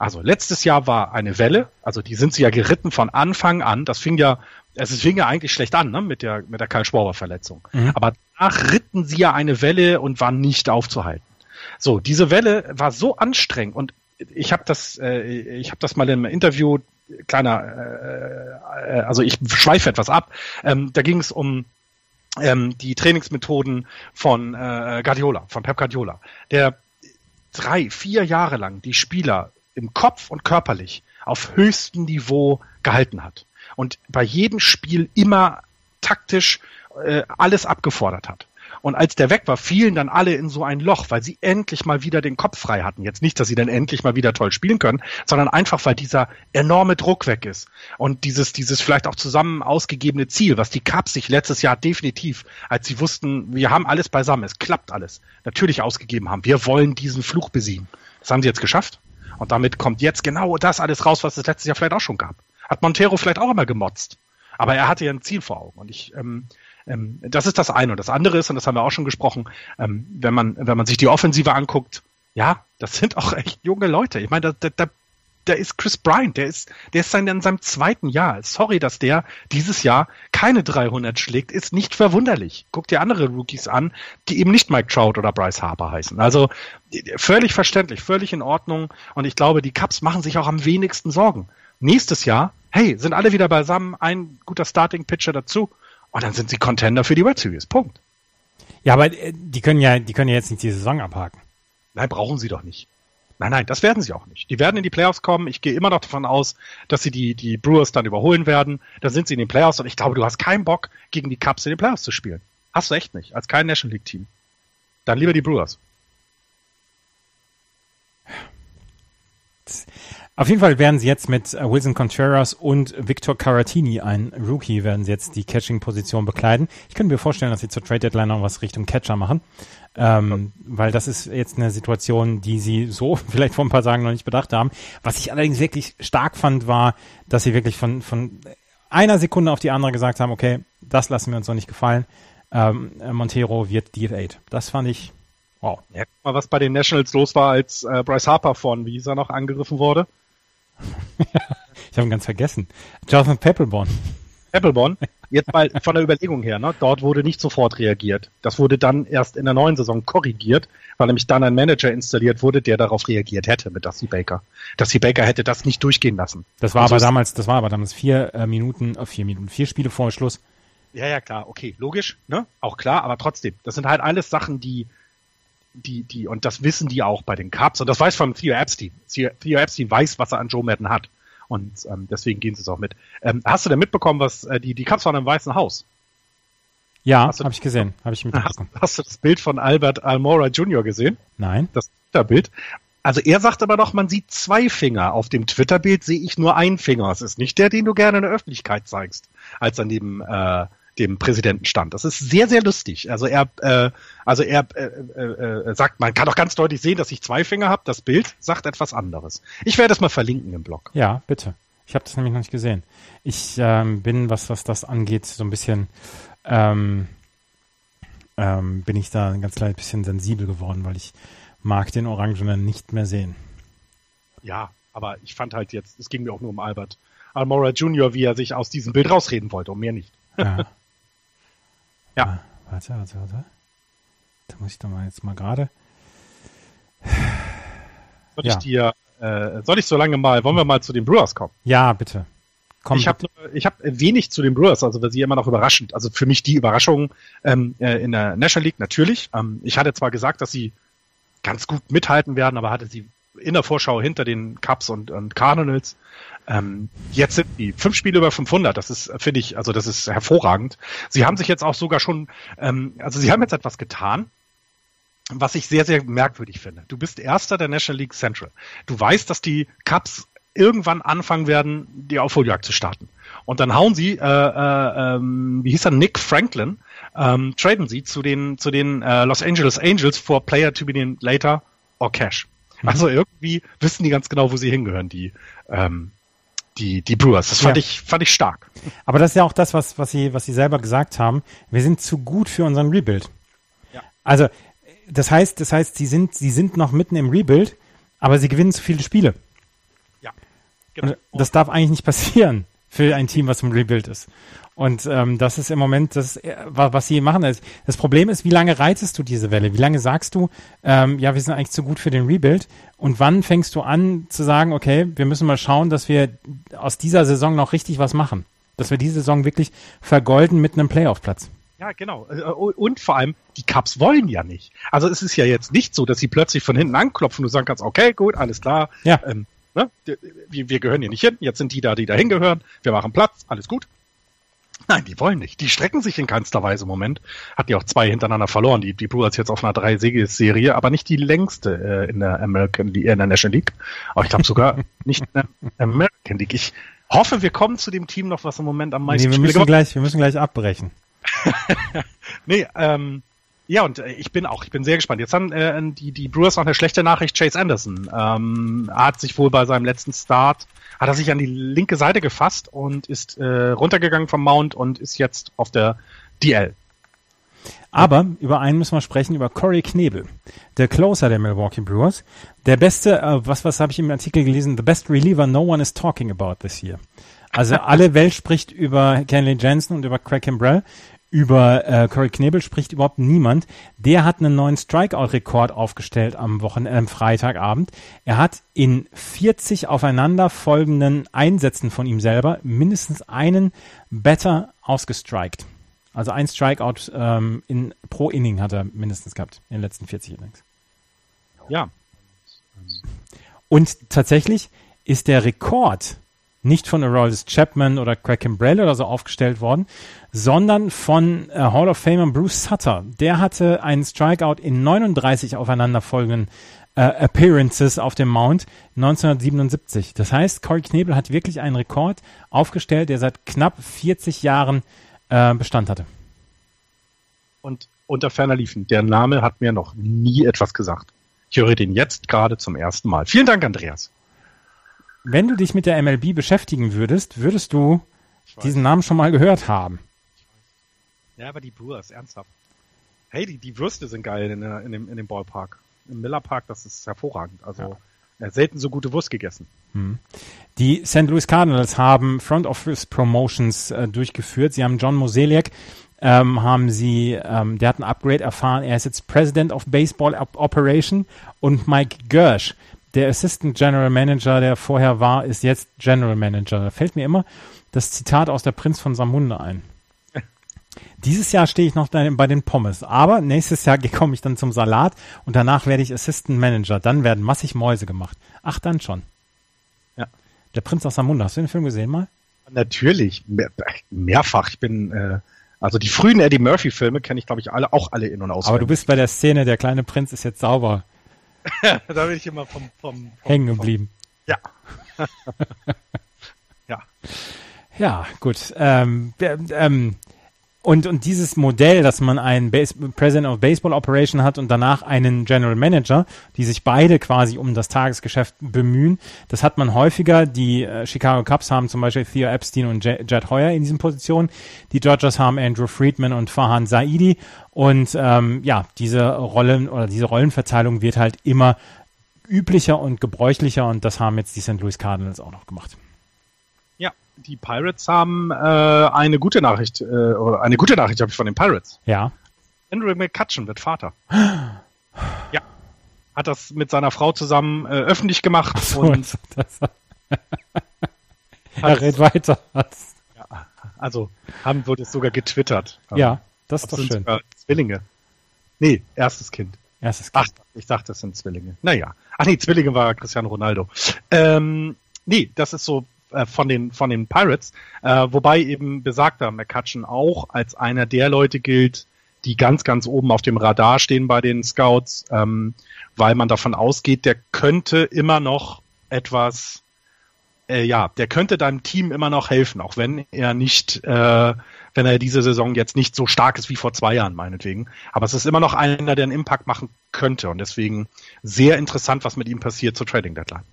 Speaker 3: also letztes Jahr war eine Welle, also die sind sie ja geritten von Anfang an. Das fing ja, es fing ja eigentlich schlecht an, ne, mit der, mit der Karl Schwaber Verletzung. Mhm. Aber danach ritten sie ja eine Welle und waren nicht aufzuhalten. So, diese Welle war so anstrengend und ich habe das, äh, ich habe das mal im Interview kleiner, äh, äh, also ich schweife etwas ab. Ähm, da ging es um ähm, die Trainingsmethoden von äh, Guardiola, von Pep Guardiola, der drei, vier Jahre lang die Spieler im Kopf und körperlich auf höchstem Niveau gehalten hat und bei jedem Spiel immer taktisch äh, alles abgefordert hat. Und als der weg war, fielen dann alle in so ein Loch, weil sie endlich mal wieder den Kopf frei hatten. Jetzt nicht, dass sie dann endlich mal wieder toll spielen können, sondern einfach, weil dieser enorme Druck weg ist. Und dieses, dieses vielleicht auch zusammen ausgegebene Ziel, was die Cubs sich letztes Jahr definitiv, als sie wussten, wir haben alles beisammen, es klappt alles, natürlich ausgegeben haben. Wir wollen diesen Fluch besiegen. Das haben sie jetzt geschafft. Und damit kommt jetzt genau das alles raus, was es letztes Jahr vielleicht auch schon gab. Hat Montero vielleicht auch immer gemotzt. Aber er hatte ja ein Ziel vor Augen. Und ich, ähm, ähm, das ist das eine. Und das andere ist, und das haben wir auch schon gesprochen, ähm, wenn man, wenn man sich die Offensive anguckt, ja, das sind auch echt junge Leute. Ich meine, da, da, der ist Chris Bryant, der ist, der ist in seinem zweiten Jahr. Sorry, dass der dieses Jahr keine 300 schlägt, ist nicht verwunderlich. Guck dir andere Rookies an, die eben nicht Mike Trout oder Bryce Harper heißen. Also völlig verständlich, völlig in Ordnung. Und ich glaube, die Cubs machen sich auch am wenigsten Sorgen. Nächstes Jahr, hey, sind alle wieder beisammen, ein guter Starting-Pitcher dazu. Und dann sind sie Contender für die World Series. Punkt.
Speaker 2: Ja, aber äh, die können ja, die können ja jetzt nicht die Saison abhaken.
Speaker 3: Nein, brauchen sie doch nicht. Nein, nein, das werden sie auch nicht. Die werden in die Playoffs kommen. Ich gehe immer noch davon aus, dass sie die, die Brewers dann überholen werden. Da sind sie in den Playoffs und ich glaube, du hast keinen Bock, gegen die Cubs in den Playoffs zu spielen. Hast du echt nicht. Als kein National League Team. Dann lieber die Brewers.
Speaker 2: Auf jeden Fall werden sie jetzt mit äh, Wilson Contreras und Victor Caratini, ein Rookie, werden sie jetzt die Catching-Position bekleiden. Ich könnte mir vorstellen, dass sie zur Trade Deadline noch was Richtung Catcher machen. Ähm, weil das ist jetzt eine Situation, die sie so [laughs] vielleicht vor ein paar Tagen noch nicht bedacht haben. Was ich allerdings wirklich stark fand, war, dass sie wirklich von, von einer Sekunde auf die andere gesagt haben, okay, das lassen wir uns noch nicht gefallen. Ähm, Montero wird DF8. Das fand ich wow.
Speaker 3: Ja, guck mal, was bei den Nationals los war, als äh, Bryce Harper von, wie hieß er noch, angegriffen wurde. [laughs]
Speaker 2: ich habe ihn ganz vergessen. Jonathan Peppelborn.
Speaker 3: Peppelborn, [laughs] jetzt mal von der Überlegung her, ne, dort wurde nicht sofort reagiert. Das wurde dann erst in der neuen Saison korrigiert, weil nämlich dann ein Manager installiert wurde, der darauf reagiert hätte mit Dusty Baker. Dusty Baker hätte das nicht durchgehen lassen.
Speaker 2: Das war aber damals, das war aber damals vier äh, Minuten, äh, vier Minuten, vier Spiele vor Schluss.
Speaker 3: Ja, ja, klar, okay, logisch, ne? Auch klar, aber trotzdem, das sind halt alles Sachen, die, die, die, und das wissen die auch bei den Cubs, und das weiß von Theo Epstein. Theo Epstein weiß, was er an Joe Madden hat. Und ähm, deswegen gehen sie es auch mit. Ähm, hast du denn mitbekommen, was äh, die, die Cubs waren im Weißen Haus?
Speaker 2: Ja, habe ich gesehen. Habe ich [laughs] mitbekommen.
Speaker 3: Hast, hast, du das Bild von Albert Almora Jr. gesehen?
Speaker 2: Nein.
Speaker 3: Das Twitter-Bild. Also er sagt aber doch, man sieht zwei Finger. Auf dem Twitter-Bild sehe ich nur einen Finger. Es ist nicht der, den du gerne in der Öffentlichkeit zeigst, als er neben äh, dem Präsidenten stand. Das ist sehr, sehr lustig. Also er, äh, also er äh, äh, äh, sagt, man kann doch ganz deutlich sehen, dass ich zwei Finger habe. Das Bild sagt etwas anderes. Ich werde es mal verlinken im Blog.
Speaker 2: Ja, bitte. Ich habe das nämlich noch nicht gesehen. Ich ähm, bin, was, was das angeht, so ein bisschen, ähm, ähm, bin ich da ein ganz kleines bisschen sensibel geworden, weil ich mag den Orangenen nicht mehr sehen.
Speaker 3: Ja, aber ich fand halt jetzt, es ging mir auch nur um Albert Almora Jr., wie er sich aus diesem Bild rausreden wollte, um mehr nicht. Ja. [laughs]
Speaker 2: Ja. Ah, warte, warte, warte. Da muss ich doch mal jetzt mal gerade.
Speaker 3: Soll ja. ich dir, äh, soll ich so lange mal, wollen wir mal zu den Brewers kommen?
Speaker 2: Ja, bitte.
Speaker 3: Komm, ich habe ich hab wenig zu den Brewers, also weil sie immer noch überraschend. Also für mich die Überraschung ähm, äh, in der National League natürlich. Ähm, ich hatte zwar gesagt, dass sie ganz gut mithalten werden, aber hatte sie in der Vorschau hinter den Cubs und, und Cardinals. Ähm, jetzt sind die fünf Spiele über 500. Das ist, finde ich, also das ist hervorragend. Sie haben sich jetzt auch sogar schon, ähm, also sie haben jetzt etwas getan, was ich sehr, sehr merkwürdig finde. Du bist Erster der National League Central. Du weißt, dass die Cubs irgendwann anfangen werden, die Aufholjagd zu starten. Und dann hauen sie, äh, äh, ähm, wie hieß er, Nick Franklin, ähm, traden sie zu den, zu den äh, Los Angeles Angels for Player to be named later or Cash. [laughs] Also irgendwie wissen die ganz genau, wo sie hingehören, die, ähm, die, die Brewers. Das fand ja. ich, fand ich stark.
Speaker 2: Aber das ist ja auch das, was, was sie, was sie selber gesagt haben. Wir sind zu gut für unseren Rebuild. Ja. Also, das heißt, das heißt, sie sind, sie sind noch mitten im Rebuild, aber sie gewinnen zu viele Spiele.
Speaker 3: Ja.
Speaker 2: Genau. Und das darf eigentlich nicht passieren für ein Team, was im Rebuild ist. Und ähm, das ist im Moment das, äh, was sie machen. Das Problem ist, wie lange reitest du diese Welle? Wie lange sagst du, ähm, ja, wir sind eigentlich zu gut für den Rebuild? Und wann fängst du an zu sagen, okay, wir müssen mal schauen, dass wir aus dieser Saison noch richtig was machen? Dass wir diese Saison wirklich vergolden mit einem Playoff-Platz.
Speaker 3: Ja, genau. Äh, und vor allem, die Cups wollen ja nicht. Also es ist ja jetzt nicht so, dass sie plötzlich von hinten anklopfen und sagen kannst, okay, gut, alles klar.
Speaker 2: Ja.
Speaker 3: Ähm, ne? wir, wir gehören hier nicht hin, jetzt sind die da, die da hingehören, wir machen Platz, alles gut. Nein, die wollen nicht. Die strecken sich in keinster Weise im Moment. Hat ja auch zwei hintereinander verloren. Die, die Brewers jetzt auf einer drei serie aber nicht die längste äh, in der American League, in der National League. Aber ich glaube sogar [laughs] nicht in der American League. Ich hoffe, wir kommen zu dem Team noch, was im Moment am meisten
Speaker 2: nee, wir müssen gleich, wir müssen gleich abbrechen. [laughs]
Speaker 3: nee, ähm, ja, und äh, ich bin auch, ich bin sehr gespannt. Jetzt haben äh, die, die Brewers noch eine schlechte Nachricht. Chase Anderson ähm, hat sich wohl bei seinem letzten Start, hat er sich an die linke Seite gefasst und ist äh, runtergegangen vom Mount und ist jetzt auf der DL.
Speaker 2: Aber über einen müssen wir sprechen, über Corey Knebel, der Closer der Milwaukee Brewers. Der beste, äh, was, was habe ich im Artikel gelesen? The best reliever no one is talking about this year. Also [laughs] alle Welt spricht über Kenley Jensen und über Craig Kimbrell. Über äh, Corey Knebel spricht überhaupt niemand. Der hat einen neuen Strikeout-Rekord aufgestellt am Wochenende, am Freitagabend. Er hat in 40 aufeinanderfolgenden Einsätzen von ihm selber mindestens einen Better ausgestrikt. Also ein Strikeout ähm, in, pro Inning hat er mindestens gehabt in den letzten 40 Innings.
Speaker 3: Ja.
Speaker 2: Und tatsächlich ist der Rekord nicht von Aroldis Chapman oder Craig Kimbrell oder so aufgestellt worden, sondern von äh, Hall of Famer Bruce Sutter. Der hatte einen Strikeout in 39 aufeinanderfolgenden äh, Appearances auf dem Mount 1977. Das heißt, Corey Knebel hat wirklich einen Rekord aufgestellt, der seit knapp 40 Jahren äh, Bestand hatte.
Speaker 3: Und unter ferner liefen, der Name hat mir noch nie etwas gesagt. Ich höre den jetzt gerade zum ersten Mal. Vielen Dank, Andreas
Speaker 2: wenn du dich mit der MLB beschäftigen würdest, würdest du diesen Namen schon mal gehört haben.
Speaker 3: Ja, aber die Brewers, ernsthaft. Hey, die, die Würste sind geil in, in, dem, in dem Ballpark. Im Miller Park, das ist hervorragend. Also ja. selten so gute Wurst gegessen.
Speaker 2: Hm. Die St. Louis Cardinals haben Front Office Promotions äh, durchgeführt. Sie haben John Moseliak ähm, haben sie, ähm, der hat ein Upgrade erfahren. Er ist jetzt President of Baseball Operation und Mike Gersh der Assistant General Manager, der vorher war, ist jetzt General Manager. Da fällt mir immer das Zitat aus der Prinz von Samunde ein. Dieses Jahr stehe ich noch bei den Pommes, aber nächstes Jahr [laughs] komme ich dann zum Salat und danach werde ich Assistant Manager. Dann werden massig Mäuse gemacht. Ach, dann schon.
Speaker 3: Ja.
Speaker 2: Der Prinz aus Samunda. Hast du den Film gesehen mal?
Speaker 3: Natürlich, mehr, mehrfach. Ich bin, äh, also die frühen Eddie Murphy Filme kenne ich, glaube ich, alle, auch alle in und aus.
Speaker 2: Aber du bist bei der Szene, der kleine Prinz ist jetzt sauber [laughs]
Speaker 3: da bin ich immer vom, vom, vom
Speaker 2: hängen geblieben.
Speaker 3: Ja. [laughs]
Speaker 2: ja. Ja, gut. Ähm, ähm, und, und dieses Modell, dass man einen Base President of Baseball Operation hat und danach einen General Manager, die sich beide quasi um das Tagesgeschäft bemühen, das hat man häufiger. Die äh, Chicago Cubs haben zum Beispiel Theo Epstein und J Jed Hoyer in diesen Positionen. Die Dodgers haben Andrew Friedman und Farhan Saidi. Und ähm, ja, diese Rollen oder diese Rollenverteilung wird halt immer üblicher und gebräuchlicher und das haben jetzt die St. Louis Cardinals auch noch gemacht
Speaker 3: die Pirates haben äh, eine gute Nachricht, äh, oder eine gute Nachricht habe ich von den Pirates.
Speaker 2: Ja.
Speaker 3: Andrew McCutcheon wird Vater. ja. Hat das mit seiner Frau zusammen äh, öffentlich gemacht.
Speaker 2: So, und das, er redet weiter.
Speaker 3: Ja, also haben wurde es sogar getwittert.
Speaker 2: Ja, das ist doch schön.
Speaker 3: Zwillinge. Nee, erstes Kind.
Speaker 2: Erstes Kind.
Speaker 3: Ach, ich dachte, das sind Zwillinge. Naja. Ach nee, Zwillinge war Cristiano Ronaldo. Ähm, nee, das ist so äh, von den von den Pirates, äh, wobei eben besagter McCutcheon auch als einer der Leute gilt, die ganz ganz oben auf dem Radar stehen bei den Scouts, ähm, weil man davon ausgeht, der könnte immer noch etwas äh, ja, der könnte deinem Team immer noch helfen, auch wenn er nicht, äh, wenn er diese Saison jetzt nicht so stark ist wie vor zwei Jahren, meinetwegen. Aber es ist immer noch einer, der einen Impact machen könnte und deswegen sehr interessant, was mit ihm passiert zur Trading Deadline.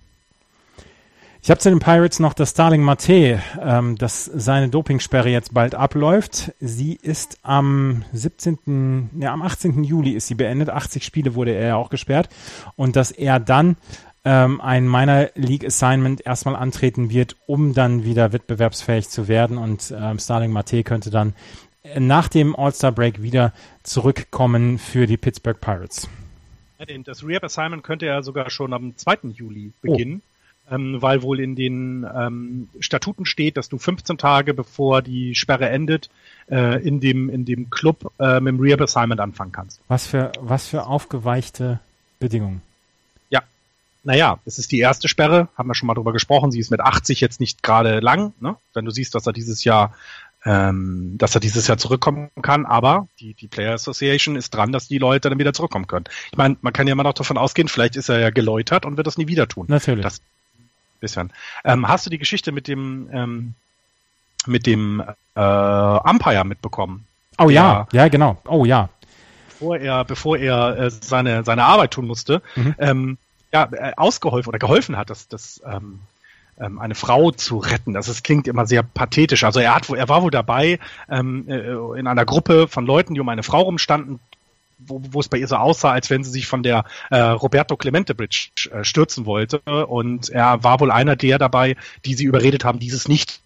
Speaker 2: Ich habe zu den Pirates noch das Starling Mate, ähm, dass seine Dopingsperre jetzt bald abläuft. Sie ist am 17., ja, am 18. Juli ist sie beendet. 80 Spiele wurde er ja auch gesperrt. Und dass er dann ähm, ein Minor League Assignment erstmal antreten wird, um dann wieder wettbewerbsfähig zu werden. Und ähm, Starling Mate könnte dann nach dem All-Star Break wieder zurückkommen für die Pittsburgh Pirates.
Speaker 3: Das Rehab Assignment könnte ja sogar schon am 2. Juli beginnen. Ähm, weil wohl in den ähm, Statuten steht, dass du 15 Tage bevor die Sperre endet, äh, in dem in dem Club äh, mit dem Rehab Assignment anfangen kannst.
Speaker 2: Was für was für aufgeweichte Bedingungen.
Speaker 3: Ja, naja, es ist die erste Sperre, haben wir schon mal drüber gesprochen. Sie ist mit 80 jetzt nicht gerade lang, ne? Wenn du siehst, dass er dieses Jahr ähm, dass er dieses Jahr zurückkommen kann, aber die, die Player Association ist dran, dass die Leute dann wieder zurückkommen können. Ich meine, man kann ja immer noch davon ausgehen, vielleicht ist er ja geläutert und wird das nie wieder tun.
Speaker 2: Natürlich.
Speaker 3: Das bisschen. Ähm, hast du die Geschichte mit dem ähm, mit dem äh, Umpire mitbekommen?
Speaker 2: Oh ja, ja, genau. Oh ja.
Speaker 3: Bevor er, bevor er äh, seine seine Arbeit tun musste, mhm. ähm, ja, äh, ausgeholfen oder geholfen hat, dass das ähm, ähm, eine Frau zu retten. Das ist, klingt immer sehr pathetisch. Also er hat, er war wohl dabei ähm, äh, in einer Gruppe von Leuten, die um eine Frau rumstanden, wo, wo es bei ihr so aussah, als wenn sie sich von der äh, Roberto Clemente Bridge äh, stürzen wollte. Und er war wohl einer der dabei, die sie überredet haben, dieses nicht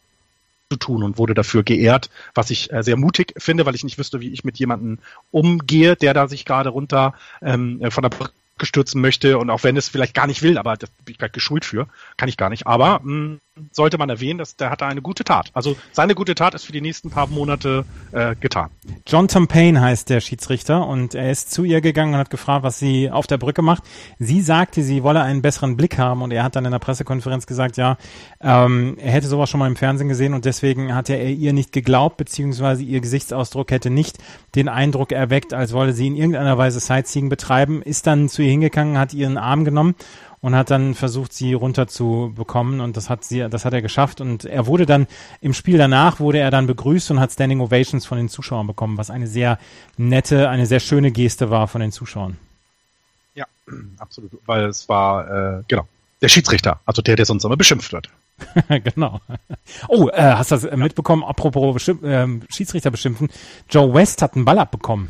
Speaker 3: zu tun und wurde dafür geehrt, was ich äh, sehr mutig finde, weil ich nicht wüsste, wie ich mit jemandem umgehe, der da sich gerade runter ähm, von der Brücke stürzen möchte und auch wenn es vielleicht gar nicht will, aber da bin ich gerade geschult für, kann ich gar nicht. Aber mh, mm, sollte man erwähnen, dass der hatte eine gute Tat. Also seine gute Tat ist für die nächsten paar Monate äh, getan.
Speaker 2: John Tom Payne heißt der Schiedsrichter und er ist zu ihr gegangen und hat gefragt, was sie auf der Brücke macht. Sie sagte, sie wolle einen besseren Blick haben und er hat dann in der Pressekonferenz gesagt, ja, ähm, er hätte sowas schon mal im Fernsehen gesehen und deswegen hat er ihr nicht geglaubt, beziehungsweise ihr Gesichtsausdruck hätte nicht den Eindruck erweckt, als wolle sie in irgendeiner Weise Sightseeing betreiben, ist dann zu ihr hingegangen, hat ihren Arm genommen und hat dann versucht, sie runterzubekommen und das hat sie, das hat er geschafft und er wurde dann im Spiel danach wurde er dann begrüßt und hat Standing Ovations von den Zuschauern bekommen, was eine sehr nette, eine sehr schöne Geste war von den Zuschauern.
Speaker 3: Ja, [clears throat] absolut, weil es war äh, genau der Schiedsrichter, also der, der sonst immer beschimpft wird. [laughs]
Speaker 2: genau. Oh, äh, hast du das äh, mitbekommen? Apropos Beschimpf äh, Schiedsrichter beschimpfen. Joe West hat einen Ball abbekommen.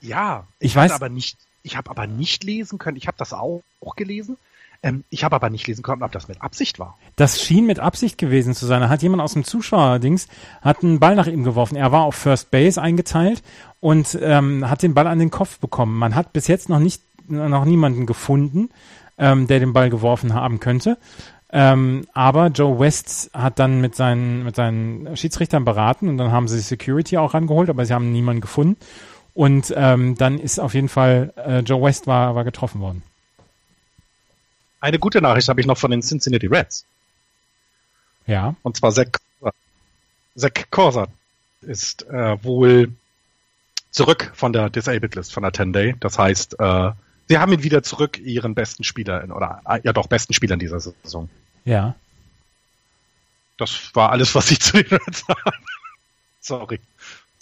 Speaker 3: Ja, ich, ich weiß aber nicht ich habe aber nicht lesen können. Ich habe das auch, auch gelesen. Ähm, ich habe aber nicht lesen können, ob das mit Absicht war.
Speaker 2: Das schien mit Absicht gewesen zu sein. Da hat jemand aus dem Zuschauerdings hat einen Ball nach ihm geworfen. Er war auf First Base eingeteilt und ähm, hat den Ball an den Kopf bekommen. Man hat bis jetzt noch nicht noch niemanden gefunden, ähm, der den Ball geworfen haben könnte. Ähm, aber Joe West hat dann mit seinen, mit seinen Schiedsrichtern beraten und dann haben sie Security auch rangeholt, aber sie haben niemanden gefunden. Und ähm, dann ist auf jeden Fall äh, Joe West war, war getroffen worden.
Speaker 3: Eine gute Nachricht habe ich noch von den Cincinnati Reds.
Speaker 2: Ja.
Speaker 3: Und zwar Zach, Zach Corsa ist äh, wohl zurück von der Disabled List, von der 10 Day. Das heißt, äh, sie haben ihn wieder zurück, ihren besten Spieler in, oder äh, ja doch besten Spieler in dieser Saison.
Speaker 2: Ja.
Speaker 3: Das war alles, was ich zu den Reds [laughs] habe. Sorry.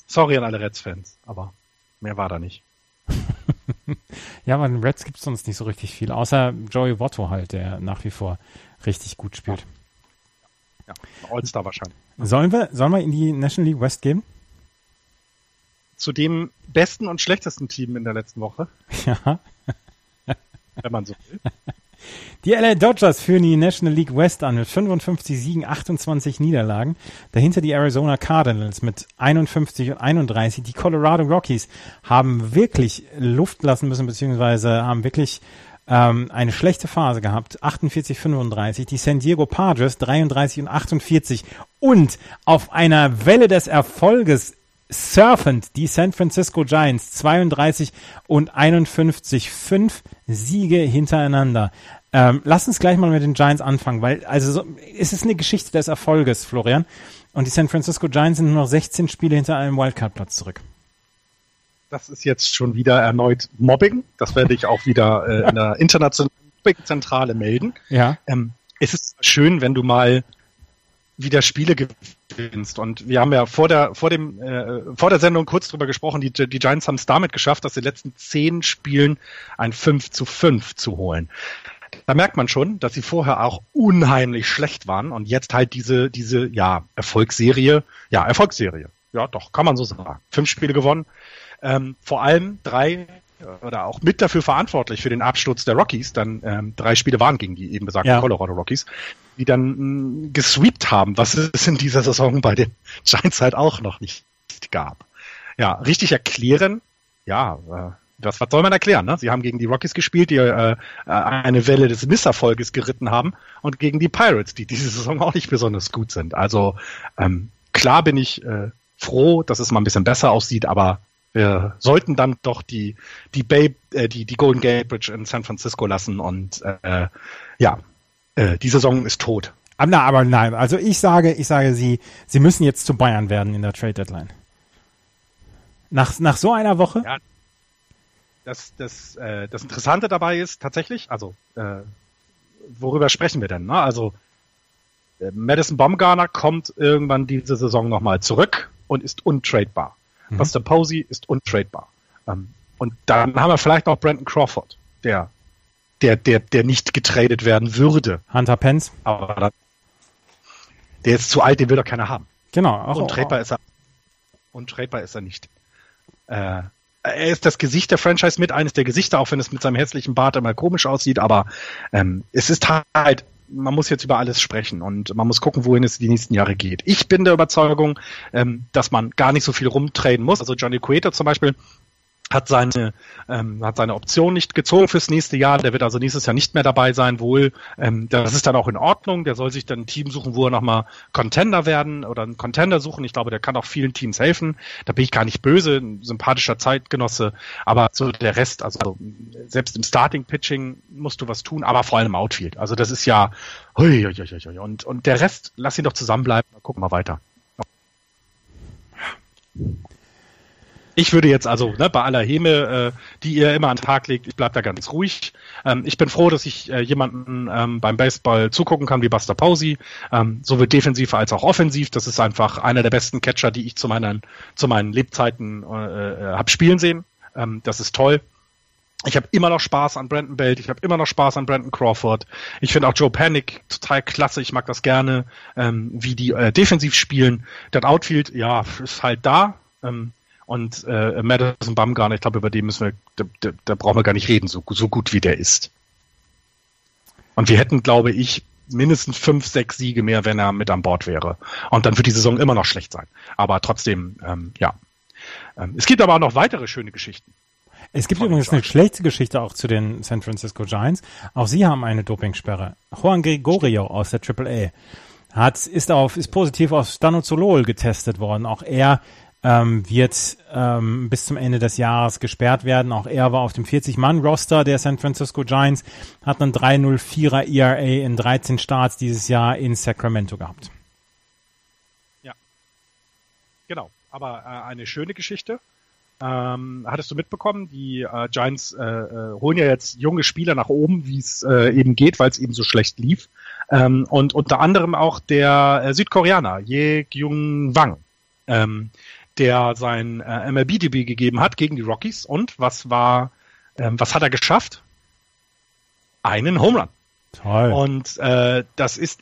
Speaker 3: Sorry an alle Reds-Fans, aber Mehr war da nicht. [laughs]
Speaker 2: ja, aber den Reds gibt es sonst nicht so richtig viel, außer Joey Votto halt, der nach wie vor richtig gut spielt.
Speaker 3: Ja, ja All-Star wahrscheinlich.
Speaker 2: Sollen wir, sollen wir in die National League West gehen?
Speaker 3: Zu dem besten und schlechtesten Team in der letzten Woche. [laughs]
Speaker 2: Ja.
Speaker 3: Wenn man so will.
Speaker 2: Die LA Dodgers führen die National League West an mit 55 Siegen, 28 Niederlagen. Dahinter die Arizona Cardinals mit 51 und 31. Die Colorado Rockies haben wirklich Luft lassen müssen, beziehungsweise haben wirklich ähm, eine schlechte Phase gehabt. 48, 35. Die San Diego Padres 33 und 48. Und auf einer Welle des Erfolges surfend die San Francisco Giants 32 und 51, fünf Siege hintereinander. Ähm, lass uns gleich mal mit den Giants anfangen, weil also so, es ist eine Geschichte des Erfolges, Florian. Und die San Francisco Giants sind nur noch 16 Spiele hinter einem Wildcard-Platz zurück.
Speaker 3: Das ist jetzt schon wieder erneut Mobbing. Das werde ich auch wieder äh, in der internationalen Zentrale melden.
Speaker 2: Ja.
Speaker 3: Ähm, es ist schön, wenn du mal wieder Spiele gewinnst. Und wir haben ja vor der, vor dem, äh, vor der Sendung kurz drüber gesprochen, die, die Giants haben es damit geschafft, dass die letzten zehn Spielen ein 5 zu 5 zu holen. Da merkt man schon, dass sie vorher auch unheimlich schlecht waren und jetzt halt diese, diese, ja, Erfolgsserie, ja, Erfolgsserie. Ja, doch, kann man so sagen. Fünf Spiele gewonnen. Ähm, vor allem drei oder auch mit dafür verantwortlich für den Absturz der Rockies, dann ähm, drei Spiele waren gegen die eben besagten ja. Colorado Rockies, die dann mh, mm, gesweept haben, was es in dieser Saison bei den Giants halt auch noch nicht gab. Ja, richtig erklären, ja, äh, das, was soll man erklären? Ne? Sie haben gegen die Rockies gespielt, die äh, eine Welle des Misserfolges geritten haben, und gegen die Pirates, die diese Saison auch nicht besonders gut sind. Also ähm, klar bin ich äh, froh, dass es mal ein bisschen besser aussieht, aber wir sollten dann doch die die Bay, äh, die die Golden Gate Bridge in San Francisco lassen und äh, ja, äh, die Saison ist tot.
Speaker 2: Aber, na, aber nein, also ich sage, ich sage, sie sie müssen jetzt zu Bayern werden in der Trade Deadline. Nach nach so einer Woche. Ja,
Speaker 3: das das äh, das Interessante dabei ist tatsächlich, also äh, worüber sprechen wir denn? Ne? Also äh, Madison Baumgartner kommt irgendwann diese Saison nochmal zurück und ist untradebar. Mhm. Buster Posey ist untradebar. Ähm, und dann haben wir vielleicht noch Brandon Crawford, der, der, der, der nicht getradet werden würde.
Speaker 2: Hunter Pence.
Speaker 3: Aber dann, der ist zu alt, den will doch keiner haben.
Speaker 2: Genau.
Speaker 3: Auch, untradebar auch. ist er. Untradebar ist er nicht. Äh, er ist das Gesicht der Franchise mit, eines der Gesichter, auch wenn es mit seinem hässlichen Bart immer komisch aussieht, aber ähm, es ist halt man muss jetzt über alles sprechen und man muss gucken, wohin es die nächsten Jahre geht. Ich bin der Überzeugung, ähm, dass man gar nicht so viel rumtraden muss. Also Johnny Cueto zum Beispiel hat seine, ähm, hat seine Option nicht gezogen fürs nächste Jahr. Der wird also nächstes Jahr nicht mehr dabei sein, wohl. Ähm, das ist dann auch in Ordnung. Der soll sich dann ein Team suchen, wo er nochmal Contender werden oder einen Contender suchen. Ich glaube, der kann auch vielen Teams helfen. Da bin ich gar nicht böse, ein sympathischer Zeitgenosse. Aber so der Rest, also selbst im Starting-Pitching musst du was tun, aber vor allem im Outfield. Also das ist ja, hui, hui, hui, hui. Und, und der Rest, lass ihn doch zusammenbleiben. Gucken wir weiter. Ich würde jetzt also ne, bei aller Häme, äh, die ihr immer an den Tag legt, ich bleib da ganz ruhig. Ähm, ich bin froh, dass ich äh, jemanden ähm, beim Baseball zugucken kann wie Buster Posey, ähm, sowohl defensiv als auch offensiv. Das ist einfach einer der besten Catcher, die ich zu meinen zu meinen Lebzeiten äh, äh, habe spielen sehen. Ähm, das ist toll. Ich habe immer noch Spaß an Brandon Belt, ich habe immer noch Spaß an Brandon Crawford. Ich finde auch Joe Panic total klasse, ich mag das gerne, ähm, wie die äh, defensiv spielen. Das Outfield, ja, ist halt da. Ähm, und äh, Madison Bumgarner, ich glaube, über den müssen wir, da, da, da brauchen wir gar nicht reden, so, so gut wie der ist. Und wir hätten, glaube ich, mindestens fünf, sechs Siege mehr, wenn er mit an Bord wäre. Und dann wird die Saison immer noch schlecht sein. Aber trotzdem, ähm, ja. Ähm, es gibt aber auch noch weitere schöne Geschichten.
Speaker 2: Es gibt übrigens eine schlechte Geschichte auch zu den San Francisco Giants. Auch sie haben eine Dopingsperre. Juan Gregorio aus der AAA hat, ist auf, ist positiv auf Stanozolol getestet worden. Auch er ähm, wird ähm, bis zum Ende des Jahres gesperrt werden. Auch er war auf dem 40-Mann-Roster der San Francisco Giants, hat einen 304er ERA in 13 Starts dieses Jahr in Sacramento gehabt.
Speaker 3: Ja, genau. Aber äh, eine schöne Geschichte. Ähm, hattest du mitbekommen, die äh, Giants äh, äh, holen ja jetzt junge Spieler nach oben, wie es äh, eben geht, weil es eben so schlecht lief. Ähm, und unter anderem auch der äh, Südkoreaner, Ye Gyung Wang. Ähm, der sein äh, MLB-Debüt gegeben hat gegen die Rockies. Und was war, ähm, was hat er geschafft? Einen Home Run. Toll. Und äh, das ist,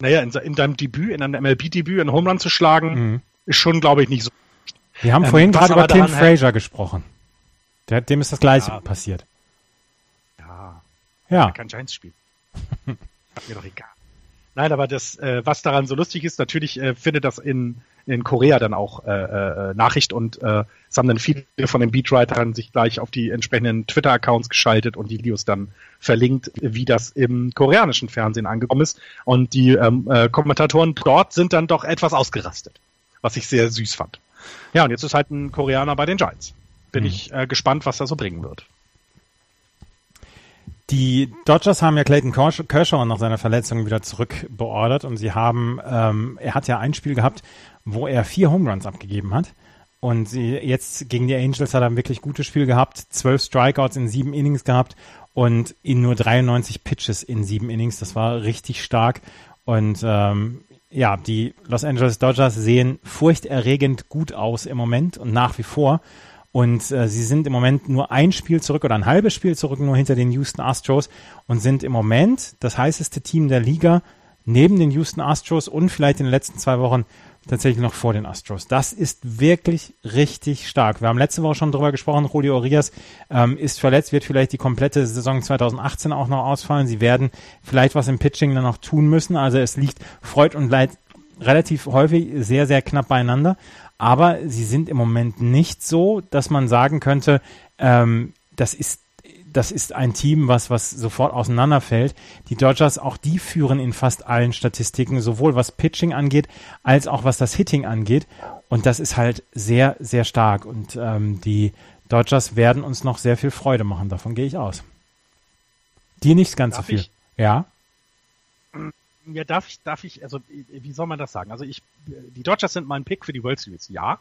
Speaker 3: naja, in, in deinem Debüt, in einem MLB-Debüt einen Home Run zu schlagen, mhm. ist schon, glaube ich, nicht so.
Speaker 2: Wir haben ähm, vorhin gerade über Tim Fraser gesprochen. Der, dem ist das Gleiche ja, passiert.
Speaker 3: Ja. Ja. Er kann Giants spielen. Hat [laughs] mir doch egal. Nein, aber das, äh, was daran so lustig ist, natürlich äh, findet das in, in Korea dann auch äh, äh, Nachricht und äh, es haben dann viele von den Beatwritern sich gleich auf die entsprechenden Twitter-Accounts geschaltet und die Videos dann verlinkt, wie das im koreanischen Fernsehen angekommen ist. Und die ähm, äh, Kommentatoren dort sind dann doch etwas ausgerastet, was ich sehr süß fand. Ja, und jetzt ist halt ein Koreaner bei den Giants. Bin mhm. ich äh, gespannt, was er so bringen wird.
Speaker 2: Die Dodgers haben ja Clayton Kershaw nach seiner Verletzung wieder zurückbeordert und sie haben, ähm, er hat ja ein Spiel gehabt, wo er vier Home Runs abgegeben hat. Und sie, jetzt gegen die Angels hat er ein wirklich gutes Spiel gehabt, zwölf Strikeouts in sieben Innings gehabt und in nur 93 Pitches in sieben Innings. Das war richtig stark. Und ähm, ja, die Los Angeles Dodgers sehen furchterregend gut aus im Moment und nach wie vor. Und äh, sie sind im Moment nur ein Spiel zurück oder ein halbes Spiel zurück, nur hinter den Houston Astros und sind im Moment das heißeste Team der Liga neben den Houston Astros und vielleicht in den letzten zwei Wochen tatsächlich noch vor den Astros. Das ist wirklich richtig stark. Wir haben letzte Woche schon drüber gesprochen, Julio Urias ähm, ist verletzt, wird vielleicht die komplette Saison 2018 auch noch ausfallen. Sie werden vielleicht was im Pitching dann noch tun müssen. Also es liegt Freud und Leid relativ häufig sehr, sehr knapp beieinander. Aber sie sind im Moment nicht so, dass man sagen könnte, ähm, das ist das ist ein Team, was, was sofort auseinanderfällt. Die Dodgers, auch die führen in fast allen Statistiken, sowohl was Pitching angeht, als auch was das Hitting angeht. Und das ist halt sehr, sehr stark. Und ähm, die Dodgers werden uns noch sehr viel Freude machen, davon gehe ich aus. Die nicht ganz darf so viel. Ich? Ja.
Speaker 3: Ja, darf ich, darf ich, also wie soll man das sagen? Also ich, die Dodgers sind mein Pick für die World Series, ja.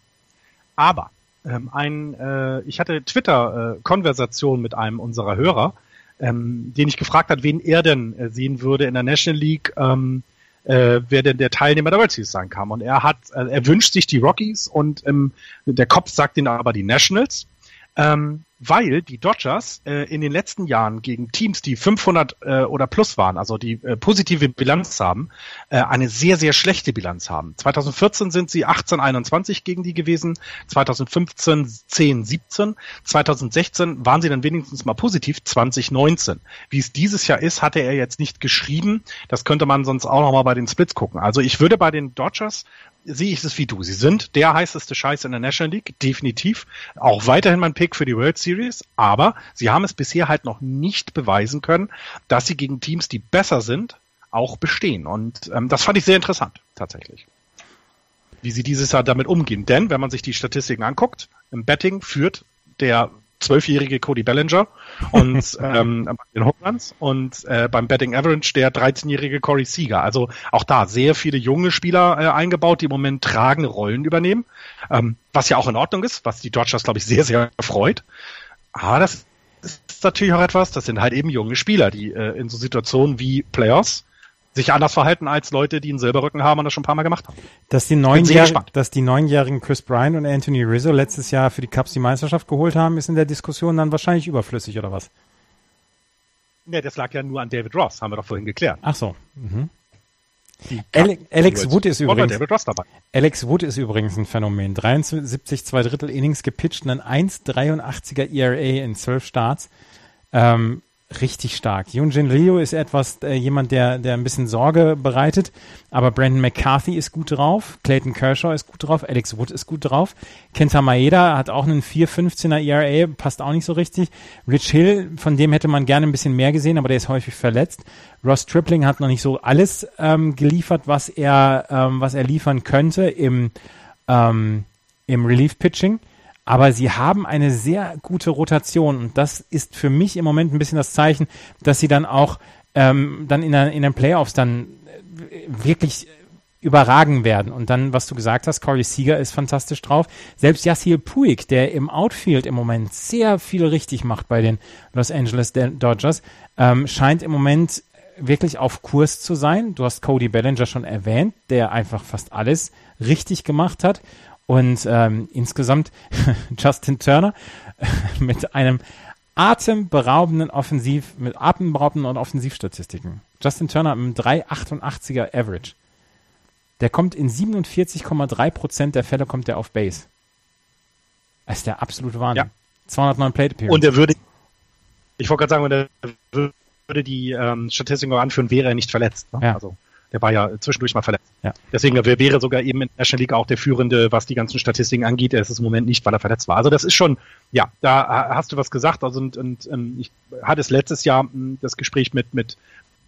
Speaker 3: Aber ähm, ein, äh, ich hatte Twitter-Konversation äh, mit einem unserer Hörer, ähm, den ich gefragt hat, wen er denn äh, sehen würde in der National League, ähm, äh, wer denn der Teilnehmer der World Series sein kann. Und er hat, äh, er wünscht sich die Rockies und ähm, der Kopf sagt ihn aber die Nationals. Ähm, weil die Dodgers äh, in den letzten Jahren gegen Teams, die 500 äh, oder plus waren, also die äh, positive Bilanz haben, äh, eine sehr, sehr schlechte Bilanz haben. 2014 sind sie 18, 21 gegen die gewesen, 2015 10, 17, 2016 waren sie dann wenigstens mal positiv, 2019. Wie es dieses Jahr ist, hatte er jetzt nicht geschrieben. Das könnte man sonst auch nochmal bei den Splits gucken. Also ich würde bei den Dodgers sehe ich es wie du. Sie sind der heißeste Scheiß in der National League, definitiv. Auch weiterhin mein Pick für die World Series, aber sie haben es bisher halt noch nicht beweisen können, dass sie gegen Teams, die besser sind, auch bestehen. Und ähm, das fand ich sehr interessant, tatsächlich. Wie sie dieses Jahr damit umgehen. Denn, wenn man sich die Statistiken anguckt, im Betting führt der zwölfjährige Cody Bellinger und [laughs] ähm, den Homeruns und äh, beim Betting Average der 13-jährige Corey Seager. Also auch da sehr viele junge Spieler äh, eingebaut, die im Moment tragende Rollen übernehmen, ähm, was ja auch in Ordnung ist, was die Dodgers, glaube ich, sehr, sehr freut. Aber das ist natürlich auch etwas, das sind halt eben junge Spieler, die äh, in so Situationen wie Playoffs sich anders verhalten als Leute, die einen Silberrücken haben und das schon ein paar Mal gemacht haben.
Speaker 2: Dass die, neunjährigen, dass die neunjährigen Chris Bryant und Anthony Rizzo letztes Jahr für die Cubs die Meisterschaft geholt haben, ist in der Diskussion dann wahrscheinlich überflüssig, oder was?
Speaker 3: Nee, das lag ja nur an David Ross, haben wir doch vorhin geklärt.
Speaker 2: Ach so. Mhm. Ale Alex Wood ist übrigens Alex Wood ist übrigens ein Phänomen. 73 zwei Drittel Innings gepitcht und ein 1,83er ERA in zwölf Starts. Ähm, richtig stark. Yunjin Ryu ist etwas äh, jemand, der, der ein bisschen Sorge bereitet, aber Brandon McCarthy ist gut drauf, Clayton Kershaw ist gut drauf, Alex Wood ist gut drauf, Kenta Maeda hat auch einen 4,15er ERA, passt auch nicht so richtig. Rich Hill, von dem hätte man gerne ein bisschen mehr gesehen, aber der ist häufig verletzt. Ross Tripling hat noch nicht so alles ähm, geliefert, was er, ähm, was er liefern könnte im, ähm, im Relief-Pitching aber sie haben eine sehr gute Rotation und das ist für mich im Moment ein bisschen das Zeichen, dass sie dann auch ähm, dann in, der, in den Playoffs dann äh, wirklich überragen werden. Und dann, was du gesagt hast, Corey Seager ist fantastisch drauf. Selbst Yasiel Puig, der im Outfield im Moment sehr viel richtig macht bei den Los Angeles Dodgers, ähm, scheint im Moment wirklich auf Kurs zu sein. Du hast Cody Bellinger schon erwähnt, der einfach fast alles richtig gemacht hat. Und ähm, insgesamt [laughs] Justin Turner [laughs] mit einem atemberaubenden Offensiv, mit atemberaubenden Offensivstatistiken. Justin Turner mit einem 3,88er Average. Der kommt in 47,3 Prozent der Fälle kommt der auf Base. Das ist der absolute Wahnsinn. Ja. 209 Plate
Speaker 3: Appearances. Und er würde, ich wollte gerade sagen, er würde die ähm, Statistiken anführen, wäre er nicht verletzt. Ne? Ja. Also der war ja zwischendurch mal verletzt. Ja. Deswegen wäre sogar eben in der National League auch der Führende, was die ganzen Statistiken angeht. Er ist es im Moment nicht, weil er verletzt war. Also das ist schon, ja, da hast du was gesagt. Also und, und ähm, ich hatte es letztes Jahr hm, das Gespräch mit mit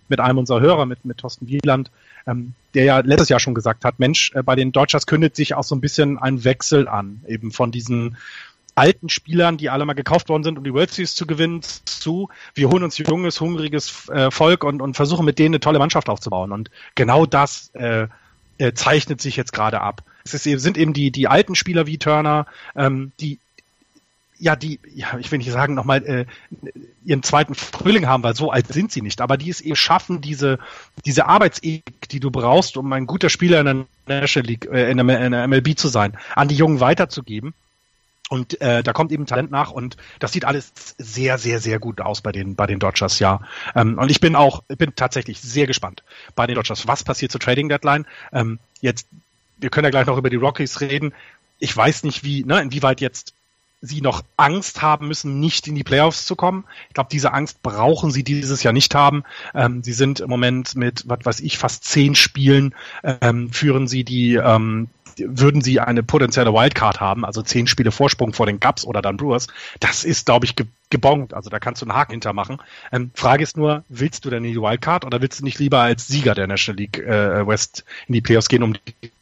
Speaker 3: mit einem unserer Hörer, mit mit Thorsten Wieland, ähm, der ja letztes Jahr schon gesagt hat, Mensch, äh, bei den Dodgers kündet sich auch so ein bisschen ein Wechsel an, eben von diesen alten Spielern, die alle mal gekauft worden sind, um die World Series zu gewinnen, zu, wir holen uns junges, hungriges äh, Volk und, und versuchen mit denen eine tolle Mannschaft aufzubauen. Und genau das äh, äh, zeichnet sich jetzt gerade ab. Es ist, sind eben die, die alten Spieler wie Turner, ähm, die ja, die, ja, ich will nicht sagen, nochmal äh, ihren zweiten Frühling haben, weil so alt sind sie nicht, aber die es eben schaffen, diese, diese Arbeitsethik, die du brauchst, um ein guter Spieler in der National League, äh, in, der, in der MLB zu sein, an die Jungen weiterzugeben. Und äh, da kommt eben Talent nach und das sieht alles sehr, sehr, sehr gut aus bei den bei den Dodgers, ja. Ähm, und ich bin auch, bin tatsächlich sehr gespannt bei den Dodgers. Was passiert zur Trading Deadline? Ähm, jetzt, wir können ja gleich noch über die Rockies reden. Ich weiß nicht, wie, ne, inwieweit jetzt sie noch Angst haben müssen, nicht in die Playoffs zu kommen. Ich glaube, diese Angst brauchen sie dieses Jahr nicht haben. Ähm, sie sind im Moment mit, was weiß ich, fast zehn Spielen ähm, führen sie die, ähm, würden sie eine potenzielle Wildcard haben, also zehn Spiele Vorsprung vor den Cubs oder dann Brewers. Das ist, glaube ich, ge gebongt. Also da kannst du einen Haken hintermachen. Ähm, Frage ist nur, willst du denn in die Wildcard oder willst du nicht lieber als Sieger der National League äh, West in die Playoffs gehen, um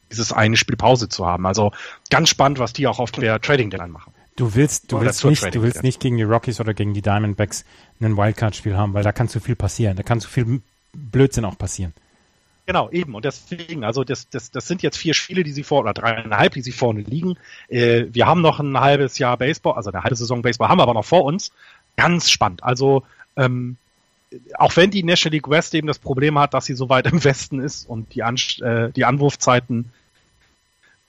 Speaker 3: dieses eine Spiel Pause zu haben? Also ganz spannend, was die auch auf der Trading Deadline machen.
Speaker 2: Du willst, du willst nicht, du willst nicht gegen die Rockies oder gegen die Diamondbacks ein Wildcard-Spiel haben, weil da kann zu viel passieren. Da kann zu viel Blödsinn auch passieren.
Speaker 3: Genau, eben. Und deswegen, also das, das, das sind jetzt vier Spiele, die sie vor, oder dreieinhalb, die sie vorne liegen. Äh, wir haben noch ein halbes Jahr Baseball, also eine halbe Saison Baseball haben wir aber noch vor uns. Ganz spannend. Also, ähm, auch wenn die National League West eben das Problem hat, dass sie so weit im Westen ist und die, An äh, die Anwurfzeiten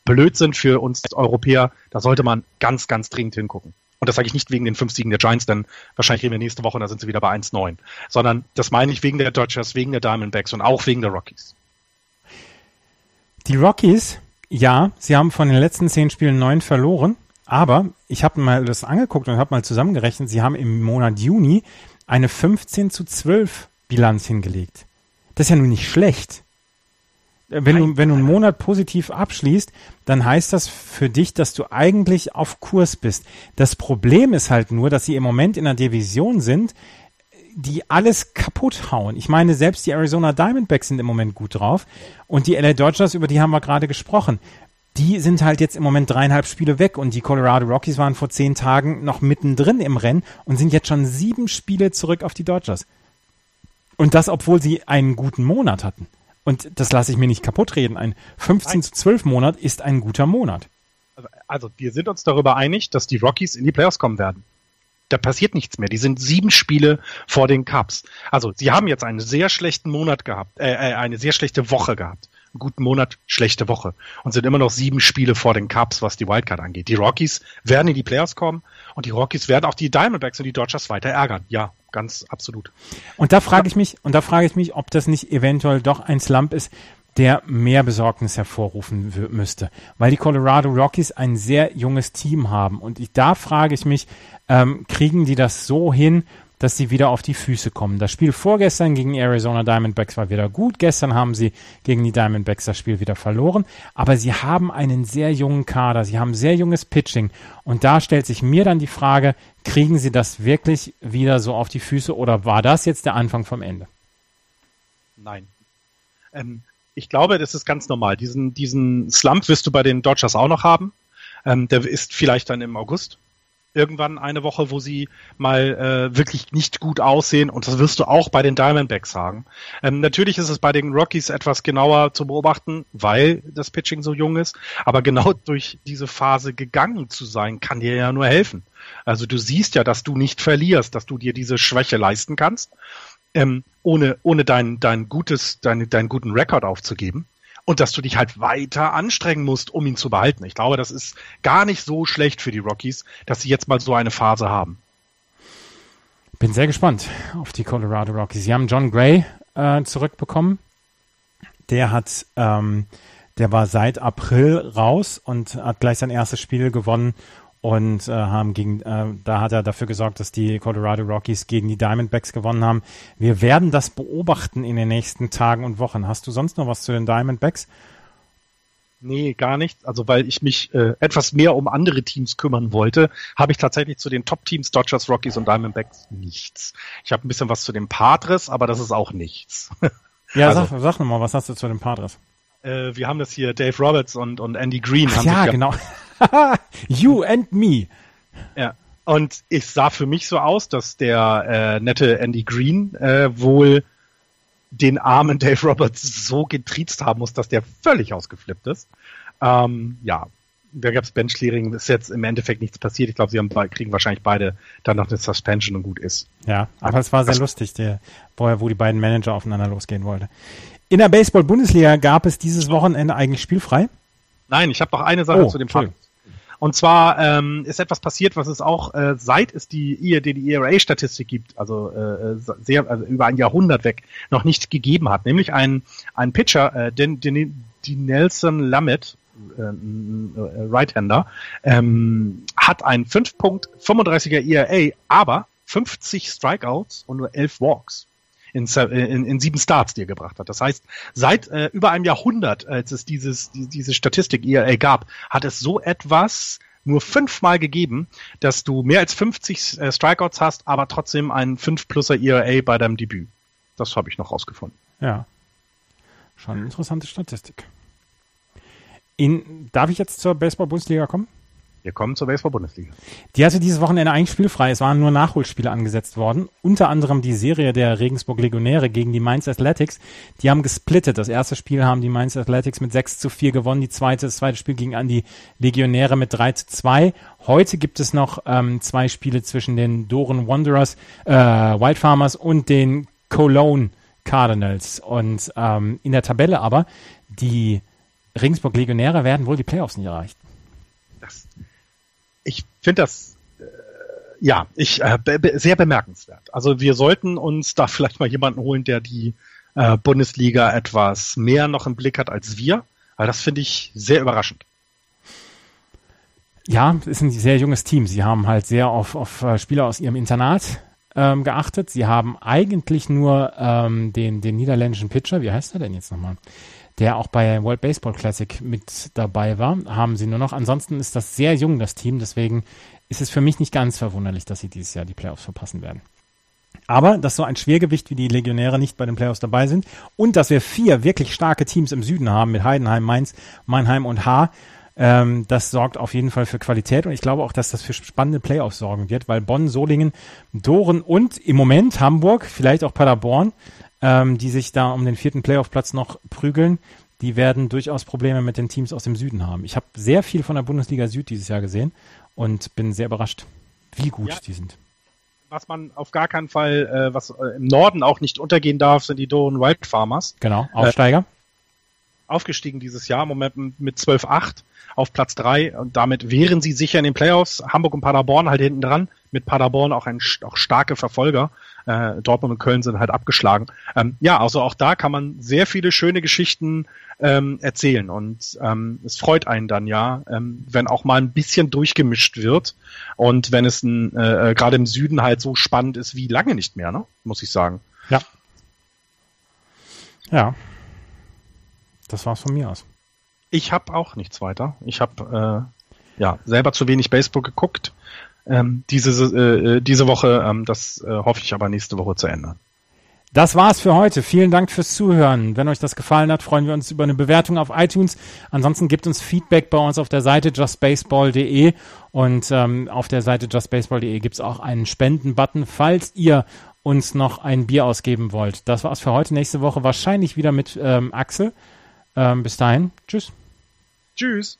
Speaker 3: blöd sind für uns Europäer, da sollte man ganz, ganz dringend hingucken. Und das sage ich nicht wegen den fünf Siegen der Giants, denn wahrscheinlich reden wir nächste Woche da sind sie wieder bei 1-9. Sondern das meine ich wegen der Dodgers, wegen der Diamondbacks und auch wegen der Rockies.
Speaker 2: Die Rockies, ja, sie haben von den letzten zehn Spielen neun verloren, aber ich habe mal das angeguckt und habe mal zusammengerechnet, sie haben im Monat Juni eine 15 zu 12 Bilanz hingelegt. Das ist ja nun nicht schlecht wenn du, wenn du einen Monat positiv abschließt, dann heißt das für dich, dass du eigentlich auf Kurs bist. Das Problem ist halt nur, dass sie im Moment in einer Division sind, die alles kaputt hauen. Ich meine, selbst die Arizona Diamondbacks sind im Moment gut drauf und die LA Dodgers, über die haben wir gerade gesprochen. Die sind halt jetzt im Moment dreieinhalb Spiele weg und die Colorado Rockies waren vor zehn Tagen noch mittendrin im Rennen und sind jetzt schon sieben Spiele zurück auf die Dodgers. Und das, obwohl sie einen guten Monat hatten. Und das lasse ich mir nicht kaputt reden. Ein 15 zu 12 Monat ist ein guter Monat.
Speaker 3: Also wir sind uns darüber einig, dass die Rockies in die Playoffs kommen werden. Da passiert nichts mehr. Die sind sieben Spiele vor den Cubs. Also sie haben jetzt einen sehr schlechten Monat gehabt, äh, äh eine sehr schlechte Woche gehabt. Einen guten Monat, schlechte Woche. Und sind immer noch sieben Spiele vor den Cubs, was die Wildcard angeht. Die Rockies werden in die Playoffs kommen und die Rockies werden auch die Diamondbacks und die Dodgers weiter ärgern. Ja, ganz absolut.
Speaker 2: Und da frage ich mich, und da frage ich mich, ob das nicht eventuell doch ein Slump ist, der mehr Besorgnis hervorrufen müsste, weil die Colorado Rockies ein sehr junges Team haben und ich, da frage ich mich, ähm, kriegen die das so hin, dass sie wieder auf die Füße kommen. Das Spiel vorgestern gegen die Arizona Diamondbacks war wieder gut. Gestern haben sie gegen die Diamondbacks das Spiel wieder verloren. Aber sie haben einen sehr jungen Kader. Sie haben sehr junges Pitching. Und da stellt sich mir dann die Frage, kriegen sie das wirklich wieder so auf die Füße oder war das jetzt der Anfang vom Ende?
Speaker 3: Nein. Ähm, ich glaube, das ist ganz normal. Diesen, diesen Slump wirst du bei den Dodgers auch noch haben. Ähm, der ist vielleicht dann im August irgendwann eine Woche, wo sie mal äh, wirklich nicht gut aussehen und das wirst du auch bei den Diamondbacks sagen. Ähm, natürlich ist es bei den Rockies etwas genauer zu beobachten, weil das Pitching so jung ist, aber genau [laughs] durch diese Phase gegangen zu sein, kann dir ja nur helfen. Also du siehst ja, dass du nicht verlierst, dass du dir diese Schwäche leisten kannst, ähm, ohne, ohne dein, dein gutes, dein, deinen guten Rekord aufzugeben und dass du dich halt weiter anstrengen musst, um ihn zu behalten. Ich glaube, das ist gar nicht so schlecht für die Rockies, dass sie jetzt mal so eine Phase haben.
Speaker 2: Bin sehr gespannt auf die Colorado Rockies. Sie haben John Gray äh, zurückbekommen. Der hat, ähm, der war seit April raus und hat gleich sein erstes Spiel gewonnen und äh, haben gegen, äh, da hat er dafür gesorgt, dass die Colorado Rockies gegen die Diamondbacks gewonnen haben. Wir werden das beobachten in den nächsten Tagen und Wochen. Hast du sonst noch was zu den Diamondbacks?
Speaker 3: Nee, gar nicht. Also weil ich mich äh, etwas mehr um andere Teams kümmern wollte, habe ich tatsächlich zu den Top-Teams Dodgers, Rockies und Diamondbacks nichts. Ich habe ein bisschen was zu den Padres, aber das ist auch nichts. [laughs]
Speaker 2: ja, also, sag, sag nochmal, was hast du zu den Padres?
Speaker 3: Äh, wir haben das hier, Dave Roberts und, und Andy Green.
Speaker 2: Ach, ja, genau. [laughs] you and me.
Speaker 3: Ja. Und ich sah für mich so aus, dass der äh, nette Andy Green äh, wohl den armen [laughs] Dave Roberts so getriezt haben muss, dass der völlig ausgeflippt ist. Ähm, ja, da gab es Bench-Clearing, ist jetzt im Endeffekt nichts passiert. Ich glaube, sie haben, kriegen wahrscheinlich beide dann noch eine Suspension und gut ist.
Speaker 2: Ja, aber es war sehr lustig, der, wo die beiden Manager aufeinander losgehen wollten. In der Baseball-Bundesliga gab es dieses Wochenende eigentlich spielfrei?
Speaker 3: Nein, ich habe noch eine Sache oh, zu dem Fall. Und zwar ähm, ist etwas passiert, was es auch äh, seit es die, die ERA-Statistik gibt, also äh, sehr also über ein Jahrhundert weg, noch nicht gegeben hat. Nämlich ein, ein Pitcher, äh, den, den, die Nelson Lamet, äh, äh, Right-Hander, ähm, hat ein 5.35er ERA, aber 50 Strikeouts und nur 11 Walks in, in, in sieben Starts, die er gebracht hat. Das heißt, seit äh, über einem Jahrhundert, als es dieses, die, diese Statistik ERA gab, hat es so etwas nur fünfmal gegeben, dass du mehr als 50 äh, Strikeouts hast, aber trotzdem ein 5-pluser ERA bei deinem Debüt. Das habe ich noch rausgefunden.
Speaker 2: Ja. Schon eine interessante Statistik. In, darf ich jetzt zur Baseball-Bundesliga kommen?
Speaker 3: Wir kommen zur Baseball-Bundesliga.
Speaker 2: Die hatte dieses Wochenende eigentlich spielfrei. Es waren nur Nachholspiele angesetzt worden. Unter anderem die Serie der Regensburg Legionäre gegen die Mainz Athletics. Die haben gesplittet. Das erste Spiel haben die Mainz Athletics mit 6 zu 4 gewonnen. Die zweite, das zweite Spiel ging an die Legionäre mit 3 zu 2. Heute gibt es noch ähm, zwei Spiele zwischen den Doren Wanderers, äh, Wild Farmers und den Cologne Cardinals. Und ähm, in der Tabelle aber, die Regensburg Legionäre werden wohl die Playoffs nicht erreichen
Speaker 3: ich finde das äh, ja, ich äh, be sehr bemerkenswert. Also wir sollten uns da vielleicht mal jemanden holen, der die äh, Bundesliga etwas mehr noch im Blick hat als wir, weil das finde ich sehr überraschend.
Speaker 2: Ja, es ist ein sehr junges Team. Sie haben halt sehr auf, auf äh, Spieler aus ihrem Internat ähm, geachtet. Sie haben eigentlich nur ähm, den, den niederländischen Pitcher, wie heißt er denn jetzt nochmal? Der auch bei World Baseball Classic mit dabei war, haben sie nur noch. Ansonsten ist das sehr jung, das Team. Deswegen ist es für mich nicht ganz verwunderlich, dass sie dieses Jahr die Playoffs verpassen werden. Aber dass so ein Schwergewicht wie die Legionäre nicht bei den Playoffs dabei sind und dass wir vier wirklich starke Teams im Süden haben mit Heidenheim, Mainz, Mannheim und Haar, ähm, das sorgt auf jeden Fall für Qualität und ich glaube auch, dass das für spannende Playoffs sorgen wird, weil Bonn, Solingen, Doren und im Moment Hamburg, vielleicht auch Paderborn, ähm, die sich da um den vierten Playoff-Platz noch prügeln, die werden durchaus Probleme mit den Teams aus dem Süden haben. Ich habe sehr viel von der Bundesliga Süd dieses Jahr gesehen und bin sehr überrascht, wie gut ja. die sind.
Speaker 3: Was man auf gar keinen Fall, äh, was äh, im Norden auch nicht untergehen darf, sind die Doren Wild Farmers.
Speaker 2: Genau, Aufsteiger. Äh,
Speaker 3: aufgestiegen dieses Jahr, im Moment mit 12-8 auf Platz 3 und damit wären sie sicher in den Playoffs. Hamburg und Paderborn halt hinten dran, mit Paderborn auch ein auch starke Verfolger. Äh, Dortmund und Köln sind halt abgeschlagen. Ähm, ja, also auch da kann man sehr viele schöne Geschichten ähm, erzählen und ähm, es freut einen dann ja, ähm, wenn auch mal ein bisschen durchgemischt wird und wenn es ein, äh, äh gerade im Süden halt so spannend ist wie lange nicht mehr, ne? muss ich sagen.
Speaker 2: Ja. Ja. Das war's von mir aus.
Speaker 3: Ich habe auch nichts weiter. Ich habe äh, ja selber zu wenig Baseball geguckt ähm, diese, äh, äh, diese Woche. Ähm, das äh, hoffe ich aber nächste Woche zu ändern.
Speaker 2: Das war's für heute. Vielen Dank fürs Zuhören. Wenn euch das gefallen hat, freuen wir uns über eine Bewertung auf iTunes. Ansonsten gibt uns Feedback bei uns auf der Seite justbaseball.de und ähm, auf der Seite justbaseball.de gibt's auch einen Spenden-Button, falls ihr uns noch ein Bier ausgeben wollt. Das war's für heute. Nächste Woche wahrscheinlich wieder mit ähm, Axel. Ähm, bis dahin. Tschüss.
Speaker 3: Tschüss.